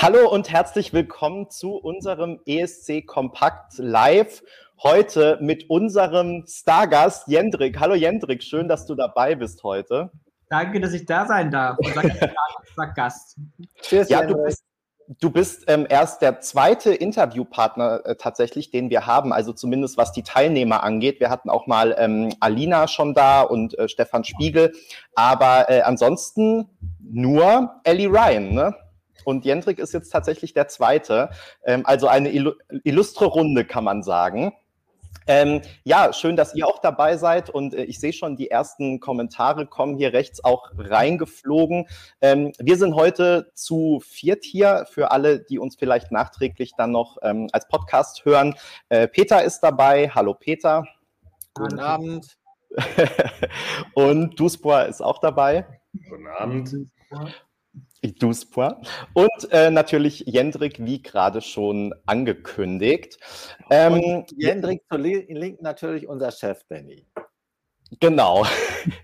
Hallo und herzlich willkommen zu unserem ESC Kompakt Live. Heute mit unserem Stargast Jendrik. Hallo Jendrik, schön, dass du dabei bist heute. Danke, dass ich da sein darf. Sag, sag Gast. Cheers, ja, du bist, du bist ähm, erst der zweite Interviewpartner äh, tatsächlich, den wir haben, also zumindest was die Teilnehmer angeht. Wir hatten auch mal ähm, Alina schon da und äh, Stefan Spiegel, aber äh, ansonsten nur Ellie Ryan, ne? Und Jendrik ist jetzt tatsächlich der zweite. Ähm, also eine illustre Runde, kann man sagen. Ähm, ja, schön, dass ihr auch dabei seid und äh, ich sehe schon, die ersten Kommentare kommen hier rechts auch reingeflogen. Ähm, wir sind heute zu viert hier für alle, die uns vielleicht nachträglich dann noch ähm, als Podcast hören. Äh, Peter ist dabei. Hallo Peter. Guten Abend. und Duspor ist auch dabei. Guten Abend. Duspois. Und äh, natürlich Jendrik, wie gerade schon angekündigt. Ähm, Jendrik zu Link natürlich unser Chef, Benny. Genau.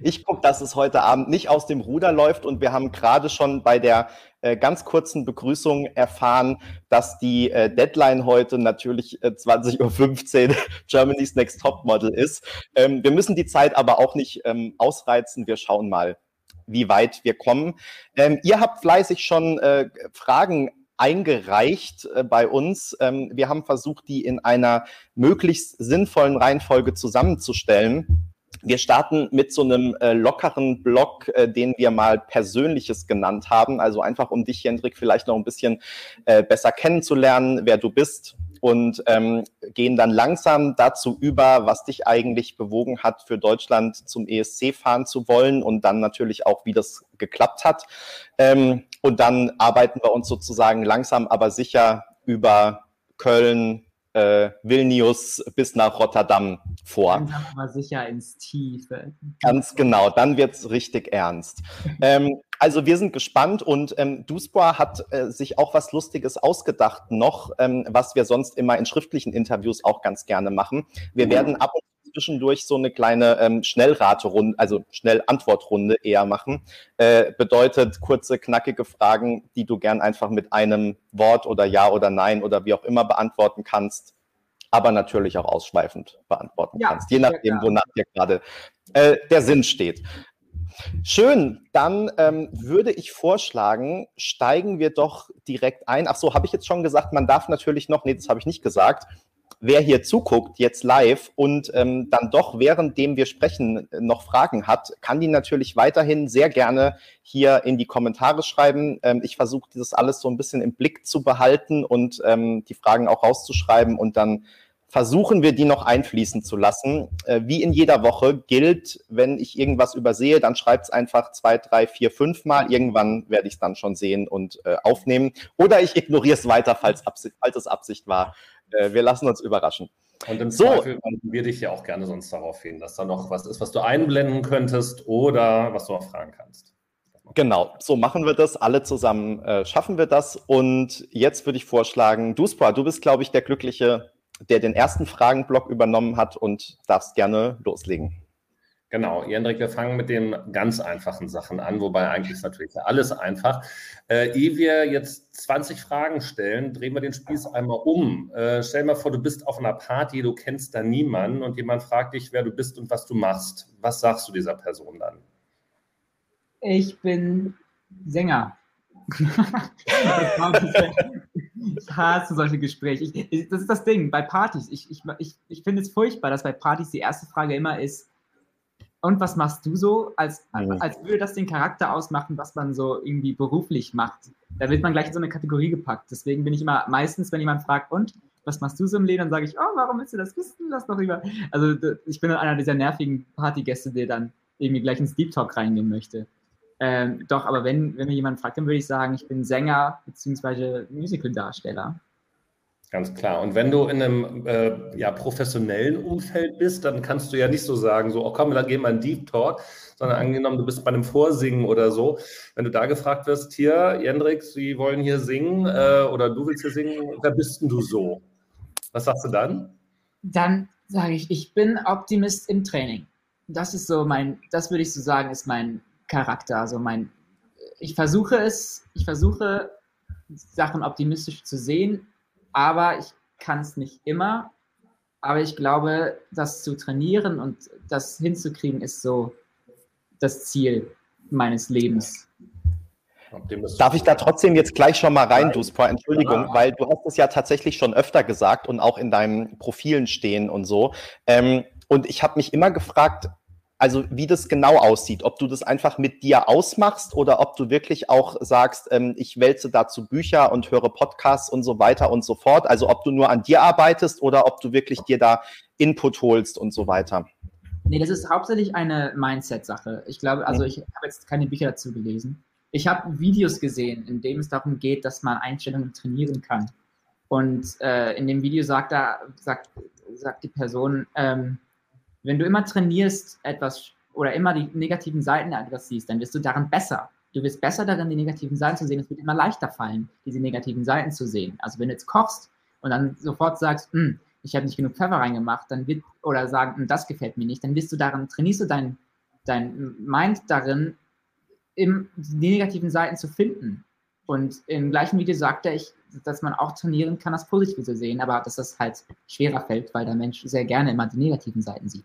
Ich gucke, dass es heute Abend nicht aus dem Ruder läuft und wir haben gerade schon bei der äh, ganz kurzen Begrüßung erfahren, dass die äh, Deadline heute natürlich äh, 20.15 Uhr Germany's Next Top Model ist. Ähm, wir müssen die Zeit aber auch nicht ähm, ausreizen. Wir schauen mal, wie weit wir kommen. Ähm, ihr habt fleißig schon äh, Fragen eingereicht äh, bei uns. Ähm, wir haben versucht, die in einer möglichst sinnvollen Reihenfolge zusammenzustellen. Wir starten mit so einem äh, lockeren Block, äh, den wir mal Persönliches genannt haben. Also einfach, um dich, Jendrik, vielleicht noch ein bisschen äh, besser kennenzulernen, wer du bist, und ähm, gehen dann langsam dazu über, was dich eigentlich bewogen hat, für Deutschland zum ESC fahren zu wollen und dann natürlich auch, wie das geklappt hat. Ähm, und dann arbeiten wir uns sozusagen langsam, aber sicher über Köln, äh, Vilnius bis nach Rotterdam vor. Langsam aber sicher ins Tiefe. Ganz genau, dann wird's richtig ernst. ähm, also wir sind gespannt und ähm, Duspor hat äh, sich auch was Lustiges ausgedacht noch, ähm, was wir sonst immer in schriftlichen Interviews auch ganz gerne machen. Wir mhm. werden ab und zwischendurch so eine kleine ähm, Schnellraterunde, also Schnellantwortrunde eher machen. Äh, bedeutet kurze, knackige Fragen, die du gern einfach mit einem Wort oder Ja oder Nein oder wie auch immer beantworten kannst, aber natürlich auch ausschweifend beantworten ja, kannst, je nachdem, wonach dir gerade äh, der Sinn steht. Schön, dann ähm, würde ich vorschlagen, steigen wir doch direkt ein. Ach so, habe ich jetzt schon gesagt, man darf natürlich noch, nee, das habe ich nicht gesagt, wer hier zuguckt, jetzt live und ähm, dann doch währenddem wir sprechen noch Fragen hat, kann die natürlich weiterhin sehr gerne hier in die Kommentare schreiben. Ähm, ich versuche dieses alles so ein bisschen im Blick zu behalten und ähm, die Fragen auch rauszuschreiben und dann versuchen wir, die noch einfließen zu lassen. Äh, wie in jeder Woche gilt, wenn ich irgendwas übersehe, dann schreibt es einfach zwei, drei, vier, fünf Mal. Irgendwann werde ich es dann schon sehen und äh, aufnehmen. Oder ich ignoriere es weiter, falls, falls es Absicht war. Äh, wir lassen uns überraschen. Und im so. Zweifel wir dich ja auch gerne sonst darauf hin, dass da noch was ist, was du einblenden könntest oder was du auch fragen kannst. Genau, so machen wir das. Alle zusammen äh, schaffen wir das. Und jetzt würde ich vorschlagen, Duspra, du bist, glaube ich, der glückliche der den ersten Fragenblock übernommen hat und darfst gerne loslegen. Genau, Jendrik, wir fangen mit den ganz einfachen Sachen an, wobei eigentlich ist natürlich alles einfach. Äh, ehe wir jetzt 20 Fragen stellen, drehen wir den Spieß einmal um. Äh, stell mal vor, du bist auf einer Party, du kennst da niemanden und jemand fragt dich, wer du bist und was du machst. Was sagst du dieser Person dann? Ich bin Sänger. ich hasse solche Gespräche. Ich, das ist das Ding bei Partys. Ich, ich, ich, ich finde es furchtbar, dass bei Partys die erste Frage immer ist, und was machst du so? Als, als würde das den Charakter ausmachen, was man so irgendwie beruflich macht. Da wird man gleich in so eine Kategorie gepackt. Deswegen bin ich immer meistens, wenn jemand fragt, und was machst du so im Leben, dann sage ich, oh, warum willst du das wissen? Lass doch lieber. Also ich bin dann einer dieser nervigen Partygäste, der dann irgendwie gleich ins Deep Talk reingehen möchte. Ähm, doch, aber wenn, wenn mir jemand fragt, dann würde ich sagen, ich bin Sänger bzw. Musical-Darsteller. Ganz klar. Und wenn du in einem äh, ja, professionellen Umfeld bist, dann kannst du ja nicht so sagen, so, oh komm, dann gehen wir einen Deep Talk, sondern angenommen, du bist bei einem Vorsingen oder so. Wenn du da gefragt wirst, hier, Jendrik, Sie wollen hier singen äh, oder du willst hier singen, wer bist denn du so? Was sagst du dann? Dann sage ich, ich bin Optimist im Training. Das ist so mein, das würde ich so sagen, ist mein Charakter. Also mein, ich versuche es, ich versuche Sachen optimistisch zu sehen, aber ich kann es nicht immer. Aber ich glaube, das zu trainieren und das hinzukriegen, ist so das Ziel meines Lebens. Darf ich da trotzdem jetzt gleich schon mal rein, Duspor? Entschuldigung, ja. weil du hast es ja tatsächlich schon öfter gesagt und auch in deinen Profilen stehen und so. Ähm, und ich habe mich immer gefragt, also wie das genau aussieht, ob du das einfach mit dir ausmachst oder ob du wirklich auch sagst, ähm, ich wälze dazu Bücher und höre Podcasts und so weiter und so fort. Also ob du nur an dir arbeitest oder ob du wirklich dir da Input holst und so weiter. Nee, das ist hauptsächlich eine Mindset-Sache. Ich glaube, also mhm. ich habe jetzt keine Bücher dazu gelesen. Ich habe Videos gesehen, in denen es darum geht, dass man Einstellungen trainieren kann. Und äh, in dem Video sagt, da, sagt, sagt die Person, ähm, wenn du immer trainierst etwas oder immer die negativen Seiten etwas siehst, dann wirst du daran besser. Du wirst besser darin, die negativen Seiten zu sehen. Es wird immer leichter fallen, diese negativen Seiten zu sehen. Also wenn du jetzt kochst und dann sofort sagst, hm, ich habe nicht genug Pfeffer reingemacht, dann wird, oder sagen, hm, das gefällt mir nicht, dann wirst du daran, trainierst du dein, dein Mind darin, im, die negativen Seiten zu finden. Und im gleichen Video sagte ich, dass man auch trainieren kann, das Positive zu sehen, aber dass das halt schwerer fällt, weil der Mensch sehr gerne immer die negativen Seiten sieht.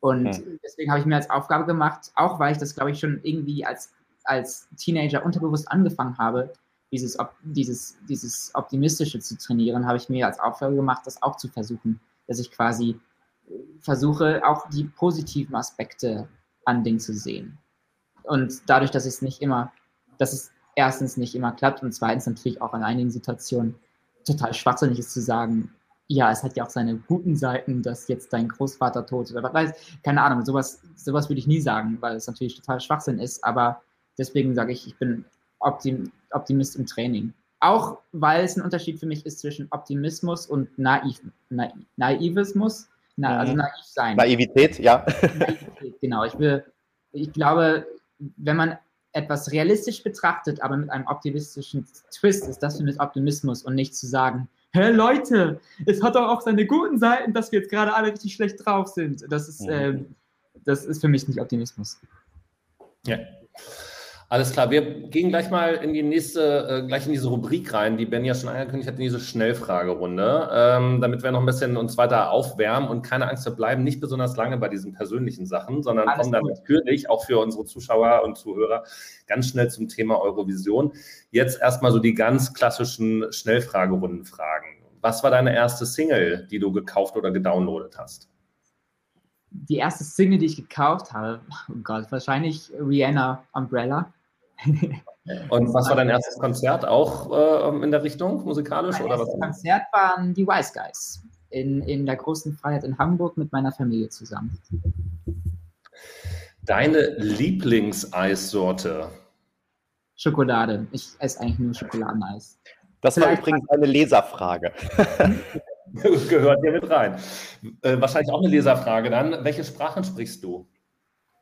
Und mhm. deswegen habe ich mir als Aufgabe gemacht, auch weil ich das, glaube ich, schon irgendwie als, als Teenager unterbewusst angefangen habe, dieses, dieses, dieses Optimistische zu trainieren, habe ich mir als Aufgabe gemacht, das auch zu versuchen. Dass ich quasi versuche, auch die positiven Aspekte an Dingen zu sehen. Und dadurch, dass es nicht immer, dass es erstens nicht immer klappt und zweitens natürlich auch in einigen Situationen total schwachsinnig ist zu sagen, ja, es hat ja auch seine guten Seiten, dass jetzt dein Großvater tot ist oder was weiß, keine Ahnung, sowas, sowas würde ich nie sagen, weil es natürlich total Schwachsinn ist, aber deswegen sage ich, ich bin Optim, Optimist im Training. Auch weil es ein Unterschied für mich ist zwischen Optimismus und Naiv, Na, Naivismus, Na, also mhm. naiv sein. Naivität, ja. Naivität, genau. Ich, will, ich glaube, wenn man etwas realistisch betrachtet, aber mit einem optimistischen Twist, ist das für mich Optimismus und nicht zu sagen, hä Leute, es hat doch auch seine guten Seiten, dass wir jetzt gerade alle richtig schlecht drauf sind. Das ist, äh, das ist für mich nicht Optimismus. Ja. Alles klar, wir gehen gleich mal in die nächste, äh, gleich in diese Rubrik rein, die Ben ja schon angekündigt hat, in diese Schnellfragerunde, ähm, damit wir noch ein bisschen uns weiter aufwärmen und keine Angst, wir bleiben nicht besonders lange bei diesen persönlichen Sachen, sondern Alles kommen dann natürlich auch für unsere Zuschauer und Zuhörer ganz schnell zum Thema Eurovision. Jetzt erstmal so die ganz klassischen Schnellfragerundenfragen. Was war deine erste Single, die du gekauft oder gedownloadet hast? Die erste Single, die ich gekauft habe, oh Gott, wahrscheinlich Rihanna Umbrella. Und was war dein erstes Konzert? Auch äh, in der Richtung musikalisch? Mein oder erstes was? Konzert waren die Wise Guys in, in der großen Freiheit in Hamburg mit meiner Familie zusammen. Deine Lieblingseissorte? Schokolade. Ich esse eigentlich nur Schokoladeneis. Das war Vielleicht übrigens eine Leserfrage. Gehört hier mit rein. Äh, wahrscheinlich auch eine Leserfrage dann. Welche Sprachen sprichst du?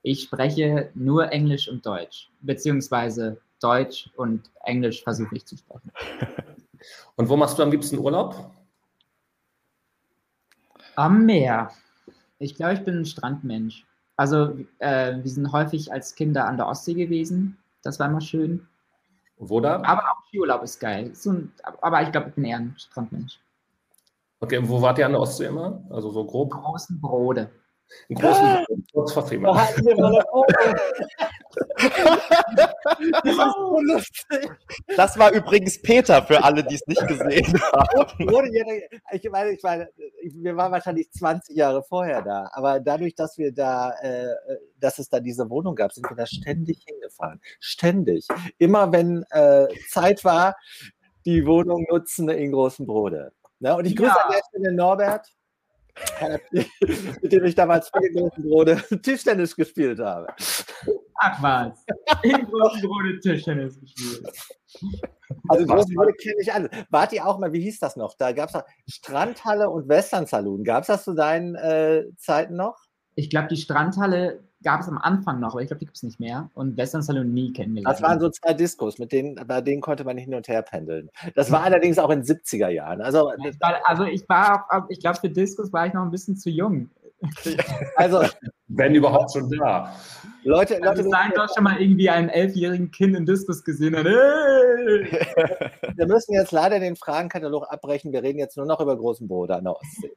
Ich spreche nur Englisch und Deutsch, beziehungsweise Deutsch und Englisch versuche ich zu sprechen. Und wo machst du am liebsten Urlaub? Am Meer. Ich glaube, ich bin ein Strandmensch. Also äh, wir sind häufig als Kinder an der Ostsee gewesen. Das war immer schön. Wo da? Aber auch Skiurlaub ist geil. So ein, aber ich glaube, ich bin eher ein Strandmensch. Okay, und wo wart ihr an der Ostsee immer? Also so grob? Großen Brode. Ein großen ah, kurz vor Fehmarn. Da hatten wir mal eine das ist so lustig. Das war übrigens Peter für alle, die es nicht gesehen haben. Ich meine, ich meine, wir waren wahrscheinlich 20 Jahre vorher da, aber dadurch, dass wir da, äh, dass es da diese Wohnung gab, sind wir da ständig hingefahren. Ständig. Immer wenn äh, Zeit war, die Wohnung nutzen in großen Brode. Ne? Und ich grüße ja. an der Stelle Norbert mit dem ich damals den Brode Tischtennis gespielt habe. Ach was. In Brode Tischtennis gespielt. Also Großenbrode kenne ich alle. Wart ihr auch mal, wie hieß das noch? Da gab es Strandhalle und Western Saloon. Gab es das zu deinen äh, Zeiten noch? Ich glaube, die Strandhalle gab es am Anfang noch, aber ich glaube, die gibt es nicht mehr. Und Western Salon nie kennengelernt. Das waren so zwei Diskos, mit denen, bei denen konnte man hin und her pendeln. Das war allerdings auch in den 70er Jahren. Also, ich war, also ich war auch, ich glaube, für Diskos war ich noch ein bisschen zu jung. Also, wenn überhaupt schon da. Leute, Leute also sein doch schon mal irgendwie einen elfjährigen Kind in Diskus gesehen hat. Wir müssen jetzt leider den Fragenkatalog abbrechen. Wir reden jetzt nur noch über großen Bruder an der Ostsee.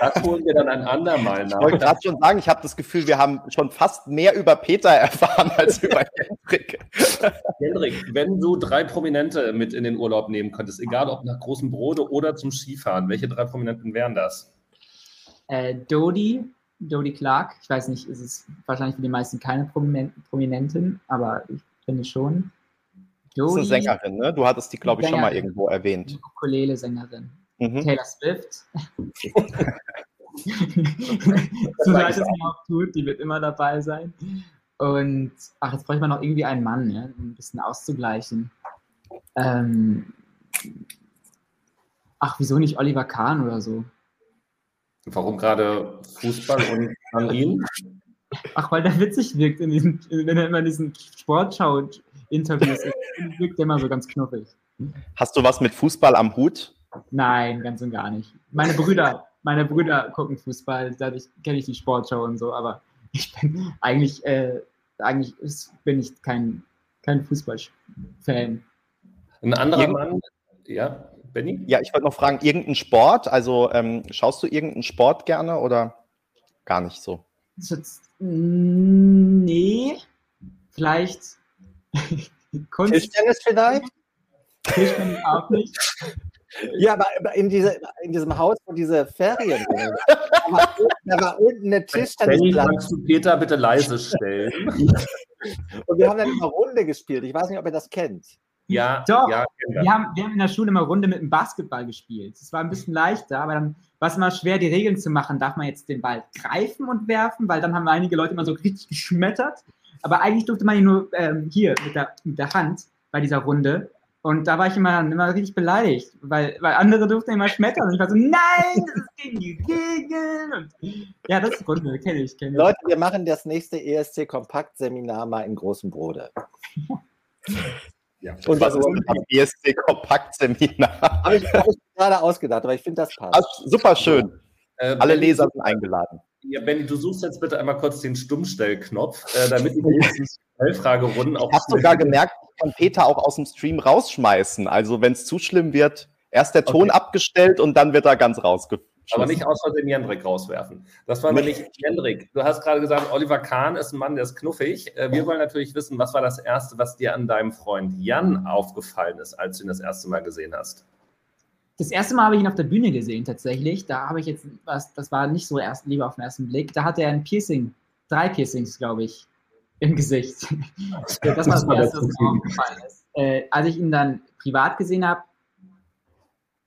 Das holen wir dann ein andermal nach. Ich wollte gerade schon sagen, ich habe das Gefühl, wir haben schon fast mehr über Peter erfahren als über Hendrik. Hendrik, wenn du drei Prominente mit in den Urlaub nehmen könntest, egal ob nach großem Brode oder zum Skifahren, welche drei Prominenten wären das? Äh, Dodi, Dodie Clark. Ich weiß nicht, ist es wahrscheinlich für die meisten keine Prominentin, aber ich finde schon. Dodie, ist eine Sängerin, ne? Du hattest die, glaube ich, Sängerin, schon mal irgendwo erwähnt. Ukulele-Sängerin. Mhm. Taylor Swift. so leid es mir auch tut, die wird immer dabei sein. Und ach, jetzt bräuchte man noch irgendwie einen Mann, ja, um ein bisschen auszugleichen. Ähm, ach, wieso nicht Oliver Kahn oder so? Warum gerade Fußball und an ihn? Ach, weil der witzig wirkt, in diesen, wenn er immer in diesen Sportschau-Interviews ist. wirkt er immer so ganz knuffig. Hast du was mit Fußball am Hut? Nein, ganz und gar nicht. Meine Brüder, meine Brüder gucken Fußball, dadurch kenne ich die Sportschau und so, aber ich bin eigentlich, äh, eigentlich bin ich kein, kein Fußballfan. Ein anderer Mann, ja. Benny? Ja, ich wollte noch fragen, irgendeinen Sport? Also ähm, schaust du irgendeinen Sport gerne oder gar nicht so? nee, vielleicht Kunst. Tischtennis vielleicht? Tischtennis auch nicht. Ja, aber in, diese, in diesem Haus, wo diese Ferien sind, da war unten eine Tischtennisplatz. Kannst du Peter bitte leise stellen? Und wir haben dann immer Runde gespielt. Ich weiß nicht, ob ihr das kennt. Ja, Doch. Ja, wir, haben, wir haben in der Schule immer Runde mit dem Basketball gespielt. Es war ein bisschen leichter, aber dann war es immer schwer, die Regeln zu machen. Darf man jetzt den Ball greifen und werfen? Weil dann haben einige Leute immer so richtig geschmettert. Aber eigentlich durfte man ihn nur ähm, hier mit der, mit der Hand bei dieser Runde. Und da war ich immer, immer richtig beleidigt, weil, weil andere durften immer schmettern. Und ich war so, nein, das ist gegen die Regeln. Und, ja, das ist Runde, kenne ich, kenn ich. Leute, wir machen das nächste ESC-Kompakt-Seminar mal in großem Brode. Ja. Und was ist das ESC Kompakt-Seminar? Habe ich, hab ich gerade ausgedacht, aber ich finde, das passt. Also, super schön. Äh, Alle Leser sind eingeladen. Ja, Benny, du suchst jetzt bitte einmal kurz den Stummstellknopf, äh, damit die nächsten Schnellfragerunden auch. Ich habe sogar gemerkt, ich kann Peter auch aus dem Stream rausschmeißen. Also, wenn es zu schlimm wird, erst der Ton okay. abgestellt und dann wird er ganz rausgeführt. Aber nicht aus Versehen Jendrik rauswerfen. Das war nämlich Jendrik. Du hast gerade gesagt, Oliver Kahn ist ein Mann, der ist knuffig. Äh, wir wollen natürlich wissen, was war das Erste, was dir an deinem Freund Jan aufgefallen ist, als du ihn das erste Mal gesehen hast? Das erste Mal habe ich ihn auf der Bühne gesehen, tatsächlich. Da habe ich jetzt was, das war nicht so erst lieber auf den ersten Blick. Da hatte er ein Piercing, drei Piercings, glaube ich, im Gesicht. das war das Erste, was mir aufgefallen ist. Äh, als ich ihn dann privat gesehen habe,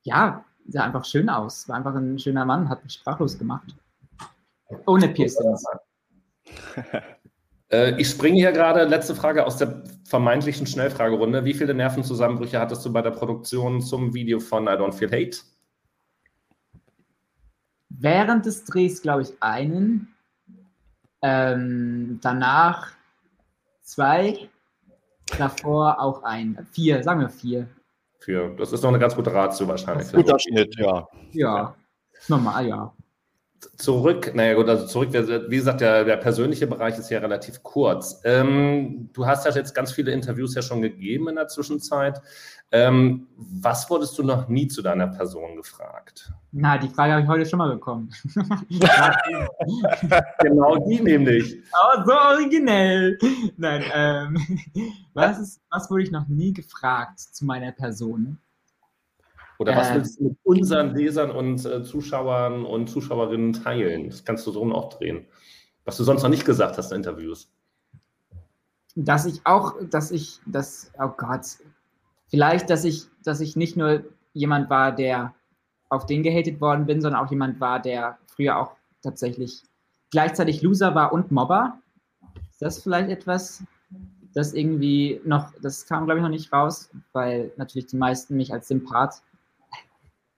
ja, sah einfach schön aus. War einfach ein schöner Mann, hat mich sprachlos gemacht. Ohne Piercings. Äh, ich springe hier gerade, letzte Frage aus der vermeintlichen Schnellfragerunde. Wie viele Nervenzusammenbrüche hattest du bei der Produktion zum Video von I Don't Feel Hate? Während des Drehs, glaube ich, einen. Ähm, danach zwei. Davor auch ein. Vier, sagen wir vier für, das ist noch eine ganz gute Ratio wahrscheinlich. Guter Schnitt, ja. Ja, normal, ja. Zurück, naja gut, also zurück, wie gesagt, der, der persönliche Bereich ist ja relativ kurz. Ähm, du hast ja jetzt ganz viele Interviews ja schon gegeben in der Zwischenzeit. Ähm, was wurdest du noch nie zu deiner Person gefragt? Na, die Frage habe ich heute schon mal bekommen. genau die nämlich. Oh, so originell. Nein, ähm, was, ist, was wurde ich noch nie gefragt zu meiner Person? Oder was äh, willst du mit unseren Lesern und äh, Zuschauern und Zuschauerinnen teilen? Das kannst du so auch drehen. Was du sonst noch nicht gesagt hast in Interviews. Dass ich auch, dass ich, dass, oh Gott, vielleicht, dass ich, dass ich nicht nur jemand war, der auf den gehatet worden bin, sondern auch jemand war, der früher auch tatsächlich gleichzeitig Loser war und Mobber. Ist das vielleicht etwas, das irgendwie noch, das kam glaube ich noch nicht raus, weil natürlich die meisten mich als Sympath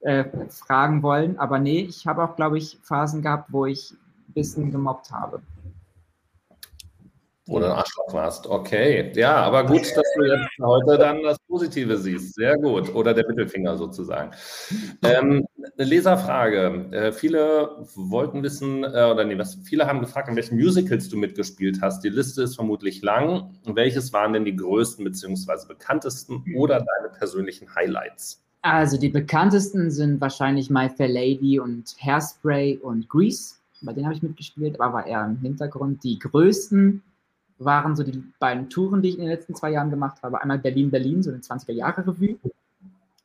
äh, fragen wollen. Aber nee, ich habe auch, glaube ich, Phasen gehabt, wo ich ein bisschen gemobbt habe. Oder ein Arschloch warst. Okay, ja, aber gut, dass du jetzt heute dann das Positive siehst. Sehr gut. Oder der Mittelfinger sozusagen. Ähm, eine Leserfrage. Äh, viele wollten wissen, äh, oder nee, was, viele haben gefragt, in welchen Musicals du mitgespielt hast. Die Liste ist vermutlich lang. Welches waren denn die größten bzw. bekanntesten oder deine persönlichen Highlights? Also die bekanntesten sind wahrscheinlich My Fair Lady und Hairspray und Grease. Bei denen habe ich mitgespielt, aber war eher im Hintergrund. Die größten waren so die beiden Touren, die ich in den letzten zwei Jahren gemacht habe. Einmal Berlin-Berlin, so eine 20er-Jahre-Revue,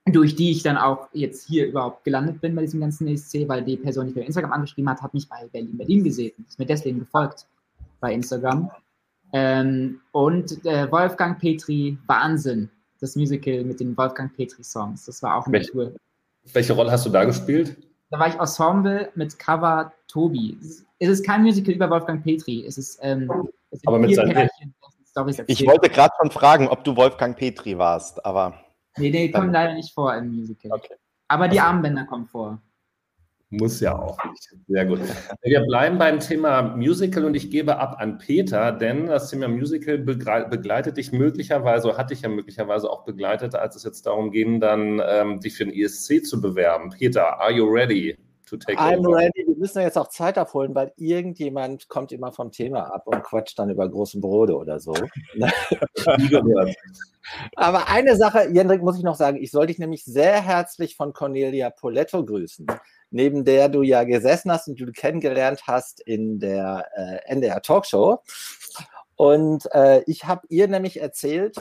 durch die ich dann auch jetzt hier überhaupt gelandet bin bei diesem ganzen ESC, weil die Person, die mir Instagram angeschrieben hat, hat mich bei Berlin-Berlin gesehen. Ist mir deswegen gefolgt bei Instagram. Ähm, und äh, Wolfgang Petri, Wahnsinn, das Musical mit den Wolfgang Petri-Songs. Das war auch eine welche, Tour. Welche Rolle hast du da gespielt? Da war ich Ensemble mit Cover Tobi. Es ist kein Musical über Wolfgang Petri. Es ist ähm, aber mit seinen Ich wollte gerade schon fragen, ob du Wolfgang Petri warst, aber. Nee, nee, kommen leider nicht vor im Musical. Okay. Aber die also, Armbänder kommen vor. Muss ja auch nicht. Sehr gut. Wir bleiben beim Thema Musical und ich gebe ab an Peter, denn das Thema Musical begleitet dich möglicherweise, hat dich ja möglicherweise auch begleitet, als es jetzt darum ging, dann ähm, dich für den ESC zu bewerben. Peter, are you ready? to take I'm over. ready. Wir müssen ja jetzt auch Zeit abholen, weil irgendjemand kommt immer vom Thema ab und quatscht dann über großen Brote oder so. Aber eine Sache, Jendrik, muss ich noch sagen, ich soll dich nämlich sehr herzlich von Cornelia Poletto grüßen, neben der du ja gesessen hast und du kennengelernt hast in der äh, NDR Talkshow. Und äh, ich habe ihr nämlich erzählt,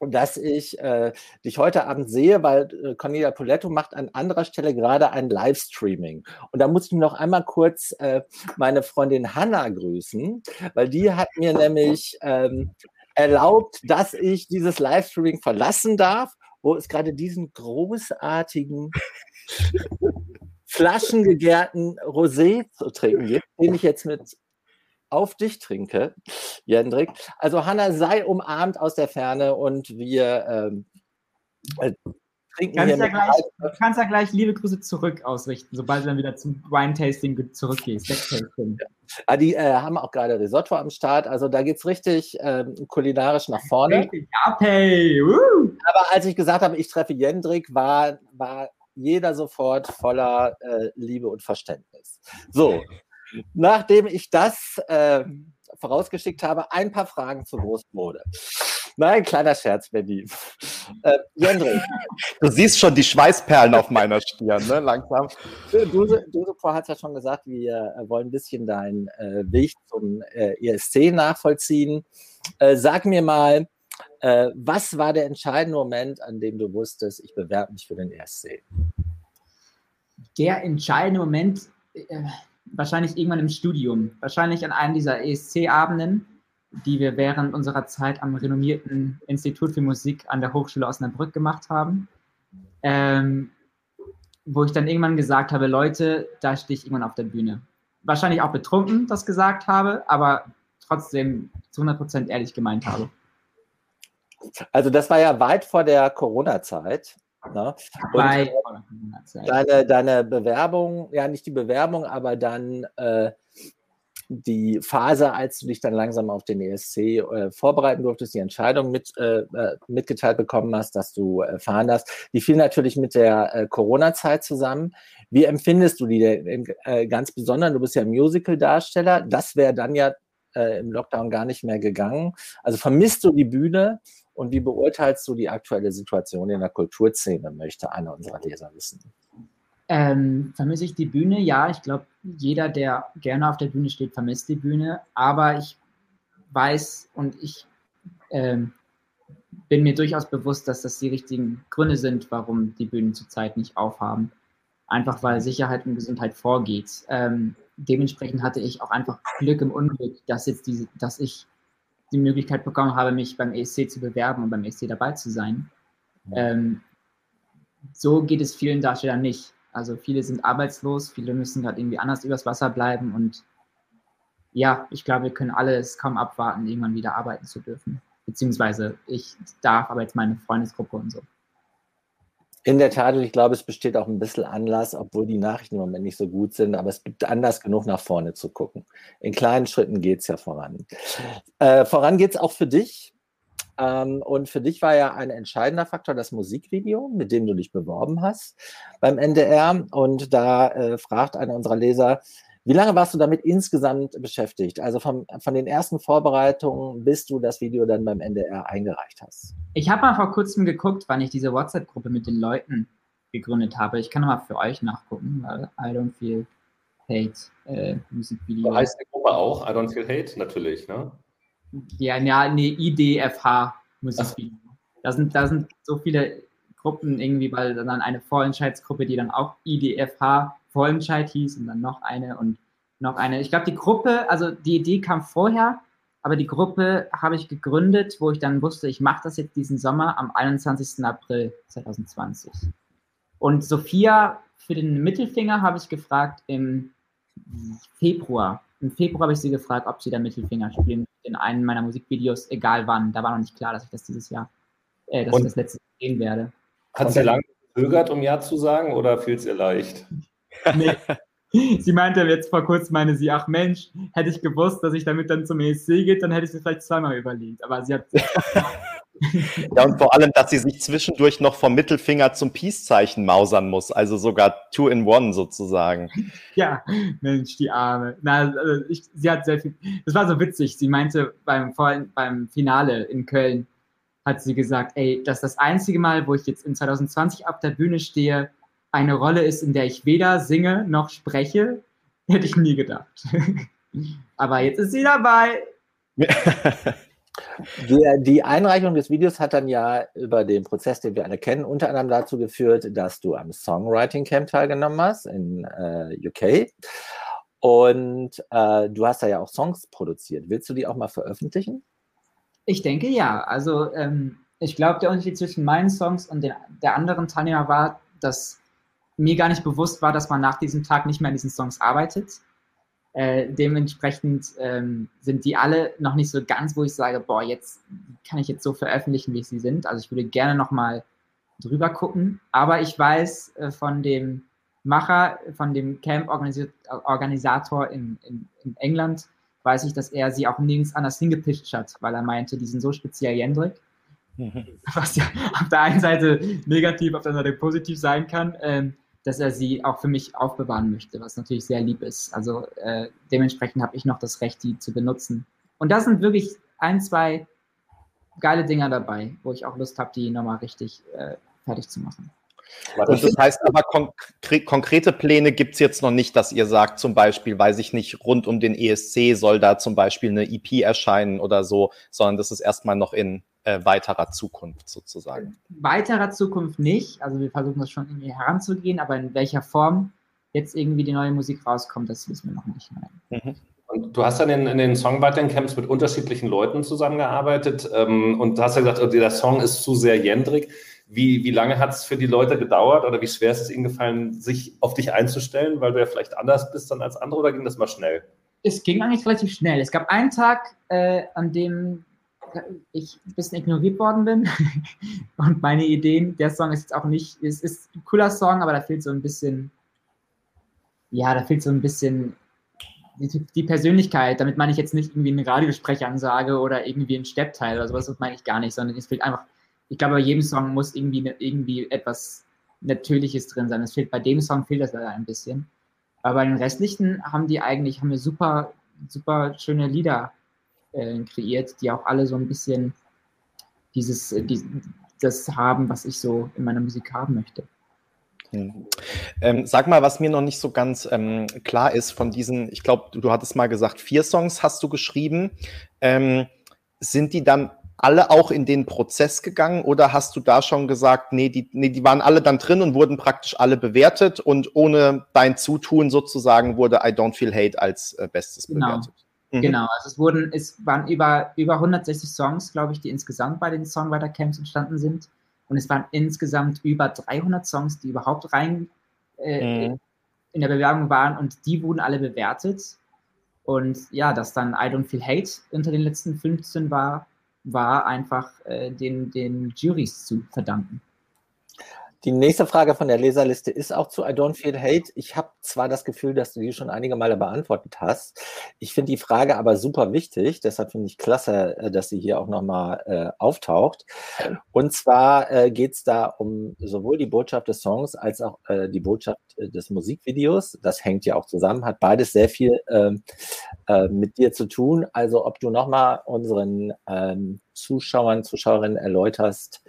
dass ich äh, dich heute Abend sehe, weil äh, Cornelia Poletto macht an anderer Stelle gerade ein Livestreaming. Und da muss ich noch einmal kurz äh, meine Freundin Hanna grüßen, weil die hat mir nämlich ähm, erlaubt, dass ich dieses Livestreaming verlassen darf, wo es gerade diesen großartigen flaschengegärten Rosé zu trinken gibt, den ich jetzt mit auf dich trinke, Jendrik. Also Hanna, sei umarmt aus der Ferne und wir ähm, äh, trinken kannst hier. Ja gleich, du kannst ja gleich liebe Grüße zurück ausrichten, sobald du dann wieder zum Wine-Tasting zurückgehst. Ja. Ah, die äh, haben auch gerade Risotto am Start, also da geht es richtig ähm, kulinarisch nach vorne. Ja, hey. Aber als ich gesagt habe, ich treffe Jendrik, war, war jeder sofort voller äh, Liebe und Verständnis. So, nachdem ich das äh, vorausgeschickt habe, ein paar Fragen zur Großmode. Nein, kleiner Scherz, Benny. Äh, Jendrik. Du siehst schon die Schweißperlen auf meiner Stirn, ne? langsam. Du, du hat ja schon gesagt, wir äh, wollen ein bisschen deinen äh, Weg zum äh, ESC nachvollziehen. Äh, sag mir mal, äh, was war der entscheidende Moment, an dem du wusstest, ich bewerbe mich für den ESC? Der entscheidende Moment, äh, wahrscheinlich irgendwann im Studium, wahrscheinlich an einem dieser ESC-Abenden, die wir während unserer Zeit am renommierten Institut für Musik an der Hochschule Osnabrück gemacht haben, ähm, wo ich dann irgendwann gesagt habe, Leute, da stehe ich irgendwann auf der Bühne. Wahrscheinlich auch betrunken das gesagt habe, aber trotzdem zu 100% ehrlich gemeint habe. Also das war ja weit vor der Corona-Zeit. Ne? Bei deine, deine Bewerbung, ja nicht die Bewerbung, aber dann äh, die Phase, als du dich dann langsam auf den ESC äh, vorbereiten durftest, die Entscheidung mit, äh, äh mitgeteilt bekommen hast, dass du erfahren hast, die fiel natürlich mit der äh, Corona-Zeit zusammen. Wie empfindest du die denn äh, ganz besonders? Du bist ja Musical-Darsteller. Das wäre dann ja äh, im Lockdown gar nicht mehr gegangen. Also vermisst du die Bühne? Und wie beurteilst du die aktuelle Situation in der Kulturszene, möchte einer unserer Leser wissen. Ähm, vermisse ich die Bühne? Ja, ich glaube, jeder, der gerne auf der Bühne steht, vermisst die Bühne. Aber ich weiß und ich ähm, bin mir durchaus bewusst, dass das die richtigen Gründe sind, warum die Bühnen zurzeit nicht aufhaben. Einfach weil Sicherheit und Gesundheit vorgeht. Ähm, dementsprechend hatte ich auch einfach Glück im Unglück, dass jetzt diese, dass ich die Möglichkeit bekommen habe, mich beim ESC zu bewerben und beim ESC dabei zu sein. Ähm, so geht es vielen Darstellern nicht. Also viele sind arbeitslos, viele müssen gerade irgendwie anders übers Wasser bleiben und ja, ich glaube, wir können alle es kaum abwarten, irgendwann wieder arbeiten zu dürfen. Beziehungsweise ich darf, aber jetzt meine Freundesgruppe und so. In der Tat, ich glaube, es besteht auch ein bisschen Anlass, obwohl die Nachrichten im Moment nicht so gut sind, aber es gibt Anlass genug nach vorne zu gucken. In kleinen Schritten geht es ja voran. Äh, voran geht es auch für dich. Ähm, und für dich war ja ein entscheidender Faktor das Musikvideo, mit dem du dich beworben hast beim NDR. Und da äh, fragt einer unserer Leser, wie lange warst du damit insgesamt beschäftigt? Also vom, von den ersten Vorbereitungen, bis du das Video dann beim NDR eingereicht hast? Ich habe mal vor kurzem geguckt, wann ich diese WhatsApp-Gruppe mit den Leuten gegründet habe. Ich kann mal für euch nachgucken, weil I don't feel hate äh, Musikvideo. Heißt die Gruppe auch I don't feel hate natürlich, ne? Ja, ja, nee, IDFH Musikvideo. Da sind, da sind so viele Gruppen irgendwie, weil dann eine Vorentscheidsgruppe, die dann auch IDFH Vorentscheid hieß und dann noch eine und noch eine. Ich glaube, die Gruppe, also die Idee kam vorher, aber die Gruppe habe ich gegründet, wo ich dann wusste, ich mache das jetzt diesen Sommer am 21. April 2020. Und Sophia für den Mittelfinger habe ich gefragt im Februar. Im Februar habe ich sie gefragt, ob sie da Mittelfinger spielen in einem meiner Musikvideos, egal wann. Da war noch nicht klar, dass ich das dieses Jahr, äh, dass und ich das letzte sehen werde. Hat sie lange gezögert, um Ja zu sagen, oder fiel es ihr leicht? Nee. Sie meinte jetzt vor kurzem, meine sie, ach Mensch, hätte ich gewusst, dass ich damit dann zum ESC geht, dann hätte ich es vielleicht zweimal überlegt. Aber sie hat. ja, und vor allem, dass sie sich zwischendurch noch vom Mittelfinger zum Peace-Zeichen mausern muss, also sogar two in one sozusagen. Ja, Mensch, die Arme. Na, also ich, sie hat sehr viel. Das war so witzig. Sie meinte beim, beim Finale in Köln, hat sie gesagt, ey, das ist das einzige Mal, wo ich jetzt in 2020 auf der Bühne stehe, eine Rolle ist, in der ich weder singe noch spreche, hätte ich nie gedacht. Aber jetzt ist sie dabei. Die, Einreichung des Videos hat dann ja über den Prozess, den wir alle kennen, unter anderem dazu geführt, dass du am Songwriting Camp teilgenommen hast in äh, UK. Und äh, du hast da ja auch Songs produziert. Willst du die auch mal veröffentlichen? Ich denke ja. Also ähm, ich glaube, der Unterschied zwischen meinen Songs und den, der anderen Teilnehmer war, dass mir gar nicht bewusst war, dass man nach diesem Tag nicht mehr an diesen Songs arbeitet. Äh, dementsprechend ähm, sind die alle noch nicht so ganz, wo ich sage, boah, jetzt kann ich jetzt so veröffentlichen, wie sie sind. Also ich würde gerne noch mal drüber gucken. Aber ich weiß äh, von dem Macher, von dem Camp-Organisator in, in, in, England, weiß ich, dass er sie auch nirgends anders hingepitcht hat, weil er meinte, die sind so speziell Jendrik. Mhm. Was ja auf der einen Seite negativ, auf der anderen Seite positiv sein kann. Ähm, dass er sie auch für mich aufbewahren möchte, was natürlich sehr lieb ist. Also äh, dementsprechend habe ich noch das Recht, die zu benutzen. Und da sind wirklich ein, zwei geile Dinger dabei, wo ich auch Lust habe, die nochmal richtig äh, fertig zu machen. Und das heißt aber, konkre konkrete Pläne gibt es jetzt noch nicht, dass ihr sagt, zum Beispiel, weiß ich nicht, rund um den ESC soll da zum Beispiel eine EP erscheinen oder so, sondern das ist erstmal noch in äh, weiterer Zukunft sozusagen? Weiterer Zukunft nicht. Also wir versuchen das schon irgendwie heranzugehen, aber in welcher Form jetzt irgendwie die neue Musik rauskommt, das wissen wir noch nicht. Mhm. Und du hast dann in, in den Songwriting-Camps mit unterschiedlichen Leuten zusammengearbeitet ähm, und du hast ja gesagt, der Song ist zu sehr jendrig. Wie, wie lange hat es für die Leute gedauert oder wie schwer ist es ihnen gefallen, sich auf dich einzustellen, weil du ja vielleicht anders bist dann als andere oder ging das mal schnell? Es ging eigentlich relativ schnell. Es gab einen Tag, äh, an dem ich ein bisschen ignoriert worden bin und meine Ideen, der Song ist jetzt auch nicht, es ist ein cooler Song, aber da fehlt so ein bisschen, ja, da fehlt so ein bisschen die, die Persönlichkeit, damit meine ich jetzt nicht irgendwie eine Radiosprechansage oder irgendwie ein Steppteil oder sowas, das meine ich gar nicht, sondern es fehlt einfach, ich glaube, bei jedem Song muss irgendwie, irgendwie etwas Natürliches drin sein. Es fehlt bei dem Song fehlt das leider ein bisschen. Aber bei den restlichen haben die eigentlich, haben wir super, super schöne Lieder äh, kreiert, die auch alle so ein bisschen dieses, äh, die, das haben, was ich so in meiner Musik haben möchte. Hm. Ähm, sag mal, was mir noch nicht so ganz ähm, klar ist von diesen, ich glaube, du, du, hattest mal gesagt, vier Songs hast du geschrieben. Ähm, sind die dann alle auch in den Prozess gegangen oder hast du da schon gesagt, nee die, nee, die waren alle dann drin und wurden praktisch alle bewertet und ohne dein Zutun sozusagen wurde I Don't Feel Hate als äh, Bestes genau. bewertet? Mhm. Genau, also es wurden, es waren über, über 160 Songs, glaube ich, die insgesamt bei den Songwriter Camps entstanden sind. Und es waren insgesamt über 300 Songs, die überhaupt rein äh, mhm. in der Bewerbung waren und die wurden alle bewertet. Und ja, dass dann I Don't Feel Hate unter den letzten 15 war, war einfach äh, den, den Juries zu verdanken. Die nächste Frage von der Leserliste ist auch zu I Don't Feel Hate. Ich habe zwar das Gefühl, dass du die schon einige Male beantwortet hast. Ich finde die Frage aber super wichtig. Deshalb finde ich klasse, äh, dass sie hier auch nochmal äh, auftaucht. Und zwar äh, geht es da um sowohl die Botschaft des Songs als auch äh, die Botschaft äh, des Musikvideos. Das hängt ja auch zusammen, hat beides sehr viel ähm, äh, mit dir zu tun. Also ob du nochmal unseren ähm, Zuschauern, Zuschauerinnen erläuterst,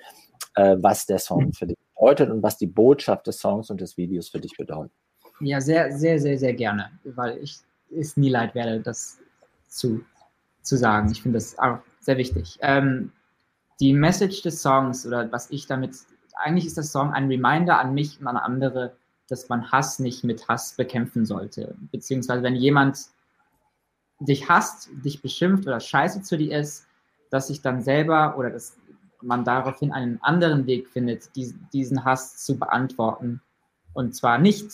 was der Song für dich bedeutet und was die Botschaft des Songs und des Videos für dich bedeutet. Ja, sehr, sehr, sehr, sehr gerne, weil ich es nie leid werde, das zu, zu sagen. Ich finde das auch sehr wichtig. Ähm, die Message des Songs oder was ich damit, eigentlich ist das Song ein Reminder an mich und an andere, dass man Hass nicht mit Hass bekämpfen sollte. Beziehungsweise wenn jemand dich hasst, dich beschimpft oder scheiße zu dir ist, dass ich dann selber oder das man daraufhin einen anderen Weg findet, diesen Hass zu beantworten. Und zwar nicht,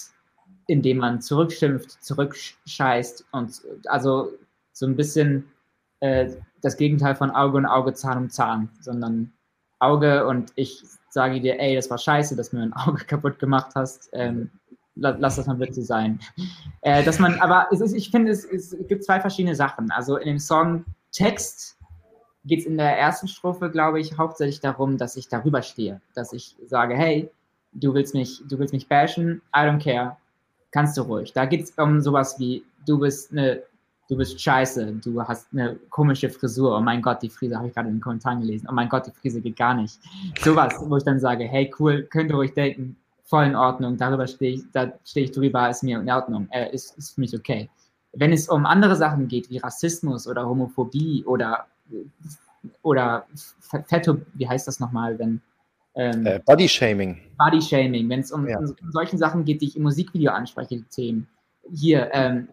indem man zurückschimpft, zurückscheißt und also so ein bisschen äh, das Gegenteil von Auge und Auge, Zahn um Zahn, sondern Auge und ich sage dir, ey, das war scheiße, dass du mir ein Auge kaputt gemacht hast. Ähm, lass das mal bitte sein. Äh, dass man, aber ist, ich finde, es, es gibt zwei verschiedene Sachen. Also in dem Song Text geht es in der ersten Strophe, glaube ich, hauptsächlich darum, dass ich darüber stehe, dass ich sage, hey, du willst mich, du willst mich bashen, I don't care, kannst du ruhig. Da geht es um sowas wie, du bist eine, du bist scheiße, du hast eine komische Frisur, oh mein Gott, die Frise habe ich gerade in den Kommentaren gelesen, oh mein Gott, die Frise geht gar nicht. Sowas, wo ich dann sage, hey, cool, könnt ihr ruhig denken, voll in Ordnung, darüber stehe ich, da stehe ich drüber, ist mir in Ordnung, äh, ist, ist für mich okay. Wenn es um andere Sachen geht, wie Rassismus oder Homophobie oder oder Fetto, wie heißt das nochmal, wenn ähm, äh, Body Shaming. Body Shaming, wenn es um, ja. um, solchen Sachen geht, die ich im Musikvideo anspreche, die Themen. Hier, ähm,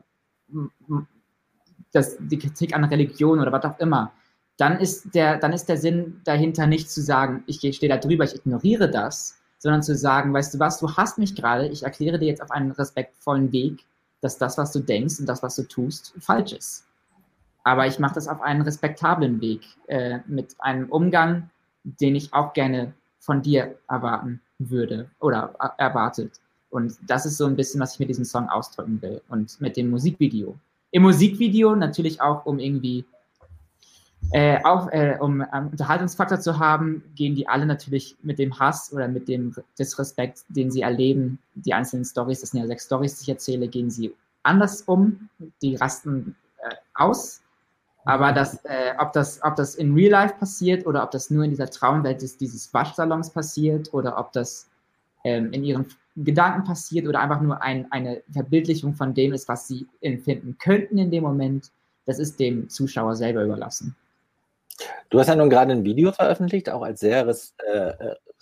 das, die Kritik an Religion oder was auch immer, dann ist, der, dann ist der Sinn dahinter nicht zu sagen, ich stehe da drüber, ich ignoriere das, sondern zu sagen, weißt du was, du hast mich gerade, ich erkläre dir jetzt auf einen respektvollen Weg, dass das, was du denkst und das, was du tust, falsch ist. Aber ich mache das auf einen respektablen Weg, äh, mit einem Umgang, den ich auch gerne von dir erwarten würde oder erwartet. Und das ist so ein bisschen, was ich mit diesem Song ausdrücken will. Und mit dem Musikvideo. Im Musikvideo natürlich auch, um irgendwie äh, auch, äh, um einen Unterhaltungsfaktor zu haben, gehen die alle natürlich mit dem Hass oder mit dem Disrespekt, den sie erleben, die einzelnen Stories, das sind ja sechs Stories, die ich erzähle, gehen sie anders um. Die rasten äh, aus aber das, äh, ob, das, ob das in Real Life passiert oder ob das nur in dieser Traumwelt des, dieses Waschsalons passiert oder ob das ähm, in ihren Gedanken passiert oder einfach nur ein, eine Verbildlichung von dem ist, was sie empfinden könnten in dem Moment, das ist dem Zuschauer selber überlassen. Du hast ja nun gerade ein Video veröffentlicht, auch als sehr res, äh,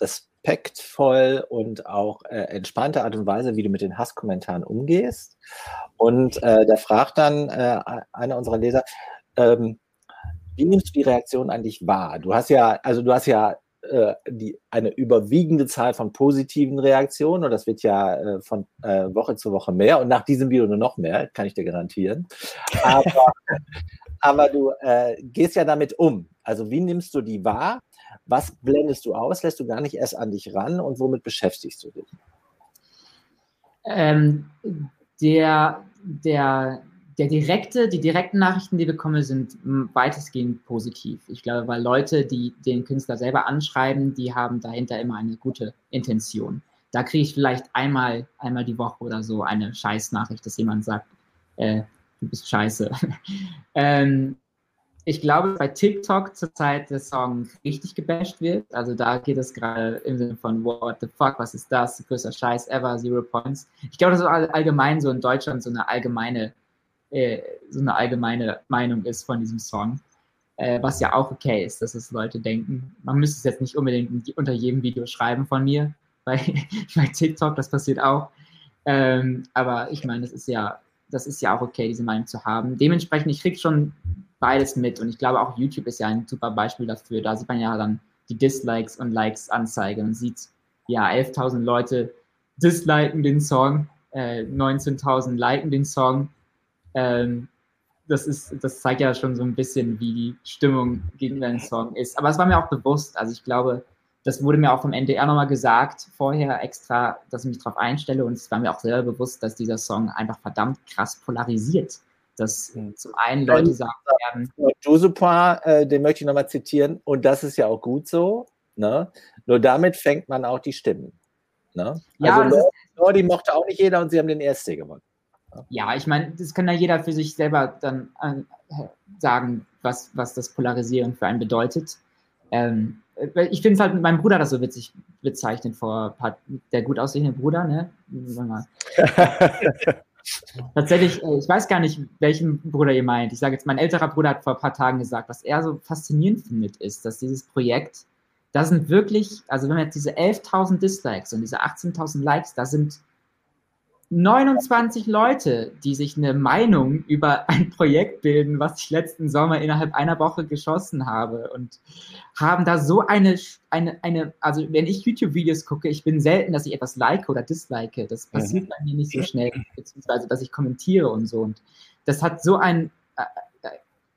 respektvoll und auch äh, entspannte Art und Weise, wie du mit den Hasskommentaren umgehst. Und äh, da fragt dann äh, einer unserer Leser, ähm, wie nimmst du die Reaktion eigentlich wahr? Du hast ja, also du hast ja äh, die, eine überwiegende Zahl von positiven Reaktionen und das wird ja äh, von äh, Woche zu Woche mehr und nach diesem Video nur noch mehr, kann ich dir garantieren. Aber, aber du äh, gehst ja damit um. Also wie nimmst du die wahr? Was blendest du aus? Lässt du gar nicht erst an dich ran und womit beschäftigst du dich? Ähm, der, der, der direkte, die direkten Nachrichten, die ich bekomme, sind weitestgehend positiv. Ich glaube, weil Leute, die den Künstler selber anschreiben, die haben dahinter immer eine gute Intention. Da kriege ich vielleicht einmal, einmal die Woche oder so eine Scheißnachricht, dass jemand sagt, äh, du bist scheiße. ähm, ich glaube, bei TikTok zurzeit der Song richtig gebasht wird. Also da geht es gerade im Sinne von What the fuck, was ist das? Größter Scheiß ever, Zero Points. Ich glaube, das ist allgemein so in Deutschland so eine allgemeine äh, so eine allgemeine Meinung ist von diesem Song. Äh, was ja auch okay ist, dass es Leute denken. Man müsste es jetzt nicht unbedingt unter jedem Video schreiben von mir, bei, bei TikTok, das passiert auch. Ähm, aber ich meine, das ist ja, das ist ja auch okay, diese Meinung zu haben. Dementsprechend, ich kriege schon beides mit und ich glaube auch YouTube ist ja ein super Beispiel dafür. Da sieht man ja dann die Dislikes und Likes Anzeige und sieht, ja, 11.000 Leute disliken den Song, äh, 19.000 liken den Song ähm, das, ist, das zeigt ja schon so ein bisschen, wie die Stimmung gegen deinen Song ist. Aber es war mir auch bewusst. Also ich glaube, das wurde mir auch vom NDR nochmal gesagt, vorher extra, dass ich mich darauf einstelle und es war mir auch selber bewusst, dass dieser Song einfach verdammt krass polarisiert. Dass mhm. zum einen Leute sagen werden. Josepa, äh, den möchte ich nochmal zitieren, und das ist ja auch gut so. Ne? Nur damit fängt man auch die Stimmen. Ne? Ja, also Lordi mochte auch nicht jeder und sie haben den ESC gewonnen. Ja, ich meine, das kann ja jeder für sich selber dann äh, sagen, was, was das Polarisieren für einen bedeutet. Ähm, äh, ich finde es halt mit meinem Bruder das so witzig bezeichnet vor der gut aussehende Bruder, ne? Tatsächlich, äh, ich weiß gar nicht, welchen Bruder ihr meint. Ich sage jetzt, mein älterer Bruder hat vor ein paar Tagen gesagt, was er so faszinierend findet, ist, dass dieses Projekt, da sind wirklich, also wenn man jetzt diese 11.000 Dislikes und diese 18.000 Likes, da sind 29 Leute, die sich eine Meinung über ein Projekt bilden, was ich letzten Sommer innerhalb einer Woche geschossen habe und haben da so eine, eine, eine also wenn ich YouTube-Videos gucke, ich bin selten, dass ich etwas like oder dislike. Das passiert bei mir nicht so schnell, beziehungsweise dass ich kommentiere und so. Und das hat so ein, äh, äh,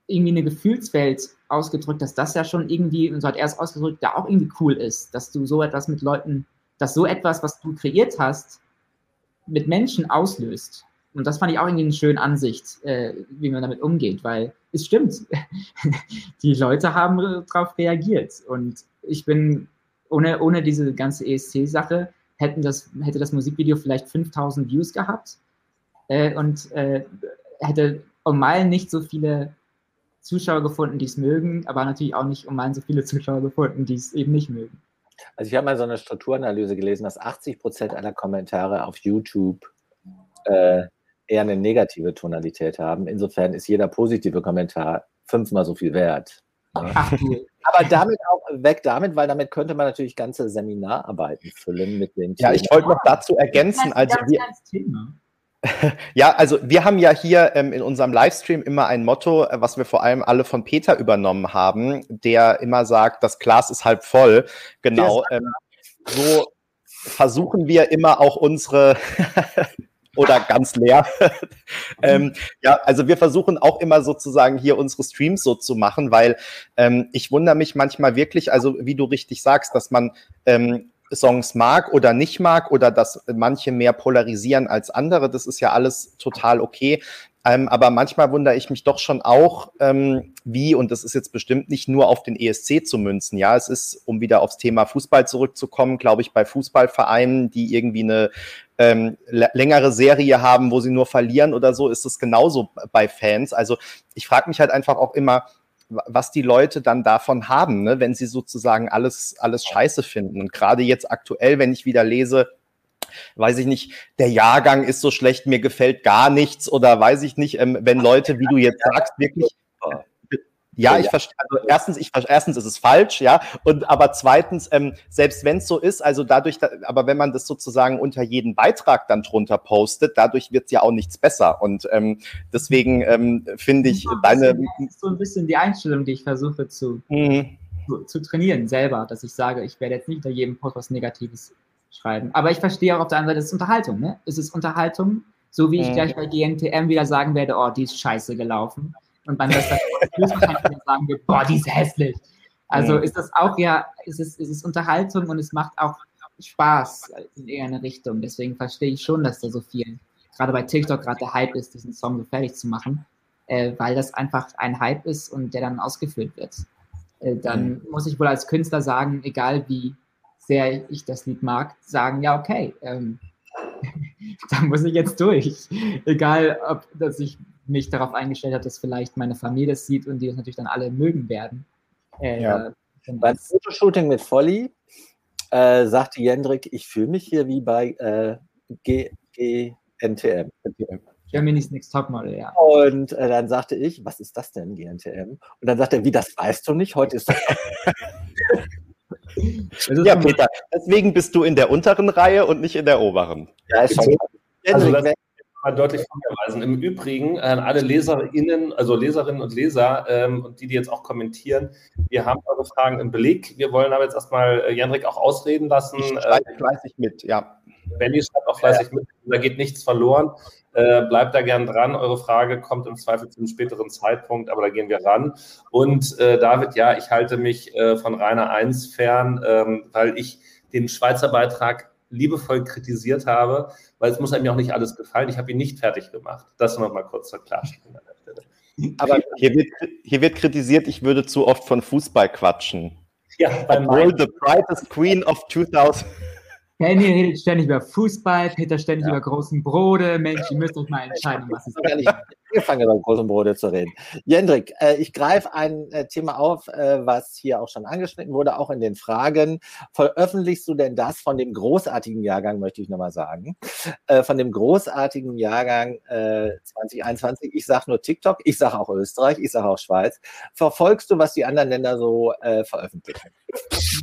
irgendwie eine Gefühlswelt ausgedrückt, dass das ja schon irgendwie, und so hat er es ausgedrückt, da auch irgendwie cool ist, dass du so etwas mit Leuten, dass so etwas, was du kreiert hast, mit Menschen auslöst. Und das fand ich auch irgendwie eine schöne Ansicht, äh, wie man damit umgeht, weil es stimmt. die Leute haben darauf reagiert. Und ich bin, ohne, ohne diese ganze ESC-Sache, das, hätte das Musikvideo vielleicht 5000 Views gehabt äh, und äh, hätte um Meilen nicht so viele Zuschauer gefunden, die es mögen, aber natürlich auch nicht um Meilen so viele Zuschauer gefunden, die es eben nicht mögen. Also ich habe mal so eine Strukturanalyse gelesen, dass 80 Prozent aller Kommentare auf YouTube äh, eher eine negative Tonalität haben. Insofern ist jeder positive Kommentar fünfmal so viel wert. Ne? Aber damit auch weg damit, weil damit könnte man natürlich ganze Seminararbeiten füllen mit dem Thema. Ja, ich wollte noch dazu ergänzen, also wir, ja, also wir haben ja hier ähm, in unserem Livestream immer ein Motto, äh, was wir vor allem alle von Peter übernommen haben, der immer sagt, das Glas ist halb voll. Genau. Ähm, so versuchen wir immer auch unsere oder ganz leer. ähm, ja, also wir versuchen auch immer sozusagen hier unsere Streams so zu machen, weil ähm, ich wundere mich manchmal wirklich, also wie du richtig sagst, dass man ähm, Songs mag oder nicht mag oder dass manche mehr polarisieren als andere. Das ist ja alles total okay. Ähm, aber manchmal wundere ich mich doch schon auch, ähm, wie, und das ist jetzt bestimmt nicht nur auf den ESC zu münzen. Ja, es ist, um wieder aufs Thema Fußball zurückzukommen, glaube ich, bei Fußballvereinen, die irgendwie eine ähm, längere Serie haben, wo sie nur verlieren oder so, ist es genauso bei Fans. Also ich frage mich halt einfach auch immer, was die Leute dann davon haben, ne, wenn sie sozusagen alles, alles scheiße finden. Und gerade jetzt aktuell, wenn ich wieder lese, weiß ich nicht, der Jahrgang ist so schlecht, mir gefällt gar nichts oder weiß ich nicht, ähm, wenn Leute, wie du jetzt sagst, wirklich ja, ich verstehe. Also erstens, ich erstens ist es falsch, ja, und aber zweitens, ähm, selbst wenn es so ist, also dadurch, da, aber wenn man das sozusagen unter jeden Beitrag dann drunter postet, dadurch wird es ja auch nichts besser. Und ähm, deswegen ähm, finde ich ja, deine. Das ist so ein bisschen die Einstellung, die ich versuche zu, mhm. zu, zu, trainieren selber, dass ich sage, ich werde jetzt nicht unter jedem Post was Negatives schreiben. Aber ich verstehe auch auf der anderen Seite, es ist Unterhaltung, ne? Es ist Unterhaltung, so wie ich mhm. gleich bei GNTM wieder sagen werde, oh, die ist scheiße gelaufen und beim höchstwahrscheinlich sagen wir, boah, die ist hässlich. Also mhm. ist das auch ja, ist es, ist es Unterhaltung und es macht auch Spaß in irgendeine Richtung. Deswegen verstehe ich schon, dass da so viel, gerade bei TikTok gerade der Hype ist, diesen Song so fertig zu machen, äh, weil das einfach ein Hype ist und der dann ausgeführt wird. Äh, dann mhm. muss ich wohl als Künstler sagen, egal wie sehr ich das Lied mag, sagen, ja, okay, ähm, da muss ich jetzt durch. Egal, ob dass ich mich darauf eingestellt habe, dass vielleicht meine Familie das sieht und die das natürlich dann alle mögen werden. Äh, ja. Beim Fotoshooting mit Folly äh, sagte Jendrik, ich fühle mich hier wie bei äh, GNTM. Germany's Next Topmodel, ja. Und äh, dann sagte ich, was ist das denn, GNTM? Und dann sagte er, wie, das weißt du nicht? Heute ist das. ja, Peter, deswegen bist du in der unteren Reihe und nicht in der oberen. Ja, ist schon. Also, mal deutlich verweisen. Im Übrigen an alle Leserinnen, also Leserinnen und Leser ähm, und die, die jetzt auch kommentieren, wir haben eure Fragen im Beleg. Wir wollen aber jetzt erstmal äh, Janrik auch ausreden lassen. Ich schreibe fleißig mit, ja. Belly schreibt auch fleißig mit, da geht nichts verloren. Äh, bleibt da gern dran. Eure Frage kommt im Zweifel zu einem späteren Zeitpunkt, aber da gehen wir ran. Und äh, David, ja, ich halte mich äh, von Rainer 1 fern, ähm, weil ich den Schweizer Beitrag liebevoll kritisiert habe, weil es muss einem ja auch nicht alles gefallen. Ich habe ihn nicht fertig gemacht. Das noch mal kurz zur Klarstellung an der Stelle. Aber hier wird, hier wird kritisiert, ich würde zu oft von Fußball quatschen. Ja, Obwohl The Brightest Queen of 2000 Penny redet ständig über Fußball, Peter ständig ja. über großen Brote. Mensch, ihr müsst euch mal entscheiden, was es ist. Angefangen über großen Brote zu reden. Jendrik, äh, ich greife ein äh, Thema auf, äh, was hier auch schon angeschnitten wurde, auch in den Fragen. Veröffentlichst du denn das von dem großartigen Jahrgang, möchte ich nochmal sagen, äh, von dem großartigen Jahrgang 2021? Äh, ich sage nur TikTok, ich sage auch Österreich, ich sage auch Schweiz. Verfolgst du, was die anderen Länder so äh, veröffentlichen?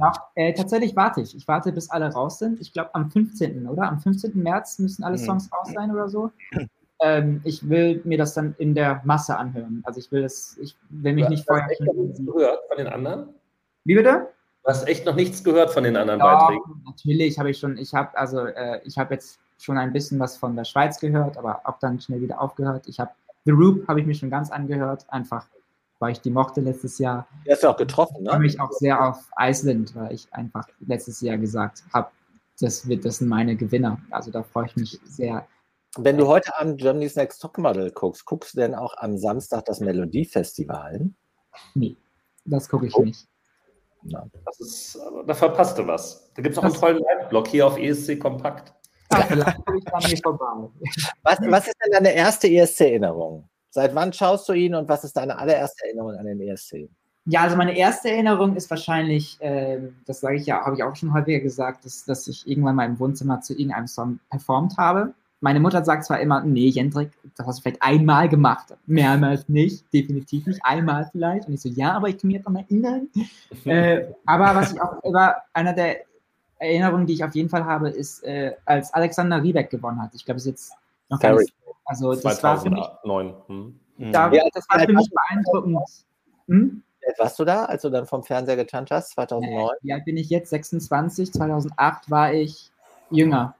Ja, tatsächlich warte ich. Ich warte, bis alle raus sind ich glaube am 15. oder? Am 15. März müssen alle mhm. Songs raus sein oder so. Ähm, ich will mir das dann in der Masse anhören. Also ich will das, ich will mich ja, nicht vorher. Hast du nichts gehört von den anderen? Wie bitte? Du hast echt noch nichts gehört von den anderen ja, Beiträgen. Natürlich habe ich schon, ich habe also äh, ich habe jetzt schon ein bisschen was von der Schweiz gehört, aber auch dann schnell wieder aufgehört. Ich habe The Roop habe ich mir schon ganz angehört, einfach weil ich die mochte letztes Jahr. Der ist ja auch getroffen, ne? Ich freue mich auch sehr auf Iceland, weil ich einfach letztes Jahr gesagt habe, das, wird, das sind meine Gewinner. Also da freue ich mich sehr. Wenn du heute Abend Germany's Next Topmodel guckst, guckst du denn auch am Samstag das Melodiefestival? Nee, das gucke ich oh. nicht. Ja. Ist, da verpasst du was. Da gibt es auch einen tollen Live-Blog hier auf ESC Kompakt. Ah. Was, was ist denn deine erste ESC-Erinnerung? Seit wann schaust du ihn und was ist deine allererste Erinnerung an den ESC? Ja, also meine erste Erinnerung ist wahrscheinlich, äh, das sage ich ja, habe ich auch schon häufiger gesagt, dass, dass ich irgendwann mal im Wohnzimmer zu irgendeinem Song performt habe. Meine Mutter sagt zwar immer, nee, Jendrik, das hast du vielleicht einmal gemacht. Mehrmals nicht, definitiv nicht, einmal vielleicht. Und ich so, ja, aber ich kann mich daran erinnern. äh, aber was ich auch über einer der Erinnerungen, die ich auf jeden Fall habe, ist, äh, als Alexander Riebeck gewonnen hat. Ich glaube, es ist jetzt noch gar nicht, also das 2009. war für mich, hm. da, das war für mich beeindruckend. Hm? warst du da, als du dann vom Fernseher getanzt hast, 2009? Äh, ja, bin ich jetzt 26. 2008 war ich jünger.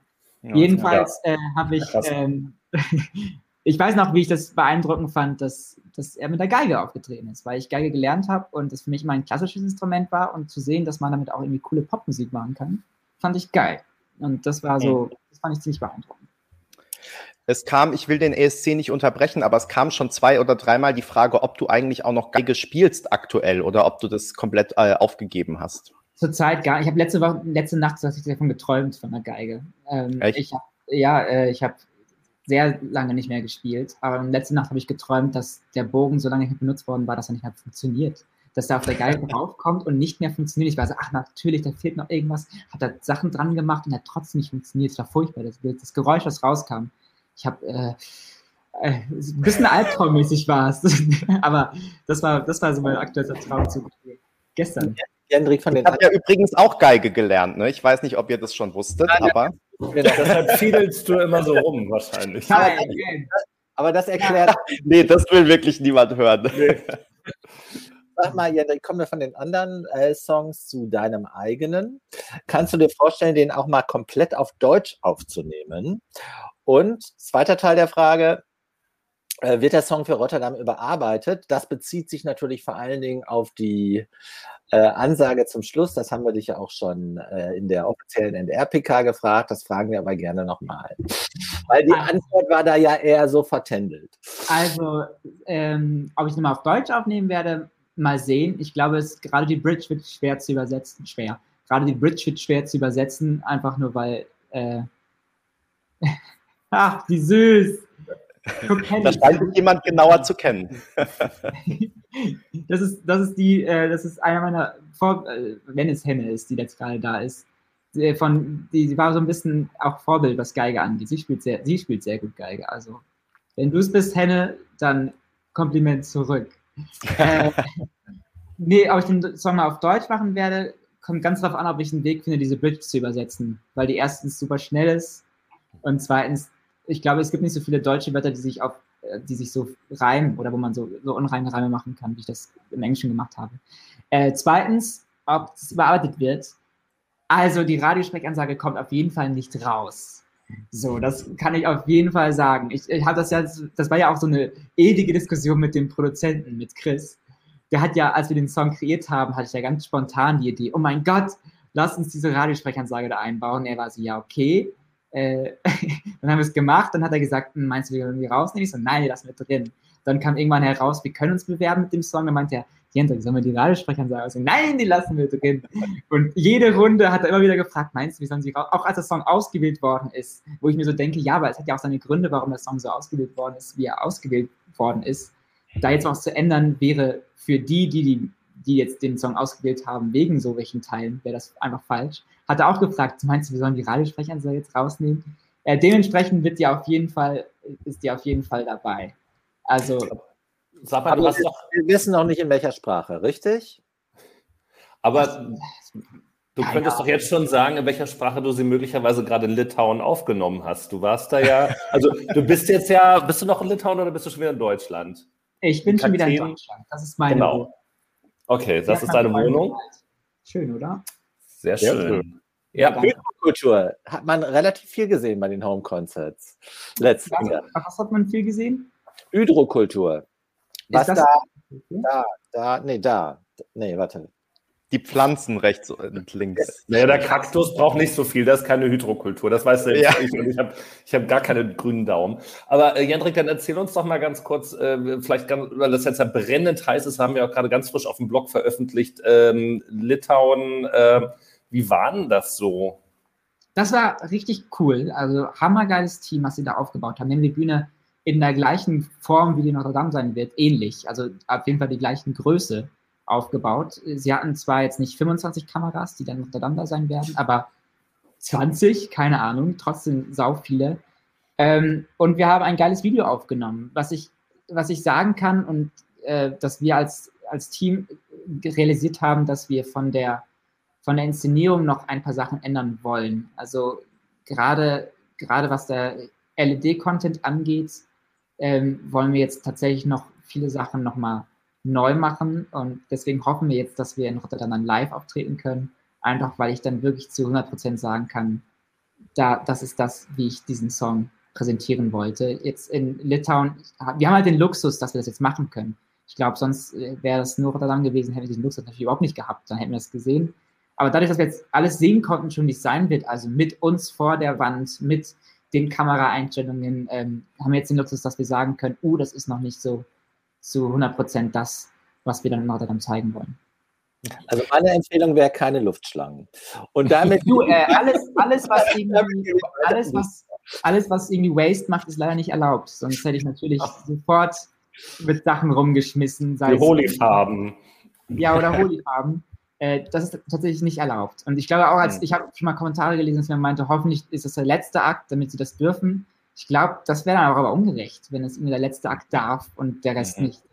Ja, Jedenfalls ja. äh, habe ich, ähm, ich weiß noch, wie ich das beeindruckend fand, dass, dass er mit der Geige aufgetreten ist, weil ich Geige gelernt habe und das für mich immer ein klassisches Instrument war und zu sehen, dass man damit auch irgendwie coole Popmusik machen kann, fand ich geil. Und das war so, das fand ich ziemlich beeindruckend. Es kam, ich will den ESC nicht unterbrechen, aber es kam schon zwei oder dreimal die Frage, ob du eigentlich auch noch Geige spielst aktuell oder ob du das komplett äh, aufgegeben hast. Zurzeit gar nicht. Ich habe letzte Woche, letzte Nacht ich davon geträumt von der Geige. Ähm, Echt? Ich hab, ja, äh, ich habe sehr lange nicht mehr gespielt, aber letzte Nacht habe ich geträumt, dass der Bogen so lange nicht benutzt worden war, dass er nicht mehr funktioniert. Dass er auf der Geige draufkommt und nicht mehr funktioniert. Ich war so, ach natürlich, da fehlt noch irgendwas. Hat da Sachen dran gemacht und er hat trotzdem nicht funktioniert. Es war furchtbar, das Bild. Das Geräusch, das rauskam ich habe äh, äh, ein bisschen albtraummäßig war es. Aber das war, das war so mein aktueller Traum zu gestern. Hendrik von den ich habe ja übrigens auch Geige gelernt. Ne? Ich weiß nicht, ob ihr das schon wusstet, Nein, aber. Deshalb fiedelst du immer so rum, wahrscheinlich. Nein, aber das erklärt. nee, das will wirklich niemand hören. Nee. Sag mal, Hendrik, kommen wir von den anderen äh, Songs zu deinem eigenen. Kannst du dir vorstellen, den auch mal komplett auf Deutsch aufzunehmen? Und zweiter Teil der Frage, wird der Song für Rotterdam überarbeitet? Das bezieht sich natürlich vor allen Dingen auf die äh, Ansage zum Schluss. Das haben wir dich ja auch schon äh, in der offiziellen NDR-PK gefragt. Das fragen wir aber gerne nochmal. Weil die also Antwort war da ja eher so vertändelt. Also, ähm, ob ich es nochmal auf Deutsch aufnehmen werde, mal sehen. Ich glaube, es, gerade die Bridge wird schwer zu übersetzen. Schwer. Gerade die Bridge wird schwer zu übersetzen, einfach nur weil. Äh, Ach, wie süß. Da scheint sich jemand genauer zu kennen. das ist, das ist die, äh, das ist einer meiner, Vor äh, wenn es Henne ist, die jetzt gerade da ist. Von, die, die war so ein bisschen auch Vorbild, was Geige angeht. Sie spielt sehr, sie spielt sehr gut Geige. Also, wenn du es bist, Henne, dann Kompliment zurück. äh, nee, ob ich den Song mal auf Deutsch machen werde, kommt ganz darauf an, ob ich einen Weg finde, diese Bridge zu übersetzen. Weil die erstens super schnell ist und zweitens ich glaube, es gibt nicht so viele deutsche Wörter, die sich auf, äh, die sich so reimen oder wo man so, so unreine Reime machen kann, wie ich das im Englischen gemacht habe. Äh, zweitens, ob es überarbeitet wird. Also die Radiosprechansage kommt auf jeden Fall nicht raus. So, das kann ich auf jeden Fall sagen. Ich, ich habe das ja, das war ja auch so eine ewige Diskussion mit dem Produzenten, mit Chris. Der hat ja, als wir den Song kreiert haben, hatte ich ja ganz spontan die Idee, oh mein Gott, lass uns diese Radiosprechansage da einbauen. Er war so, ja, okay. Äh, dann haben wir es gemacht, dann hat er gesagt, hm, meinst du, wir die rausnehmen? Ich so, nein, die lassen wir drin. Dann kam irgendwann heraus, wir können uns bewerben mit dem Song. Dann meinte er, Jendrik, sollen wir die Radiosprechern sagen? Also, nein, die lassen wir drin. Und jede Runde hat er immer wieder gefragt, meinst du, wie sollen sie raus? Auch als der Song ausgewählt worden ist, wo ich mir so denke, ja, aber es hat ja auch seine Gründe, warum der Song so ausgewählt worden ist, wie er ausgewählt worden ist. Da jetzt was zu ändern, wäre für die, die, die, die jetzt den Song ausgewählt haben, wegen so welchen Teilen, wäre das einfach falsch. Hat er auch gefragt, meinst du, wir sollen die Radiosprecher jetzt rausnehmen? Äh, dementsprechend wird die auf jeden Fall, ist die auf jeden Fall dabei. Also Sag mal, du hast doch. Wir wissen noch nicht in welcher Sprache, richtig? Aber du könntest doch jetzt schon sagen, in welcher Sprache du sie möglicherweise gerade in Litauen aufgenommen hast. Du warst da ja, also du bist jetzt ja, bist du noch in Litauen oder bist du schon wieder in Deutschland? Ich bin schon wieder in Deutschland. Das ist meine genau. Wohnung. Okay, das ist deine Wohnung. Schön, oder? Sehr, Sehr schön. schön. Ja, Kultur hat man relativ viel gesehen bei den Home Concerts. Letztes Jahr. Was hat man viel gesehen? Hydrokultur. Was da, da, da, nee, da, nee, warte. Die Pflanzen rechts und links. Naja, der Kaktus braucht nicht so viel, das ist keine Hydrokultur, das weiß du ja. ich. Ich habe ich hab gar keine grünen Daumen. Aber äh, Jendrik, dann erzähl uns doch mal ganz kurz, äh, vielleicht, ganz, weil das jetzt ja brennend heiß ist, haben wir auch gerade ganz frisch auf dem Blog veröffentlicht, ähm, Litauen, äh, wie war denn das so? Das war richtig cool. Also hammergeiles Team, was sie da aufgebaut haben. Nehmen die Bühne in der gleichen Form, wie die Notre Dame sein wird, ähnlich. Also auf jeden Fall die gleichen Größe aufgebaut. Sie hatten zwar jetzt nicht 25 Kameras, die dann Notre Dame da sein werden, aber 20, keine Ahnung, trotzdem sau viele. Ähm, und wir haben ein geiles Video aufgenommen. Was ich, was ich sagen kann und äh, dass wir als, als Team realisiert haben, dass wir von der, von der Inszenierung noch ein paar Sachen ändern wollen. Also gerade, gerade was der LED-Content angeht, ähm, wollen wir jetzt tatsächlich noch viele Sachen nochmal neu machen und deswegen hoffen wir jetzt, dass wir in Rotterdam dann live auftreten können, einfach weil ich dann wirklich zu 100% sagen kann, da, das ist das, wie ich diesen Song präsentieren wollte. Jetzt in Litauen, wir haben halt den Luxus, dass wir das jetzt machen können. Ich glaube, sonst äh, wäre das nur Rotterdam gewesen, hätten wir diesen Luxus natürlich überhaupt nicht gehabt, dann hätten wir das gesehen. Aber dadurch, dass wir jetzt alles sehen konnten, schon wie es sein wird, also mit uns vor der Wand, mit den Kameraeinstellungen ähm, haben wir jetzt den Luxus, dass wir sagen können, uh, das ist noch nicht so zu 100 Prozent das, was wir dann in Rotterdam zeigen wollen. Also meine Empfehlung wäre keine Luftschlangen. Und damit du, äh, alles, alles, was irgendwie, alles, was, alles, was irgendwie Waste macht, ist leider nicht erlaubt. Sonst hätte ich natürlich sofort mit Sachen rumgeschmissen. Sei Die Holyfarben. Ja, oder Holyfarben. Äh, das ist tatsächlich nicht erlaubt. Und ich glaube auch, als ich habe schon mal Kommentare gelesen, dass man meinte, hoffentlich ist das der letzte Akt, damit sie das dürfen. Ich glaube, das wäre dann auch aber ungerecht, wenn es irgendwie der letzte Akt darf und der Rest mhm. nicht.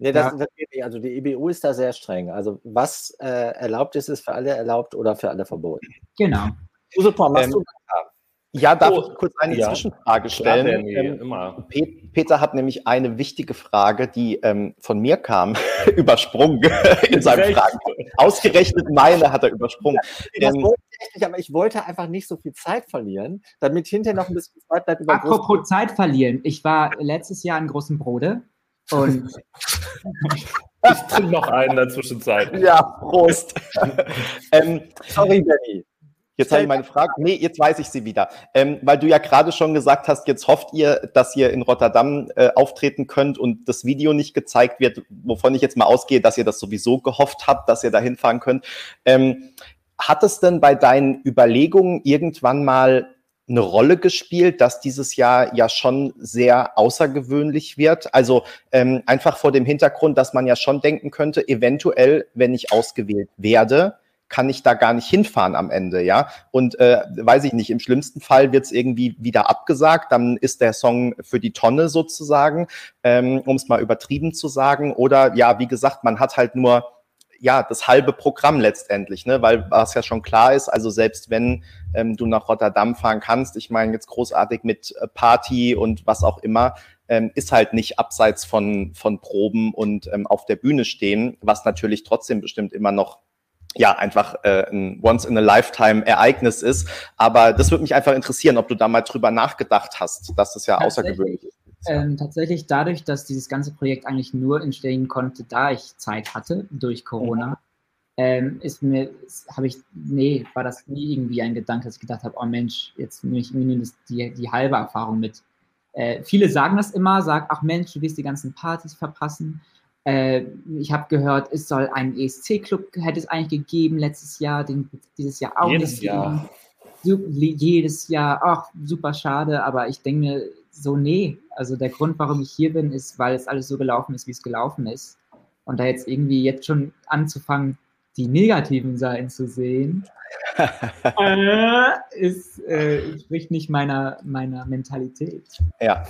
Nee, das, das geht nicht. Also die EBU ist da sehr streng. Also was äh, erlaubt ist, ist für alle erlaubt oder für alle verboten. Genau. Super, machst ähm, du ja, darf oh, ich kurz eine ja. Zwischenfrage stellen? Klar, ähm, immer. Peter hat nämlich eine wichtige Frage, die ähm, von mir kam, übersprungen in seinem Fragen. Ausgerechnet meine hat er übersprungen. Ja, ähm, wollte ich nicht, aber ich wollte einfach nicht so viel Zeit verlieren, damit hinterher noch ein bisschen Zeit bleibt. Über Apropos Zeit verlieren. Ich war letztes Jahr in Großen Brode und ich trinke noch einen in der Zwischenzeit. Ja, Prost. ähm, sorry, Benny. Jetzt habe ich meine Frage. Nee, jetzt weiß ich sie wieder. Ähm, weil du ja gerade schon gesagt hast, jetzt hofft ihr, dass ihr in Rotterdam äh, auftreten könnt und das Video nicht gezeigt wird, wovon ich jetzt mal ausgehe, dass ihr das sowieso gehofft habt, dass ihr da hinfahren könnt. Ähm, hat es denn bei deinen Überlegungen irgendwann mal eine Rolle gespielt, dass dieses Jahr ja schon sehr außergewöhnlich wird. Also ähm, einfach vor dem Hintergrund, dass man ja schon denken könnte, eventuell, wenn ich ausgewählt werde, kann ich da gar nicht hinfahren am Ende, ja. Und äh, weiß ich nicht, im schlimmsten Fall wird es irgendwie wieder abgesagt, dann ist der Song für die Tonne sozusagen, ähm, um es mal übertrieben zu sagen. Oder ja, wie gesagt, man hat halt nur ja, das halbe Programm letztendlich, ne? weil was ja schon klar ist, also selbst wenn ähm, du nach Rotterdam fahren kannst, ich meine jetzt großartig mit äh, Party und was auch immer, ähm, ist halt nicht abseits von, von Proben und ähm, auf der Bühne stehen, was natürlich trotzdem bestimmt immer noch ja einfach äh, ein Once-in-a-Lifetime-Ereignis ist. Aber das würde mich einfach interessieren, ob du da mal drüber nachgedacht hast, dass das ja außergewöhnlich ist. Ähm, tatsächlich dadurch, dass dieses ganze Projekt eigentlich nur entstehen konnte, da ich Zeit hatte durch Corona, mhm. ähm, ist mir, habe ich, nee, war das nie irgendwie ein Gedanke, dass ich gedacht habe, oh Mensch, jetzt nehme ich mir die, die halbe Erfahrung mit. Äh, viele sagen das immer, sagen, ach Mensch, du wirst die ganzen Partys verpassen. Äh, ich habe gehört, es soll einen ESC-Club, hätte es eigentlich gegeben letztes Jahr, den dieses Jahr auch jedes nicht Jahr. jedes Jahr, ach, super schade, aber ich denke mir so, nee, also der Grund, warum ich hier bin, ist, weil es alles so gelaufen ist, wie es gelaufen ist. Und da jetzt irgendwie jetzt schon anzufangen, die negativen Seiten zu sehen, äh, ist, äh, spricht nicht meiner, meiner Mentalität. Ja.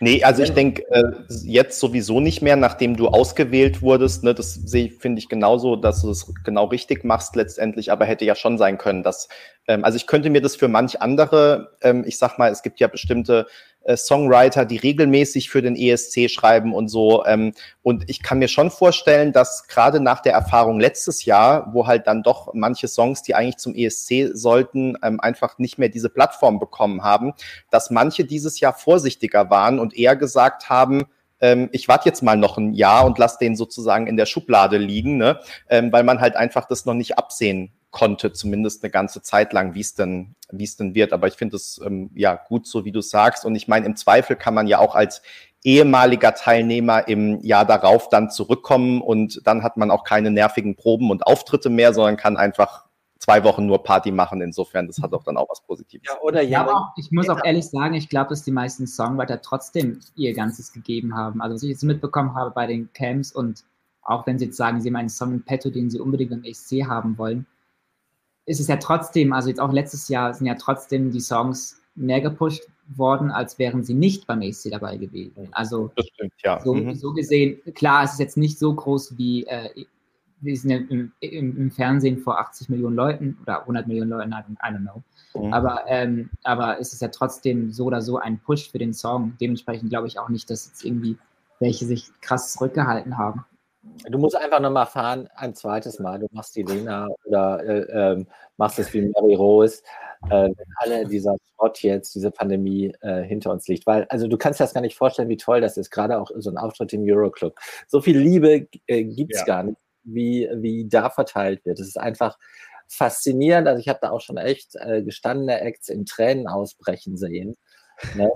Nee, also ich denke äh, jetzt sowieso nicht mehr, nachdem du ausgewählt wurdest. Ne, das finde ich genauso, dass du es genau richtig machst letztendlich, aber hätte ja schon sein können, dass, also ich könnte mir das für manch andere, ähm, ich sag mal, es gibt ja bestimmte äh, Songwriter, die regelmäßig für den ESC schreiben und so. Ähm, und ich kann mir schon vorstellen, dass gerade nach der Erfahrung letztes Jahr, wo halt dann doch manche Songs, die eigentlich zum ESC sollten, ähm, einfach nicht mehr diese Plattform bekommen haben, dass manche dieses Jahr vorsichtiger waren und eher gesagt haben, ähm, ich warte jetzt mal noch ein Jahr und lasse den sozusagen in der Schublade liegen, ne? ähm, weil man halt einfach das noch nicht absehen konnte, zumindest eine ganze Zeit lang, wie es denn, wie es denn wird. Aber ich finde es ähm, ja gut, so wie du sagst. Und ich meine, im Zweifel kann man ja auch als ehemaliger Teilnehmer im Jahr darauf dann zurückkommen und dann hat man auch keine nervigen Proben und Auftritte mehr, sondern kann einfach zwei Wochen nur Party machen. Insofern, das hat auch dann auch was Positives. Ja, oder ja, aber ich muss auch ehrlich sagen, ich glaube, dass die meisten Songwriter trotzdem ihr Ganzes gegeben haben. Also was ich jetzt mitbekommen habe bei den Camps und auch wenn sie jetzt sagen, sie haben einen Song in petto, den sie unbedingt im ESC haben wollen, ist es ja trotzdem, also jetzt auch letztes Jahr sind ja trotzdem die Songs mehr gepusht worden, als wären sie nicht beim ESC dabei gewesen. Also stimmt, ja. so, mhm. so, gesehen, klar, es ist jetzt nicht so groß wie äh, wir sind im, im, im, Fernsehen vor 80 Millionen Leuten oder 100 Millionen Leuten, I don't know. Mhm. Aber, ähm, aber es ist ja trotzdem so oder so ein Push für den Song. Dementsprechend glaube ich auch nicht, dass jetzt irgendwie welche sich krass zurückgehalten haben. Du musst einfach nochmal fahren, ein zweites Mal. Du machst die Lena oder äh, äh, machst es wie Mary Rose, äh, wenn alle dieser Schrott jetzt, diese Pandemie äh, hinter uns liegt. Weil, also du kannst dir das gar nicht vorstellen, wie toll das ist, gerade auch so ein Auftritt im Euroclub. So viel Liebe äh, gibt es ja. gar nicht, wie, wie da verteilt wird. Es ist einfach faszinierend. Also ich habe da auch schon echt äh, gestandene Acts in Tränen ausbrechen sehen. Ne?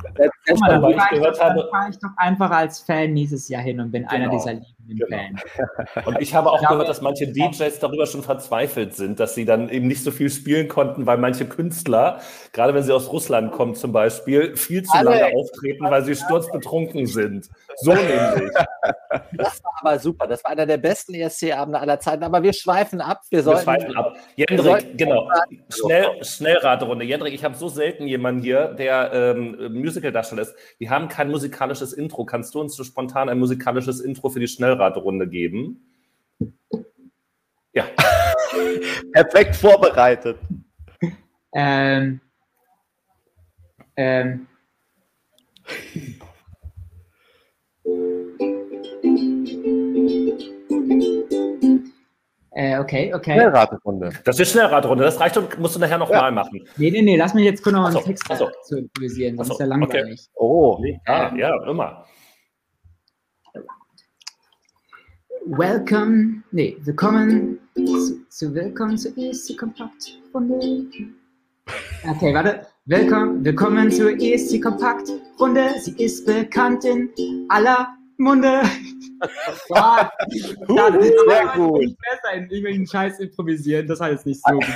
Mal, dann fahre ich, doch, fahr ich doch einfach als Fan nächstes Jahr hin und bin genau. einer dieser liebenden genau. Fans. Und ich habe auch ich gehört, dass manche DJs darüber schon verzweifelt sind, dass sie dann eben nicht so viel spielen konnten, weil manche Künstler, gerade wenn sie aus Russland kommen zum Beispiel, viel zu Alle. lange auftreten, weil sie sturzbetrunken sind. So nämlich. Das war aber super. Das war einer der besten ESC-Abende aller Zeiten. Aber wir schweifen ab. Wir, wir schweifen ab. Jendrik, genau. Schnell, Schnellraterunde. Jendrik, ich habe so selten jemanden hier, der ähm, Musical-Darsteller ist. Wir haben kein musikalisches Intro. Kannst du uns so spontan ein musikalisches Intro für die Schnellraterunde geben? Ja. Perfekt vorbereitet. Ähm. Ähm. Äh, okay, okay. Schnellraterunde. Das ist Schnellraterunde. Das reicht und musst du nachher nochmal ja. machen. Nee, nee, nee. Lass mich jetzt kurz noch einen Text so. zu improvisieren. Das so. ist ja langweilig. Okay. Oh. Nee. Ah, ja, immer. Welcome, nee, willkommen zu, zu Willkommen zu ESC Kompakt Runde. Okay, warte. Willkommen, willkommen zur ESC Kompakt Runde. Sie ist bekannt in aller Munde. Boah, uh, sehr gut. Nicht besser in irgendwelchen Scheiß improvisieren, das heißt nicht so gut.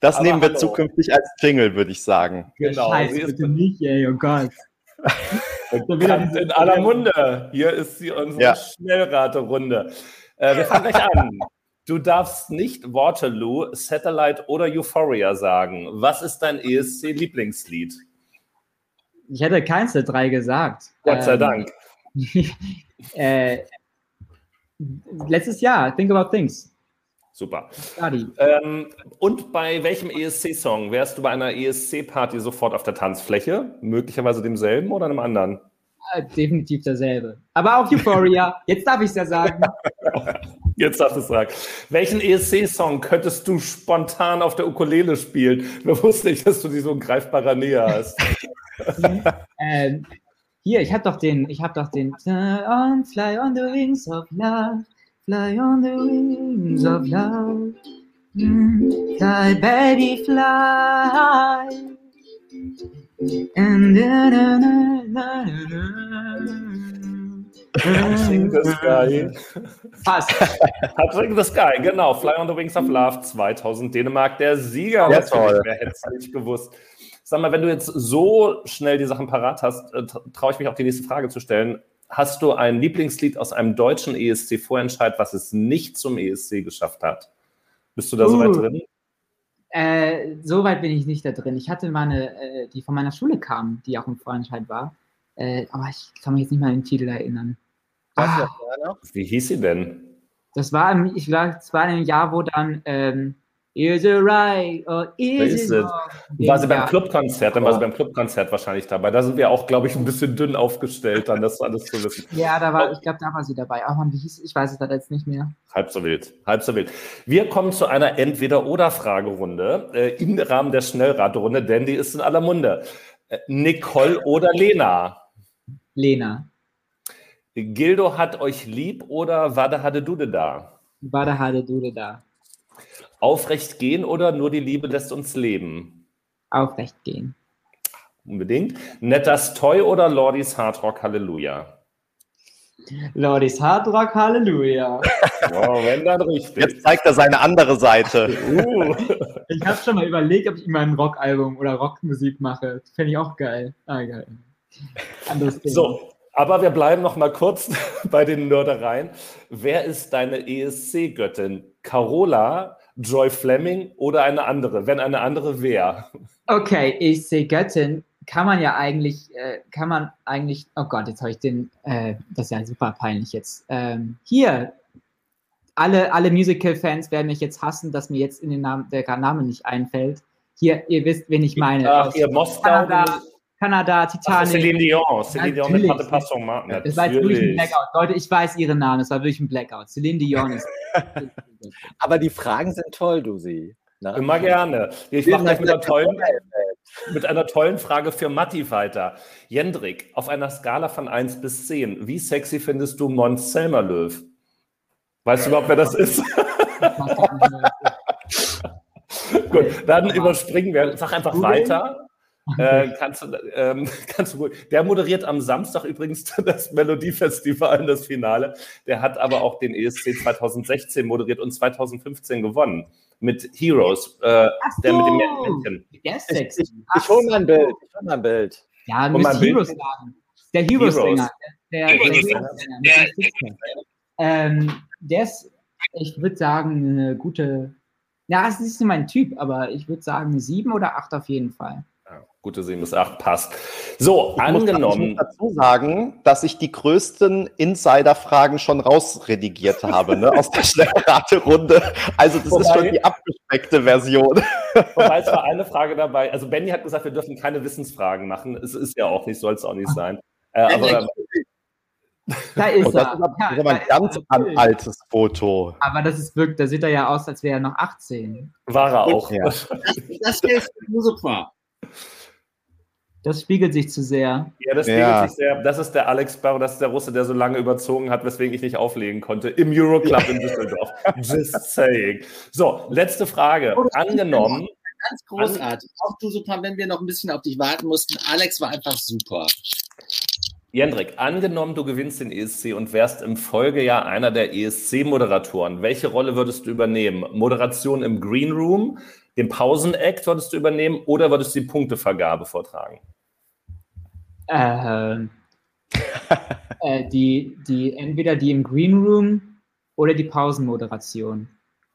Das Aber nehmen wir hallo. zukünftig als Jingle, würde ich sagen. Genau. Scheiße, bitte nicht, ey, oh Gott. in aller Munde. Hier ist sie unsere ja. Schnellraterunde. Äh, wir fangen gleich an. Du darfst nicht Waterloo, Satellite oder Euphoria sagen. Was ist dein ESC-Lieblingslied? Ich hätte keins der drei gesagt. Gott sei ähm, Dank. äh, letztes Jahr, Think About Things. Super. Ähm, und bei welchem ESC-Song wärst du bei einer ESC-Party sofort auf der Tanzfläche? Möglicherweise demselben oder einem anderen? Äh, definitiv derselbe. Aber auch Euphoria. Jetzt darf ich es ja sagen. Jetzt darfst du sagen. Welchen ESC-Song könntest du spontan auf der Ukulele spielen? Mir wusste ich, dass du die so in greifbarer Nähe hast. ähm, hier, ich habe doch den, ich habe doch den Fly on, fly on the wings of love, fly on the wings of love, mm, fly baby fly. And da, da, da, Sing the Sky. Fast. Sing the Sky, genau. Fly on the Wings of Love 2000 Dänemark, der Sieger. Ja, toll. Wer hätte es nicht gewusst. Sag mal, wenn du jetzt so schnell die Sachen parat hast, äh, traue ich mich auch die nächste Frage zu stellen. Hast du ein Lieblingslied aus einem deutschen ESC-Vorentscheid, was es nicht zum ESC geschafft hat? Bist du da uh, so weit drin? Äh, so weit bin ich nicht da drin. Ich hatte mal eine, äh, die von meiner Schule kam, die auch im Vorentscheid war. Äh, aber ich kann mich jetzt nicht mal an den Titel erinnern. Ah, Wie hieß sie denn? Das war, im, ich glaube, es war ein Jahr, wo dann ähm, Is it right or is, is it wrong? War sie beim Clubkonzert, dann war sie beim Clubkonzert wahrscheinlich dabei. Da sind wir auch, glaube ich, ein bisschen dünn aufgestellt, dann das alles zu wissen. Ja, da war, ich glaube, da war sie dabei. Ach man, wie hieß Ich weiß es jetzt nicht mehr. Halb so wild, halb so wild. Wir kommen zu einer Entweder-Oder-Fragerunde äh, im Rahmen der Schnellraterunde, denn die ist in aller Munde. Äh, Nicole oder Lena? Lena. Gildo hat euch lieb oder Wade hatte Dude da? Wade hatte Dude da. Aufrecht gehen oder nur die Liebe lässt uns leben? Aufrecht gehen. Unbedingt. Netters Toy oder Lordis Hardrock Halleluja? Lordis Hardrock Halleluja. Oh, wenn dann richtig. Jetzt zeigt er seine andere Seite. Uh. Ich habe schon mal überlegt, ob ich immer ein Rockalbum oder Rockmusik mache. Fände ich auch geil. Ah, geil. So, aber wir bleiben noch mal kurz bei den Nördereien. Wer ist deine ESC-Göttin? Carola, Joy Fleming oder eine andere? Wenn eine andere, wer? Okay, ESC-Göttin kann man ja eigentlich, äh, kann man eigentlich, oh Gott, jetzt habe ich den, äh, das ist ja super peinlich jetzt. Ähm, hier, alle, alle Musical-Fans werden mich jetzt hassen, dass mir jetzt in den Namen, der Name nicht einfällt. Hier, ihr wisst, wen ich meine. Ach, ihr Moskau. Kanada, Kanada, Titanic. Celine Dion. Celine Dion mit Pate Passung. Das war jetzt wirklich ein Blackout. Leute, ich weiß ihren Namen. Es war wirklich ein Blackout. Celine Dion ist. Aber die Fragen sind toll, du sie. Na? Immer gerne. Ich mache gleich mit einer, tollen, mit einer tollen Frage für Matti weiter. Jendrik, auf einer Skala von 1 bis 10, wie sexy findest du Mons Selmerlöw? Weißt du überhaupt, wer das ist? Gut, dann überspringen wir. Sag einfach weiter. Äh, kannst, du, ähm, kannst du, der moderiert am Samstag übrigens das Melodiefestival, das Finale. Der hat aber auch den ESC 2016 moderiert und 2015 gewonnen mit Heroes. Äh, so. Der mit dem Männchen. Der ist sexy. Ich, ich, ich hole mal ein Bild. Ich hol mal ein Bild. Ja, du musst Heroes sagen. Der Heroes-Sänger. Der, der, der, ähm, der ist, ich würde sagen, eine gute. Ja, es ist nicht mein Typ, aber ich würde sagen, 7 oder 8 auf jeden Fall. Gute 7 bis 8 passt. So, ich angenommen. Ich muss dazu sagen, dass ich die größten Insider-Fragen schon rausredigiert habe, ne, aus der Schnellraterunde. Also, das Wobei, ist schon die abgespeckte Version. Wobei es war eine Frage dabei. Also, Benny hat gesagt, wir dürfen keine Wissensfragen machen. Es ist ja auch nicht, soll es auch nicht sein. Äh, aber, da ist Und das er. Ist aber, ja, ein ganz ein altes Foto. Aber das ist wirklich, da sieht er ja aus, als wäre er noch 18. War er auch. Ja. Das, das ist super. Das spiegelt sich zu sehr. Ja, das spiegelt ja. sich sehr. Das ist der Alex Barrow, das ist der Russe, der so lange überzogen hat, weswegen ich nicht auflegen konnte. Im Euroclub in Düsseldorf. Just saying. So, letzte Frage. Oh, Angenommen. Ganz großartig. Auch du super, wenn wir noch ein bisschen auf dich warten mussten. Alex war einfach super. Jendrik, angenommen, du gewinnst den ESC und wärst im Folgejahr einer der ESC-Moderatoren. Welche Rolle würdest du übernehmen? Moderation im Green Room, den Pausenact würdest du übernehmen oder würdest du die Punktevergabe vortragen? Äh, äh, die, die, entweder die im Green Room oder die Pausenmoderation.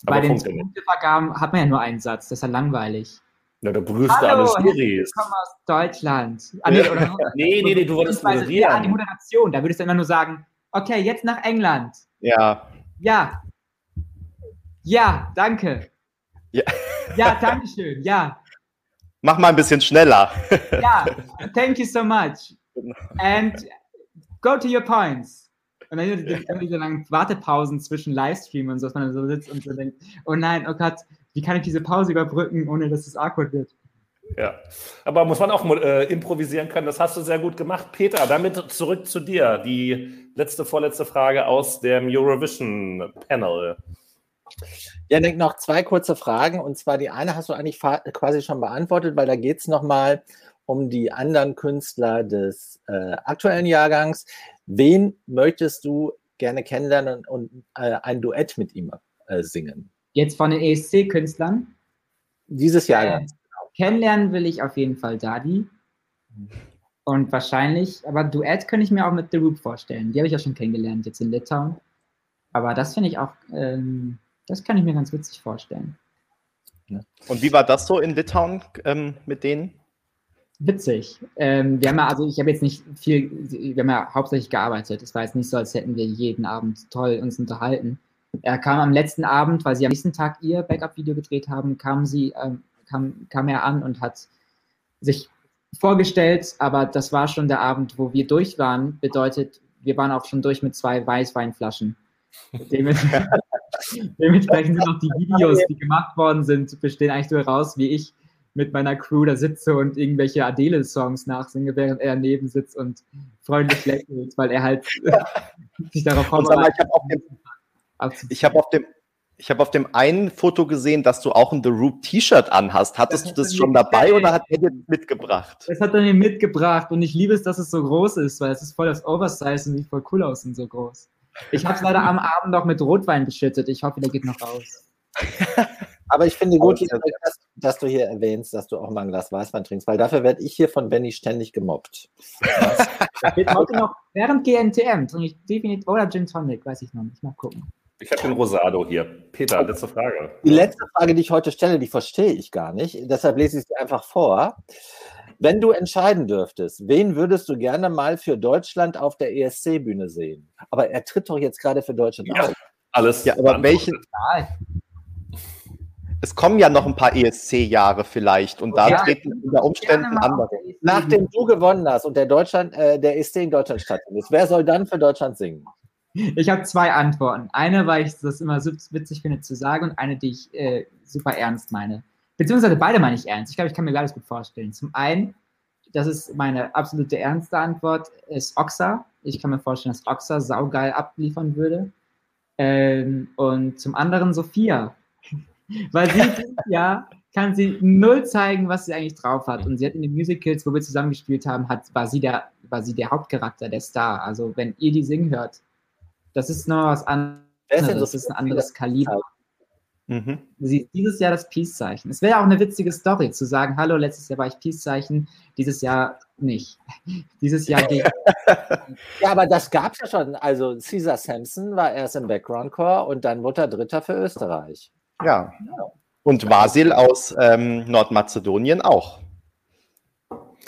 Aber Bei den Punktevergaben hat man ja nur einen Satz, das ist ja langweilig. Ja, da prüfst du alle Series. Ich komme aus Deutschland. Ah, nee, oder, nee, nee, nee, du wolltest moderieren. Ja, die Moderation, da würdest du immer nur sagen, okay, jetzt nach England. Ja. Ja. Ja, danke. Ja, ja danke schön, ja. Mach mal ein bisschen schneller. ja, thank you so much. And go to your points. Und dann immer diese langen Wartepausen zwischen Livestream und so, dass man so sitzt und so denkt, oh nein, oh Gott, wie kann ich diese Pause überbrücken, ohne dass es awkward wird? Ja, aber muss man auch äh, improvisieren können. Das hast du sehr gut gemacht. Peter, damit zurück zu dir. Die letzte, vorletzte Frage aus dem Eurovision Panel. Ja, denk noch zwei kurze Fragen. Und zwar die eine hast du eigentlich quasi schon beantwortet, weil da geht es nochmal um die anderen Künstler des äh, aktuellen Jahrgangs. Wen möchtest du gerne kennenlernen und äh, ein Duett mit ihm äh, singen? Jetzt von den ESC-Künstlern? Dieses Jahr. Äh, kennenlernen will ich auf jeden Fall Dadi. Und wahrscheinlich, aber Duett könnte ich mir auch mit The Roop vorstellen. Die habe ich ja schon kennengelernt, jetzt in Litauen. Aber das finde ich auch, ähm, das kann ich mir ganz witzig vorstellen. Und wie war das so in Litauen ähm, mit denen? Witzig. Ähm, wir haben ja, also ich habe jetzt nicht viel, wir haben ja hauptsächlich gearbeitet. Es war jetzt nicht so, als hätten wir jeden Abend toll uns unterhalten. Er kam am letzten Abend, weil sie am nächsten Tag ihr Backup-Video gedreht haben, kam sie, ähm, kam, kam er an und hat sich vorgestellt, aber das war schon der Abend, wo wir durch waren. Bedeutet, wir waren auch schon durch mit zwei Weißweinflaschen. Dementsprechend, sind auch die Videos, die gemacht worden sind, bestehen eigentlich nur raus, wie ich mit meiner Crew da sitze und irgendwelche Adele-Songs nachsinge, während er neben sitzt und freundlich lächelt, weil er halt sich darauf vorbereitet. Ich habe auf dem, ich hab auf dem ich habe auf dem einen Foto gesehen, dass du auch ein The Roop T-Shirt anhast. Hattest das du das schon dabei oder hat er dir mitgebracht? Das hat er mir mitgebracht und ich liebe es, dass es so groß ist, weil es ist voll das Oversize und sieht voll cool aus und so groß. Ich habe es leider am Abend noch mit Rotwein beschüttet. Ich hoffe, der geht noch raus. Aber ich finde gut, dass, dass, du hier erwähnst, dass du auch mal ein Glas Weißwein trinkst, weil dafür werde ich hier von Benny ständig gemobbt. wird heute noch, während GNTM trinke ich definitiv, oder Gin Tonic, weiß ich noch nicht, mal gucken. Ich habe den Rosado hier. Peter, letzte Frage. Die letzte Frage, die ich heute stelle, die verstehe ich gar nicht. Deshalb lese ich sie einfach vor. Wenn du entscheiden dürftest, wen würdest du gerne mal für Deutschland auf der ESC-Bühne sehen? Aber er tritt doch jetzt gerade für Deutschland ja, auf. Alles. Ja, aber welchen? Es kommen ja noch ein paar ESC-Jahre vielleicht und da ja, treten unter Umständen andere. Nachdem du gewonnen hast und der Deutschland, äh, der ESC in Deutschland stattfindet, wer soll dann für Deutschland singen? Ich habe zwei Antworten. Eine, weil ich das immer witzig finde zu sagen und eine, die ich äh, super ernst meine. Beziehungsweise beide meine ich ernst. Ich glaube, ich kann mir beides gut vorstellen. Zum einen, das ist meine absolute ernste Antwort, ist Oxa. Ich kann mir vorstellen, dass Oxa saugeil abliefern würde. Ähm, und zum anderen Sophia. Weil sie, ja, kann sie null zeigen, was sie eigentlich drauf hat. Und sie hat in den Musicals, wo wir zusammengespielt haben, hat, war, sie der, war sie der Hauptcharakter, der Star. Also wenn ihr die singen hört, das ist noch was anderes. Das ist ein anderes Kaliber. Mhm. Dieses Jahr das Peace-Zeichen. Es wäre auch eine witzige Story, zu sagen, hallo, letztes Jahr war ich Peace-Zeichen, dieses Jahr nicht. dieses Jahr geht. ja, aber das gab es ja schon. Also Caesar Sampson war erst im Background-Core und dann wurde er Dritter für Österreich. Ja. Und Vasil aus ähm, Nordmazedonien auch.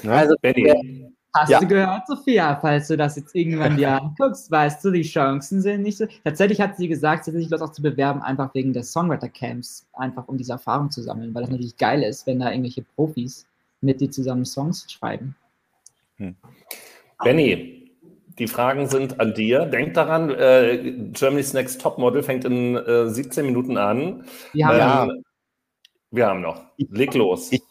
Ne? Also, Benny. Hast ja. du gehört, Sophia, falls du das jetzt irgendwann dir anguckst, weißt du, die Chancen sind nicht so. Tatsächlich hat sie gesagt, sie hat sich Lust auch zu bewerben, einfach wegen des Songwriter-Camps, einfach um diese Erfahrung zu sammeln, weil das natürlich geil ist, wenn da irgendwelche Profis mit dir zusammen Songs schreiben. Hm. Benny, die Fragen sind an dir. Denk daran, äh, Germany's Next Topmodel fängt in äh, 17 Minuten an. Wir haben, ähm, wir haben noch. Leg los. Ich,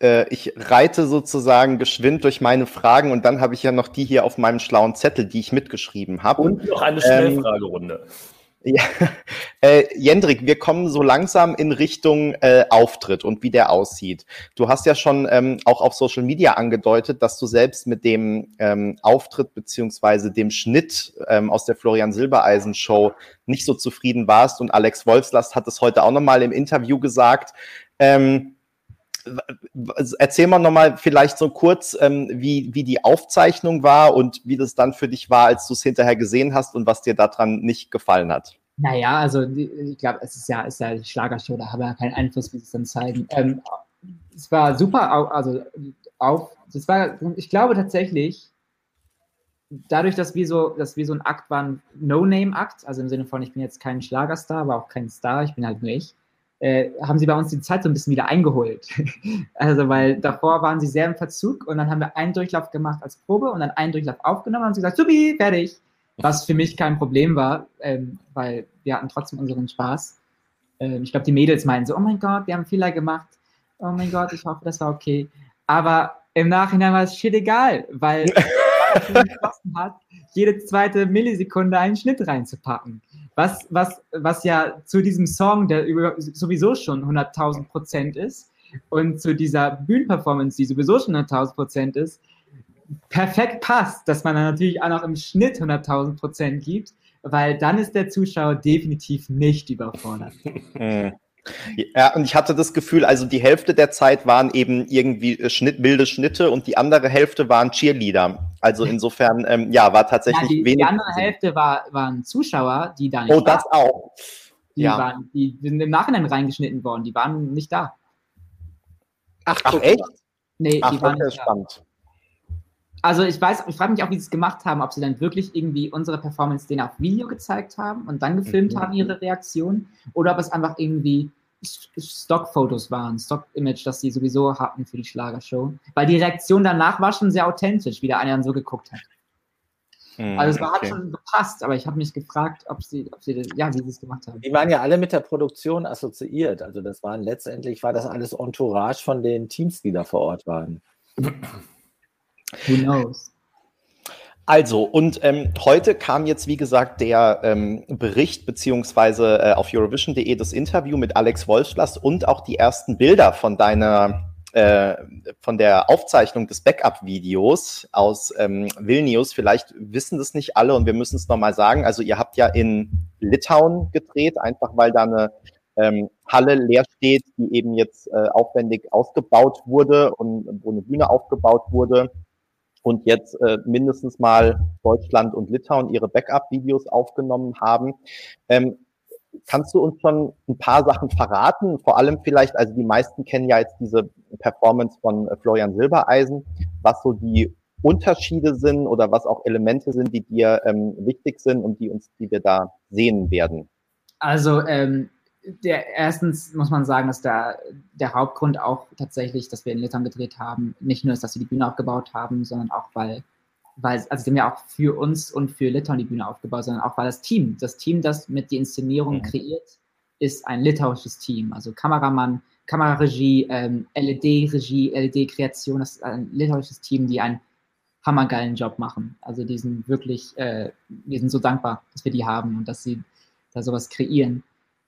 ich reite sozusagen geschwind durch meine Fragen und dann habe ich ja noch die hier auf meinem schlauen Zettel, die ich mitgeschrieben habe. Und noch eine Schnellfragerunde. Ähm, ja, äh, Jendrik, wir kommen so langsam in Richtung äh, Auftritt und wie der aussieht. Du hast ja schon ähm, auch auf Social Media angedeutet, dass du selbst mit dem ähm, Auftritt beziehungsweise dem Schnitt ähm, aus der Florian Silbereisen Show nicht so zufrieden warst und Alex Wolfslast hat es heute auch nochmal im Interview gesagt. Ähm, erzähl mal nochmal vielleicht so kurz, ähm, wie, wie die Aufzeichnung war und wie das dann für dich war, als du es hinterher gesehen hast und was dir daran nicht gefallen hat. Naja, also ich glaube, es ist ja, ist ja die Schlagershow, da haben wir ja keinen Einfluss, wie sie es dann zeigen. Ähm, es war super, also auf, das war, ich glaube tatsächlich, dadurch, dass wir so, dass wir so ein Akt waren, No-Name-Akt, also im Sinne von, ich bin jetzt kein Schlagerstar, aber auch kein Star, ich bin halt nur ich, äh, haben sie bei uns die Zeit so ein bisschen wieder eingeholt. also, weil davor waren sie sehr im Verzug und dann haben wir einen Durchlauf gemacht als Probe und dann einen Durchlauf aufgenommen und haben sie gesagt, supi, fertig. Was für mich kein Problem war, ähm, weil wir hatten trotzdem unseren Spaß. Ähm, ich glaube, die Mädels meinen so, oh mein Gott, wir haben Fehler gemacht. Oh mein Gott, ich hoffe, das war okay. Aber im Nachhinein war es shit egal, weil beschlossen hat, jede zweite Millisekunde einen Schnitt reinzupacken. Was, was, was ja zu diesem Song, der sowieso schon 100.000 Prozent ist, und zu dieser Bühnenperformance, die sowieso schon 100.000 Prozent ist, perfekt passt, dass man dann natürlich auch noch im Schnitt 100.000 Prozent gibt, weil dann ist der Zuschauer definitiv nicht überfordert. Hm. Ja, und ich hatte das Gefühl, also die Hälfte der Zeit waren eben irgendwie äh, Schnitt, wilde Schnitte und die andere Hälfte waren Cheerleader. Also insofern, ähm, ja, war tatsächlich ja, die, wenig. Die andere Hälfte war, waren Zuschauer, die da nicht Oh, das auch. Die, ja. waren, die sind im Nachhinein reingeschnitten worden, die waren nicht da. Ach, Ach echt? Nee, Ach, die waren nicht spannend. Da. Also ich weiß, ich frage mich auch, wie sie es gemacht haben, ob sie dann wirklich irgendwie unsere Performance denen auf Video gezeigt haben und dann gefilmt mhm. haben, ihre Reaktion, oder ob es einfach irgendwie Stockfotos waren, Stock-Image, das sie sowieso hatten für die Schlagershow. Weil die Reaktion danach war schon sehr authentisch, wie der eine dann so geguckt hat. Mhm, also es war, okay. hat schon gepasst, aber ich habe mich gefragt, ob sie, ob sie das, ja, wie sie es gemacht haben. Die waren ja alle mit der Produktion assoziiert. Also das waren letztendlich war das alles Entourage von den Teams, die da vor Ort waren. Who knows? Also, und ähm, heute kam jetzt, wie gesagt, der ähm, Bericht beziehungsweise äh, auf Eurovision.de das Interview mit Alex Wolfschlass und auch die ersten Bilder von deiner, äh, von der Aufzeichnung des Backup-Videos aus ähm, Vilnius. Vielleicht wissen das nicht alle und wir müssen es nochmal sagen. Also, ihr habt ja in Litauen gedreht, einfach weil da eine ähm, Halle leer steht, die eben jetzt äh, aufwendig ausgebaut wurde und wo eine Bühne aufgebaut wurde und jetzt äh, mindestens mal Deutschland und Litauen ihre Backup-Videos aufgenommen haben. Ähm, kannst du uns schon ein paar Sachen verraten? Vor allem vielleicht, also die meisten kennen ja jetzt diese Performance von äh, Florian Silbereisen, was so die Unterschiede sind oder was auch Elemente sind, die dir ähm, wichtig sind und die uns, die wir da sehen werden. Also ähm, der, erstens muss man sagen, dass der, der Hauptgrund auch tatsächlich, dass wir in Litauen gedreht haben, nicht nur ist, dass wir die Bühne aufgebaut haben, sondern auch, weil, weil also sie haben ja auch für uns und für Litauen die Bühne aufgebaut, sondern auch weil das Team, das Team, das mit die Inszenierung mhm. kreiert, ist ein litauisches Team. Also Kameramann, Kameraregie, ähm, LED-Regie, LED-Kreation, das ist ein litauisches Team, die einen hammergeilen Job machen. Also die sind wirklich, äh, wir sind so dankbar, dass wir die haben und dass sie da sowas kreieren.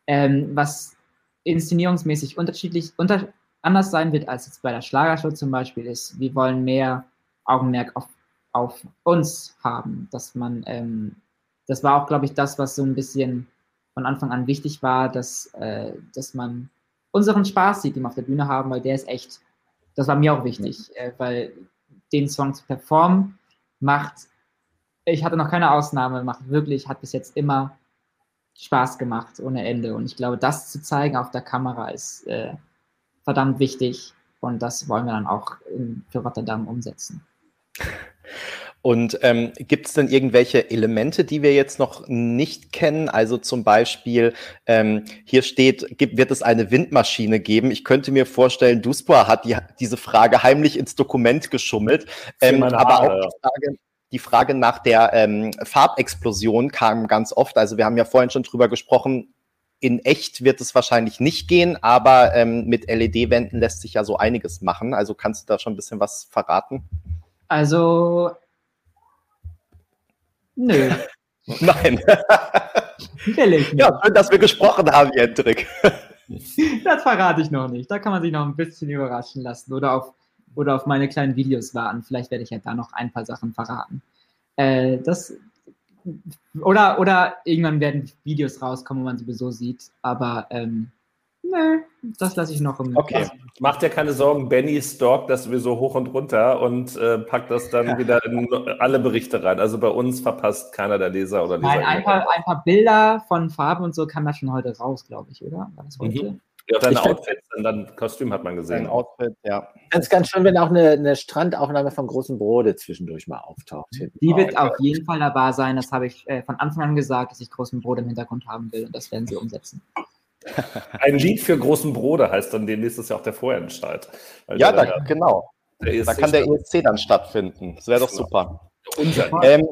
Ähm, was inszenierungsmäßig unterschiedlich unter, anders sein wird als jetzt bei der Schlagershow zum Beispiel, ist, wir wollen mehr Augenmerk auf, auf uns haben. Dass man, ähm, das war auch, glaube ich, das, was so ein bisschen von Anfang an wichtig war, dass, äh, dass man unseren Spaß sieht, den wir auf der Bühne haben, weil der ist echt, das war mir auch wichtig, äh, weil den Song zu performen macht, ich hatte noch keine Ausnahme, macht wirklich, hat bis jetzt immer Spaß gemacht ohne Ende. Und ich glaube, das zu zeigen auf der Kamera ist äh, verdammt wichtig. Und das wollen wir dann auch in, für Rotterdam umsetzen. Und ähm, gibt es denn irgendwelche Elemente, die wir jetzt noch nicht kennen? Also zum Beispiel, ähm, hier steht, gibt, wird es eine Windmaschine geben? Ich könnte mir vorstellen, Duspa hat die, diese Frage heimlich ins Dokument geschummelt. Ähm, aber auch die Frage, die Frage nach der ähm, Farbexplosion kam ganz oft. Also wir haben ja vorhin schon drüber gesprochen. In echt wird es wahrscheinlich nicht gehen, aber ähm, mit LED-Wänden lässt sich ja so einiges machen. Also kannst du da schon ein bisschen was verraten? Also, nö. Nein. ja, schön, dass wir gesprochen haben, Jendrik. das verrate ich noch nicht. Da kann man sich noch ein bisschen überraschen lassen oder auf oder auf meine kleinen Videos warten. Vielleicht werde ich ja da noch ein paar Sachen verraten. Äh, das, oder, oder irgendwann werden Videos rauskommen, wo man sowieso sieht. Aber ähm, nee, das lasse ich noch im Okay, mach dir keine Sorgen. Benny stalkt das sowieso hoch und runter und äh, packt das dann wieder in alle Berichte rein. Also bei uns verpasst keiner der Leser oder Leser. Nein, ein paar, ein paar Bilder von Farben und so kann das schon heute raus, glaube ich, oder? War das heute? Mhm. Ja, deine Outfits sind dann Kostüm hat man gesehen. Outfit, ja. Ganz, ganz schön, wenn auch eine, eine Strandaufnahme von großen Brode zwischendurch mal auftaucht. Die wird auf jeden Fall dabei sein. Das habe ich äh, von Anfang an gesagt, dass ich großen Brode im Hintergrund haben will und das werden sie umsetzen. Ein Lied für großen Brode heißt dann demnächst ist ja auch der Vorentscheid. Ja, da, genau. Da kann der ESC dann stattfinden. Das wäre doch super. Ähm,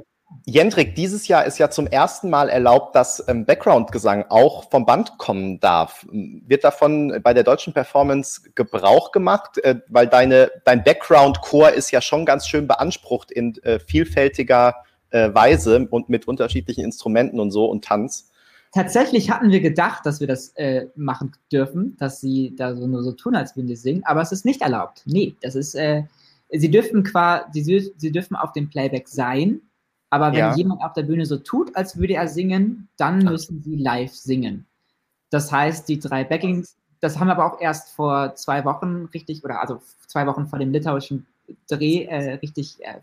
Jendrik, dieses Jahr ist ja zum ersten Mal erlaubt, dass ähm, Background-Gesang auch vom Band kommen darf. Wird davon bei der deutschen Performance Gebrauch gemacht? Äh, weil deine, dein Background-Chor ist ja schon ganz schön beansprucht in äh, vielfältiger äh, Weise und mit unterschiedlichen Instrumenten und so und Tanz. Tatsächlich hatten wir gedacht, dass wir das äh, machen dürfen, dass sie da so nur so tun, als würden sie singen, aber es ist nicht erlaubt. Nee, das ist, äh, sie dürfen quasi, sie, sie dürfen auf dem Playback sein, aber wenn ja. jemand auf der Bühne so tut, als würde er singen, dann müssen sie live singen. Das heißt, die drei Backings, das haben wir aber auch erst vor zwei Wochen richtig, oder also zwei Wochen vor dem litauischen Dreh äh, richtig äh,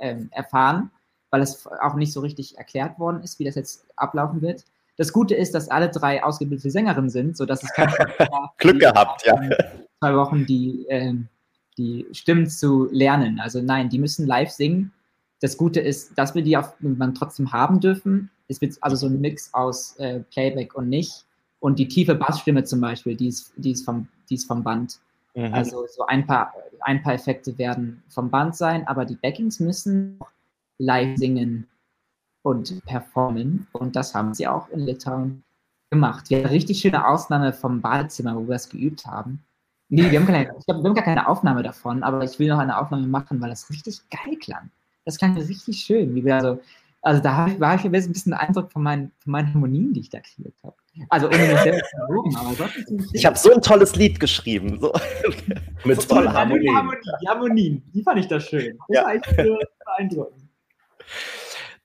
äh, erfahren, weil es auch nicht so richtig erklärt worden ist, wie das jetzt ablaufen wird. Das Gute ist, dass alle drei ausgebildete Sängerinnen sind, sodass es kein Glück gehabt, ja. Zwei Wochen die, ähm, die Stimmen zu lernen. Also nein, die müssen live singen das Gute ist, dass wir die auf, man trotzdem haben dürfen. Es wird also so ein Mix aus äh, Playback und nicht. Und die tiefe Bassstimme zum Beispiel, die ist, die ist, vom, die ist vom Band. Mhm. Also so ein paar, ein paar Effekte werden vom Band sein, aber die Backings müssen live singen und performen. Und das haben sie auch in Litauen gemacht. Wir haben eine richtig schöne Ausnahme vom Badezimmer, wo wir es geübt haben. Nee, wir haben, keine, ich glaub, wir haben gar keine Aufnahme davon, aber ich will noch eine Aufnahme machen, weil das richtig geil klang. Das klang richtig schön. Wie wir also, also da ich, war ich ein bisschen Eindruck von meinen, von meinen Harmonien, die ich da kreiert habe. Also ohne mich selber zu loben, aber sonst Ich habe so ein tolles Lied geschrieben. So. Mit so tollen Harmonien. Harmonien. Die Harmonien, die fand ich da schön. Das ja. war echt beeindruckend.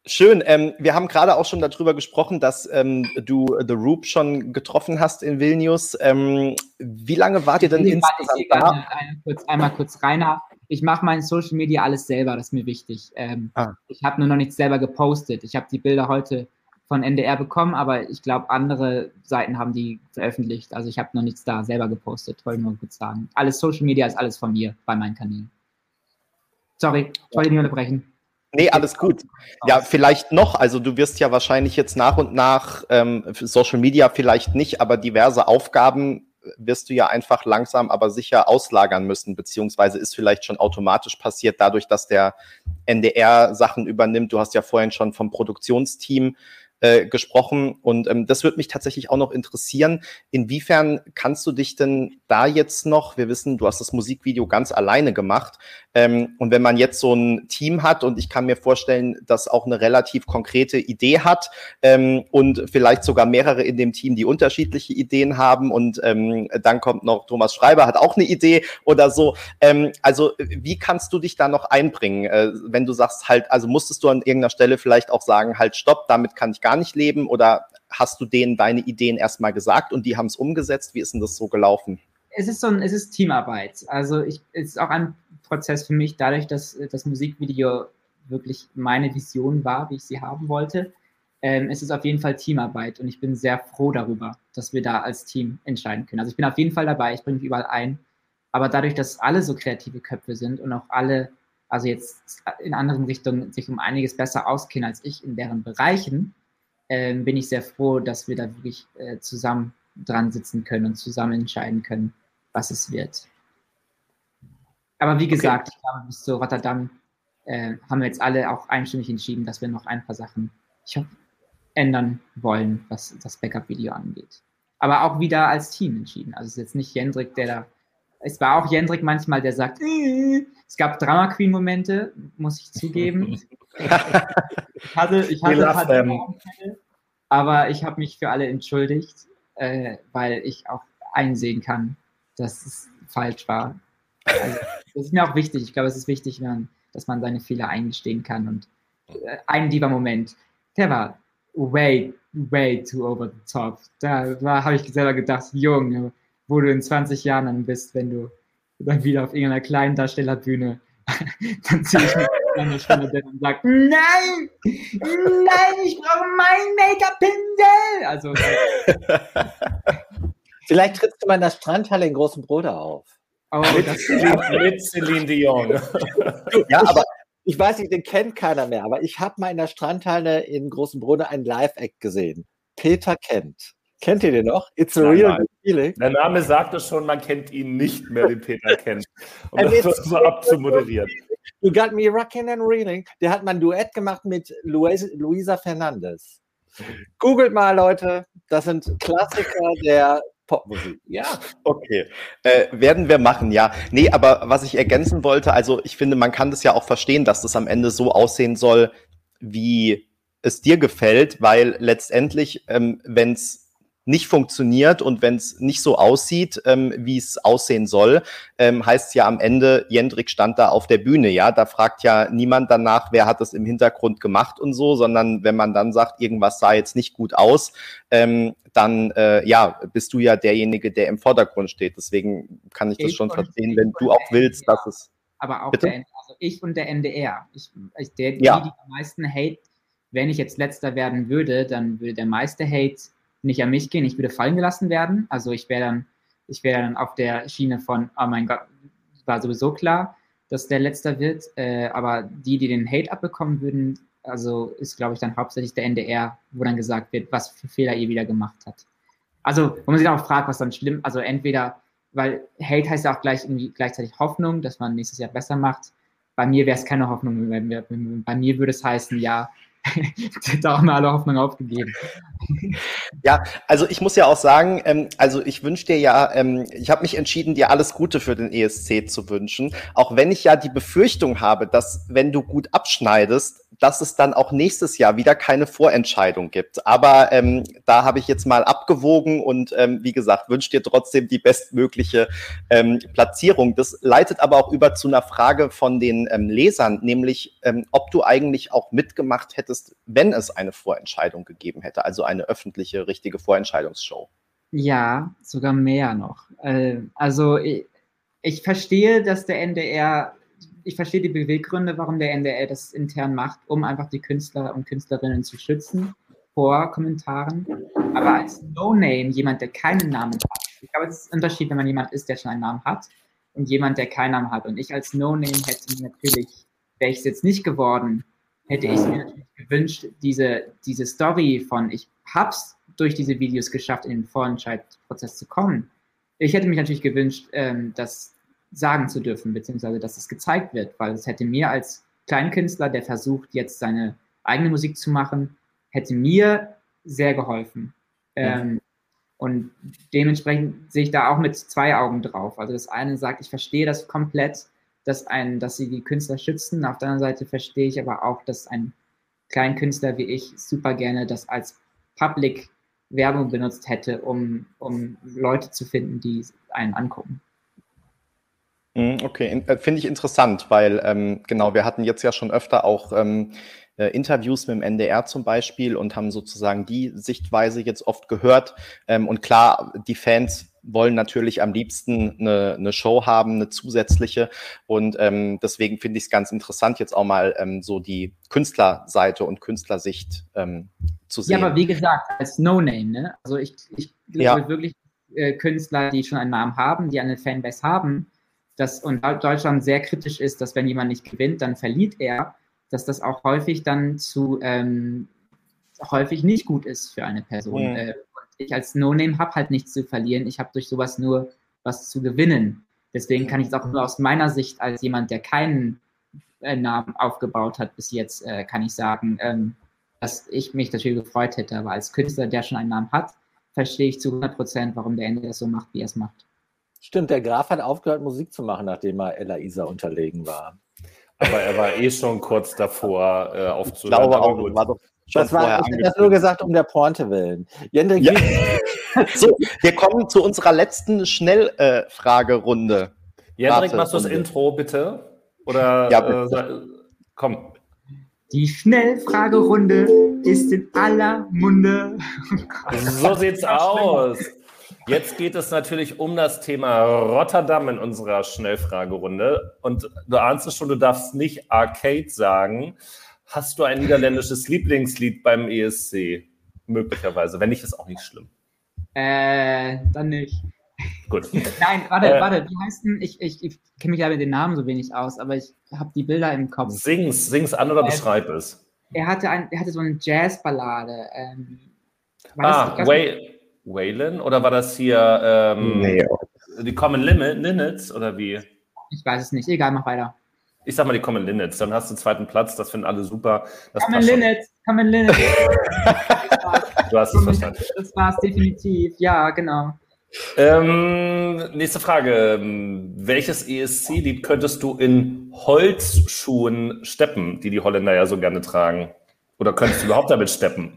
Schön. Ähm, wir haben gerade auch schon darüber gesprochen, dass ähm, du The Roop schon getroffen hast in Vilnius. Ähm, wie lange wart ihr denn ich insgesamt da? Einmal kurz, einmal kurz, Rainer. Ich mache mein Social Media alles selber, das ist mir wichtig. Ähm, ah. Ich habe nur noch nichts selber gepostet. Ich habe die Bilder heute von NDR bekommen, aber ich glaube, andere Seiten haben die veröffentlicht. Also ich habe noch nichts da selber gepostet, wollte nur kurz sagen. Alles Social Media ist alles von mir bei meinen Kanälen. Sorry, ich wollte nicht unterbrechen. Nee, alles gut. Ja, vielleicht noch, also du wirst ja wahrscheinlich jetzt nach und nach ähm, Social Media vielleicht nicht, aber diverse Aufgaben wirst du ja einfach langsam aber sicher auslagern müssen, beziehungsweise ist vielleicht schon automatisch passiert, dadurch, dass der NDR Sachen übernimmt. Du hast ja vorhin schon vom Produktionsteam äh, gesprochen. Und ähm, das würde mich tatsächlich auch noch interessieren. Inwiefern kannst du dich denn da jetzt noch, wir wissen, du hast das Musikvideo ganz alleine gemacht. Ähm, und wenn man jetzt so ein Team hat und ich kann mir vorstellen, dass auch eine relativ konkrete Idee hat ähm, und vielleicht sogar mehrere in dem Team, die unterschiedliche Ideen haben und ähm, dann kommt noch Thomas Schreiber, hat auch eine Idee oder so. Ähm, also wie kannst du dich da noch einbringen, äh, wenn du sagst halt, also musstest du an irgendeiner Stelle vielleicht auch sagen, halt stopp, damit kann ich gar nicht leben oder hast du denen deine Ideen erstmal gesagt und die haben es umgesetzt? Wie ist denn das so gelaufen? Es ist so ein, es ist Teamarbeit. Also ich, es ist auch ein Prozess für mich, dadurch, dass das Musikvideo wirklich meine Vision war, wie ich sie haben wollte. Ähm, es ist auf jeden Fall Teamarbeit und ich bin sehr froh darüber, dass wir da als Team entscheiden können. Also ich bin auf jeden Fall dabei, ich bringe mich überall ein. Aber dadurch, dass alle so kreative Köpfe sind und auch alle, also jetzt in anderen Richtungen, sich um einiges besser auskennen als ich in deren Bereichen, äh, bin ich sehr froh, dass wir da wirklich äh, zusammen dran sitzen können und zusammen entscheiden können, was es wird. Aber wie gesagt, okay. ich glaube, bis zu Rotterdam äh, haben wir jetzt alle auch einstimmig entschieden, dass wir noch ein paar Sachen hoffe, ändern wollen, was das Backup-Video angeht. Aber auch wieder als Team entschieden. Also es ist jetzt nicht Jendrik, der da. Es war auch Jendrik manchmal, der sagt, äh, es gab Drama Queen-Momente, muss ich zugeben. ich hatte, ich hatte ein paar aber ich habe mich für alle entschuldigt, äh, weil ich auch einsehen kann, dass es falsch war. Also, das ist mir auch wichtig. Ich glaube, es ist wichtig, dass man seine Fehler eingestehen kann. Und äh, ein lieber Moment, der war way, way too over the top. Da, habe ich selber gedacht, Junge, wo du in 20 Jahren dann bist, wenn du dann wieder auf irgendeiner kleinen Darstellerbühne dann ziehe ich der Stelle der und sagt, nein, nein, ich brauche meinen Make-up-Pinsel. Also, Vielleicht trittst du mal in der Strandhalle in Großen Bruder auf. Oh, mit, mit Celine Dion. ja, aber ich weiß nicht, den kennt keiner mehr, aber ich habe mal in der Strandhalle in Großen Bruder einen Live-Act gesehen. Peter kennt. Kennt ihr den noch? It's a nein, real nein. feeling. Der Name sagt es schon, man kennt ihn nicht mehr, den Peter kennt. Um das so abzumoderieren. You Got Me Rockin' and Reeling. Der hat mal ein Duett gemacht mit Luis, Luisa Fernandes. Googelt mal, Leute. Das sind Klassiker der Popmusik. Ja. Okay. Äh, werden wir machen, ja. Nee, aber was ich ergänzen wollte, also ich finde, man kann das ja auch verstehen, dass das am Ende so aussehen soll, wie es dir gefällt, weil letztendlich, ähm, wenn es nicht funktioniert und wenn es nicht so aussieht, ähm, wie es aussehen soll, ähm, heißt ja am Ende, Jendrik stand da auf der Bühne, ja, da fragt ja niemand danach, wer hat es im Hintergrund gemacht und so, sondern wenn man dann sagt, irgendwas sah jetzt nicht gut aus, ähm, dann äh, ja, bist du ja derjenige, der im Vordergrund steht. Deswegen kann ich das ich schon verstehen, wenn du auch willst, dass es. Aber auch der, also ich und der NDR. Ich, ich, der, die, ja. die am meisten Hate, wenn ich jetzt letzter werden würde, dann würde der meiste Hate nicht an mich gehen, ich würde fallen gelassen werden. Also ich wäre dann, ich wäre dann auf der Schiene von, oh mein Gott, war sowieso klar, dass der Letzter wird. Äh, aber die, die den Hate abbekommen würden, also ist, glaube ich, dann hauptsächlich der NDR, wo dann gesagt wird, was für Fehler ihr wieder gemacht hat. Also, wo man sich auch fragt, was dann schlimm, also entweder, weil Hate heißt ja auch gleich irgendwie gleichzeitig Hoffnung, dass man nächstes Jahr besser macht. Bei mir wäre es keine Hoffnung. Bei mir würde es heißen, ja, da haben wir alle Hoffnung aufgegeben. Ja, also ich muss ja auch sagen, ähm, also ich wünsche dir ja, ähm, ich habe mich entschieden, dir alles Gute für den ESC zu wünschen, auch wenn ich ja die Befürchtung habe, dass wenn du gut abschneidest, dass es dann auch nächstes Jahr wieder keine Vorentscheidung gibt. Aber ähm, da habe ich jetzt mal abgewogen und ähm, wie gesagt, wünsche dir trotzdem die bestmögliche ähm, Platzierung. Das leitet aber auch über zu einer Frage von den ähm, Lesern, nämlich ähm, ob du eigentlich auch mitgemacht hättest, wenn es eine Vorentscheidung gegeben hätte, also eine öffentliche, richtige Vorentscheidungsshow. Ja, sogar mehr noch. Äh, also ich, ich verstehe, dass der NDR ich verstehe die Beweggründe, warum der NDR das intern macht, um einfach die Künstler und Künstlerinnen zu schützen vor Kommentaren. Aber als No-Name, jemand, der keinen Namen hat, ich glaube, es ist ein Unterschied, wenn man jemand ist, der schon einen Namen hat und jemand, der keinen Namen hat. Und ich als No-Name hätte natürlich, wäre ich es jetzt nicht geworden, hätte ich mir natürlich gewünscht, diese, diese Story von, ich hab's durch diese Videos geschafft, in den Vorentscheidprozess zu kommen. Ich hätte mich natürlich gewünscht, ähm, dass sagen zu dürfen, beziehungsweise dass es gezeigt wird, weil es hätte mir als Kleinkünstler, der versucht, jetzt seine eigene Musik zu machen, hätte mir sehr geholfen. Ja. Ähm, und dementsprechend sehe ich da auch mit zwei Augen drauf. Also das eine sagt, ich verstehe das komplett, dass, ein, dass sie die Künstler schützen. Auf der anderen Seite verstehe ich aber auch, dass ein Kleinkünstler wie ich super gerne das als Public Werbung benutzt hätte, um, um Leute zu finden, die einen angucken. Mhm, okay, äh, finde ich interessant, weil ähm, genau, wir hatten jetzt ja schon öfter auch ähm, äh, Interviews mit dem NDR zum Beispiel und haben sozusagen die Sichtweise jetzt oft gehört. Ähm, und klar, die Fans wollen natürlich am liebsten eine, eine Show haben, eine zusätzliche. Und ähm, deswegen finde ich es ganz interessant, jetzt auch mal ähm, so die Künstlerseite und Künstlersicht ähm, zu sehen. Ja, aber wie gesagt, als No-Name, ne? Also ich, ich glaube ja. wirklich äh, Künstler, die schon einen Namen haben, die eine Fanbase haben, dass und Deutschland sehr kritisch ist, dass wenn jemand nicht gewinnt, dann verliert er, dass das auch häufig dann zu ähm, häufig nicht gut ist für eine Person. Ja. Äh, ich als No-Name habe halt nichts zu verlieren. Ich habe durch sowas nur was zu gewinnen. Deswegen kann ich es auch nur aus meiner Sicht als jemand, der keinen äh, Namen aufgebaut hat bis jetzt, äh, kann ich sagen, ähm, dass ich mich natürlich gefreut hätte. Aber als Künstler, der schon einen Namen hat, verstehe ich zu 100 Prozent, warum der Ende das so macht, wie er es macht. Stimmt, der Graf hat aufgehört, Musik zu machen, nachdem er Ella Isa unterlegen war. Aber er war eh schon kurz davor äh, aufzuhören. Ich glaube auch, war doch schon das war, ich das nur gesagt, um der Pointe willen. Jendrik, ja. so, wir kommen zu unserer letzten Schnellfragerunde. Äh, Jendrik, machst du das Intro bitte? Oder ja, äh, komm. Die Schnellfragerunde ist in aller Munde. so sieht's aus. Jetzt geht es natürlich um das Thema Rotterdam in unserer Schnellfragerunde. Und du ahnst es schon, du darfst nicht Arcade sagen. Hast du ein niederländisches Lieblingslied beim ESC? Möglicherweise. Wenn nicht, ist auch nicht schlimm. Äh, dann nicht. Gut. Nein, warte, äh, warte, wie heißt denn? Ich, ich, ich kenne mich ja mit den Namen so wenig aus, aber ich habe die Bilder im Kopf. Sing's, sing's an oder äh, beschreib es. Er hatte, ein, er hatte so eine Jazzballade. Ähm, ah, Way, Waylon oder war das hier ähm, nee. die Common Limit, Limits oder wie? Ich weiß es nicht. Egal, mach weiter. Ich sag mal die Common Linnets, dann hast du den zweiten Platz, das finden alle super. Das Common. Linnets, Common Linnets. Du hast es verstanden. Das war es definitiv, ja, genau. Ähm, nächste Frage. Welches ESC-Lied könntest du in Holzschuhen steppen, die die Holländer ja so gerne tragen? Oder könntest du überhaupt damit steppen?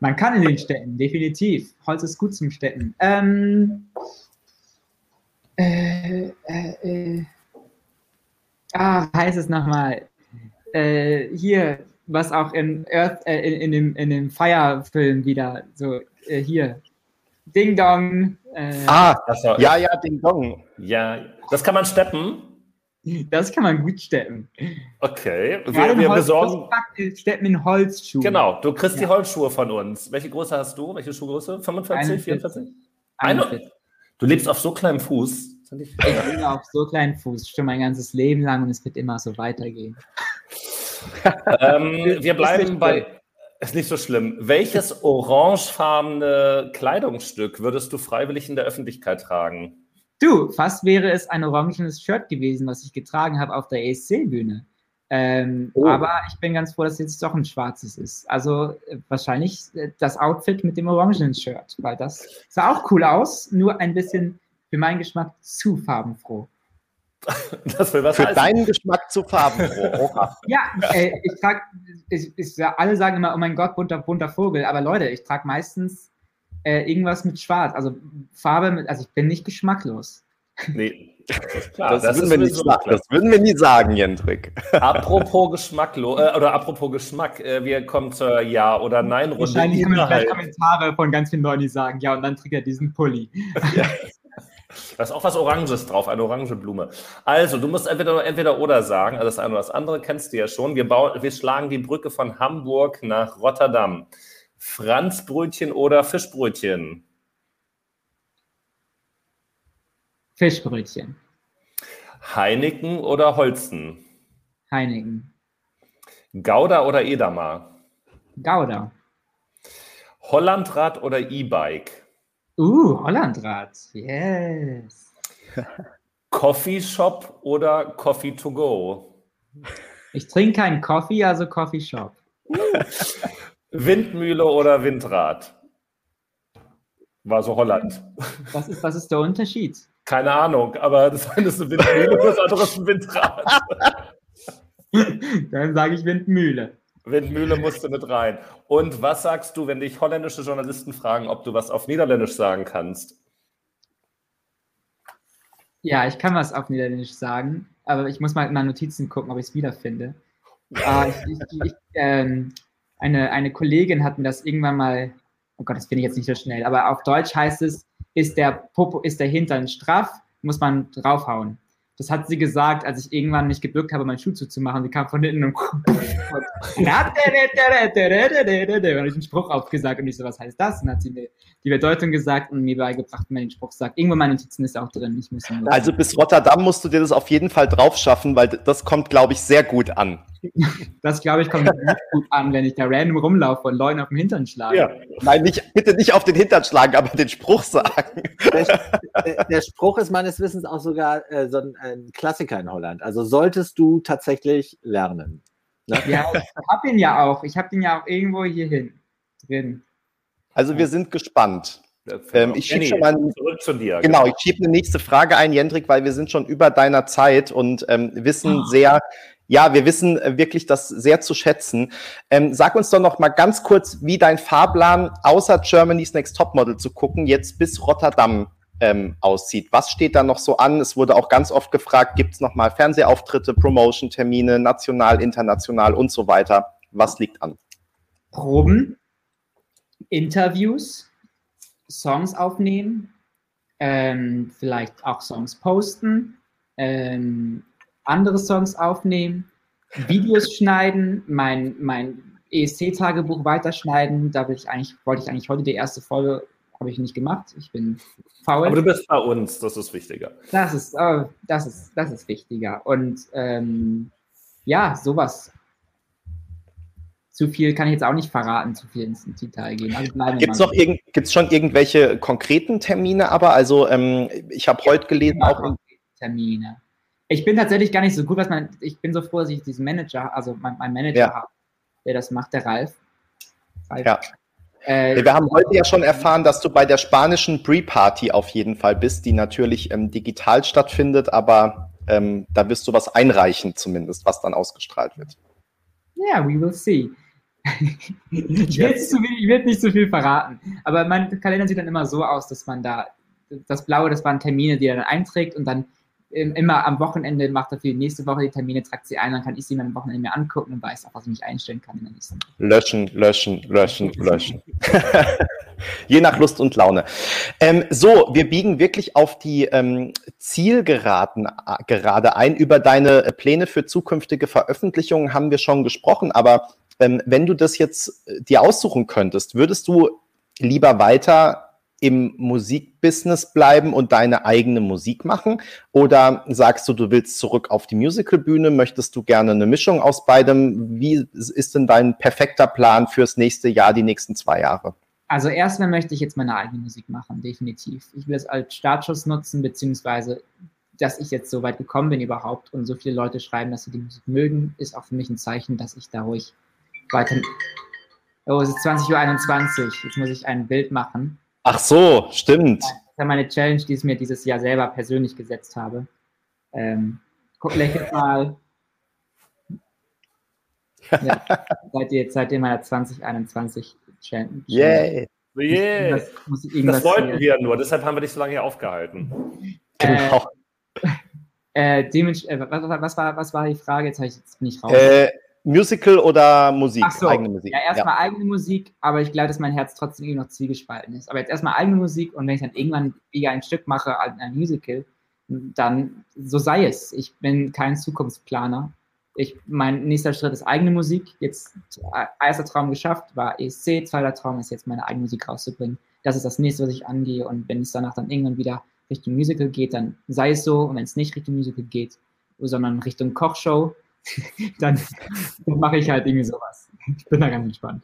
Man kann in den steppen, definitiv. Holz ist gut zum Steppen. Ähm, äh, äh, äh, ah, heißt es nochmal? Äh, hier, was auch in Earth, äh, in, in, dem, in dem Fire-Film wieder so, äh, hier. Ding Dong. Äh, Ah, Das war- ja, ja, Ding Dong. Ja, das kann man steppen. Das kann man gut steppen. Okay, Gerade wir, wir Holz- besorgen. Steppen in Holzschuhen. Genau, du kriegst die Ja. Holzschuhe von uns. Welche Größe hast du? Welche Schuhgröße? 45, 44? 41. Du lebst auf so kleinem Fuß. Ich- bin auf so kleinen Fuß schon mein ganzes Leben lang und es wird immer so weitergehen. ähm, wir bleiben bei. Ist nicht so schlimm. Welches orangefarbene Kleidungsstück würdest du freiwillig in der Öffentlichkeit tragen? Du, fast wäre es ein orangenes Shirt gewesen, was ich getragen habe auf der ESC-Bühne. Ähm, Oh. Aber ich bin ganz froh, dass jetzt doch ein schwarzes ist. Also äh, wahrscheinlich äh, das Outfit mit dem orangenen Shirt, weil das sah auch cool aus, nur ein bisschen für meinen Geschmack zu farbenfroh. Das will was Für heißen. deinen Geschmack zu farbenfroh. Ja, äh, ich trage, ich, ich, alle sagen immer, oh mein Gott, bunter, bunter Vogel, aber Leute, ich trage meistens äh, irgendwas mit Schwarz, also Farbe, mit, also ich bin nicht geschmacklos. Nee, das ist klar. Das, das würden wir nicht sowieso sagen. klar. das würden wir nie sagen, Jendrik. Apropos Geschmacklo äh, oder apropos Geschmack, äh, wir kommen zur Ja- oder Nein-Runde. Wahrscheinlich kommen jetzt gleich. Kommentare von ganz vielen Leuten, die sagen, ja, und dann trägt er diesen Pulli. Da ist auch was Oranges drauf, eine orange Blume. Also, du musst entweder, entweder oder sagen, also das eine oder das andere kennst du ja schon. Wir, bauen, wir schlagen die Brücke von Hamburg nach Rotterdam. Franzbrötchen oder Fischbrötchen? Fischbrötchen, Heineken oder Holzen? Heineken, Gouda oder Edamer? Gouda. Hollandrad oder E-Bike? Uh, Hollandrad, yes. Coffeeshop oder Coffee to go? Ich trinke keinen Coffee, also Coffee Shop. Windmühle oder Windrad? War so Holland. Was ist, was ist der Unterschied? Keine Ahnung, aber das eine ist eine Windmühle, das andere ist ein Windrad. Dann sage ich Windmühle. Windmühle musste mit rein. Und was sagst du, wenn dich holländische Journalisten fragen, ob du was auf Niederländisch sagen kannst? Ja, ich kann was auf Niederländisch sagen, aber ich muss mal in meine Notizen gucken, ob ich es wiederfinde. Ah, ich, ich, ich, ähm, eine, eine Kollegin hat mir das irgendwann mal, oh Gott, das finde ich jetzt nicht so schnell, aber auf Deutsch heißt es, ist der Popo, ist der Hintern straff, muss man draufhauen. Das hat sie gesagt, als ich irgendwann nicht gebückt habe, meinen Schuh zuzumachen. Sie kam von hinten und und ich einen Spruch aufgesagt und ich so, was heißt das? Und hat sie mir die Bedeutung gesagt und mir beigebracht, wie man den Spruch sagt. Irgendwo in meinen Notizen ist auch drin. Also bis Rotterdam musst du dir das auf jeden Fall drauf schaffen, weil das kommt, glaube ich, sehr gut an. Das, glaube ich, kommt nicht gut an, wenn ich da random rumlaufe und Leuten auf den Hintern schlage. Nein, nicht, bitte nicht auf den Hintern schlagen, aber den Spruch sagen. Der, der Spruch ist meines Wissens auch sogar äh, so ein, ein Klassiker in Holland. Also solltest du tatsächlich lernen. Ne? Ja, ich habe ihn ja auch. Ich habe den ja auch irgendwo hier hin drin. Also wir sind gespannt. Ähm, ich schieb Jenny, schon mal- zurück zu dir. Genau, ich schiebe eine nächste Frage ein, Jendrik, weil wir sind schon über deiner Zeit und ähm, wissen Ah. sehr, ja, wir wissen äh, wirklich das sehr zu schätzen. Ähm, sag uns doch noch mal ganz kurz, wie dein Fahrplan außer Germany's Next Topmodel zu gucken jetzt bis Rotterdam ähm, aussieht. Was steht da noch so an? Es wurde auch ganz oft gefragt, gibt es noch mal Fernsehauftritte, Promotion-Termine, national, international und so weiter. Was liegt an? Proben, Interviews, Songs aufnehmen, ähm, vielleicht auch Songs posten, ähm, andere Songs aufnehmen, Videos schneiden, mein, mein ESC-Tagebuch weiterschneiden. Da will ich eigentlich, wollte ich eigentlich heute die erste Folge, habe ich nicht gemacht. Ich bin faul. Aber du bist bei uns, das ist wichtiger. Das ist, äh, das ist, das ist wichtiger. Und ähm, ja, sowas. Zu viel kann ich jetzt auch nicht verraten, zu viel ins Detail gehen. Also Gibt es noch irgend, gibt's schon irgendwelche konkreten Termine? Aber also ähm, ich habe heute gelesen, auch in, Termine. Ich bin tatsächlich gar nicht so gut, was man. Ich bin so froh, dass ich diesen Manager, also mein, mein Manager Ja. habe, der das macht, der Ralf. Ralf. Ja. Äh, Wir haben heute ja schon erfahren, dass du bei der spanischen Pre-Party auf jeden Fall bist, die natürlich ähm, digital stattfindet, aber ähm, da wirst du was einreichen zumindest, was dann ausgestrahlt wird. Ja, we will see. ich, will zu viel, ich will nicht zu viel verraten. Aber mein Kalender sieht dann immer so aus, dass man da das Blaue, das waren Termine, die er dann einträgt und dann immer am Wochenende macht er für die nächste Woche die Termine, tragt sie ein, dann kann ich sie mir am Wochenende mir angucken und weiß auch, was ich mich einstellen kann in der nächsten. Löschen, löschen, löschen, löschen. Je nach Lust und Laune. Ähm, so, wir biegen wirklich auf die ähm, Zielgeraden äh, gerade ein. Über deine äh, Pläne für zukünftige Veröffentlichungen haben wir schon gesprochen, aber ähm, wenn du das jetzt äh, dir aussuchen könntest, würdest du lieber weiter im Musikbusiness bleiben und deine eigene Musik machen? Oder sagst du, du willst zurück auf die Musicalbühne? Möchtest du gerne eine Mischung aus beidem? Wie ist denn dein perfekter Plan fürs nächste Jahr, die nächsten zwei Jahre? Also erstmal möchte ich jetzt meine eigene Musik machen, definitiv. Ich will es als Startschuss nutzen, beziehungsweise, dass ich jetzt so weit gekommen bin überhaupt und so viele Leute schreiben, dass sie die Musik mögen, ist auch für mich ein Zeichen, dass ich da ruhig weiter... Oh, es ist 20.21 Uhr. Jetzt muss ich ein Bild machen. Ach so, stimmt. Das ist ja meine Challenge, die ich mir dieses Jahr selber persönlich gesetzt habe. Ähm, guck, lächelt mal. Ja, seid ihr jetzt in meiner 2021 Challenge? Yay. Yeah. Das, muss ich Das wollten wir nur, deshalb haben wir dich so lange hier aufgehalten. Genau. Äh, äh, was, was, was, war, was war die Frage? Jetzt, ich, jetzt bin ich raus. Äh, Musical oder Musik? Ach so, Eigene Musik. Ja, erstmal eigene Musik, aber ich glaube, dass mein Herz trotzdem irgendwie noch zwiegespalten ist. Aber jetzt erstmal eigene Musik und wenn ich dann irgendwann wieder ein Stück mache, ein ein Musical, dann so sei es. Ich bin kein Zukunftsplaner. Ich, mein nächster Schritt ist eigene Musik. Jetzt äh, erster Traum geschafft, war ESC, zweiter Traum ist jetzt meine eigene Musik rauszubringen. Das ist das nächste, was ich angehe. Und wenn es danach dann irgendwann wieder Richtung Musical geht, dann sei es so. Und wenn es nicht Richtung Musical geht, sondern Richtung Kochshow, dann, dann mache ich halt irgendwie sowas. Ich bin da ganz entspannt.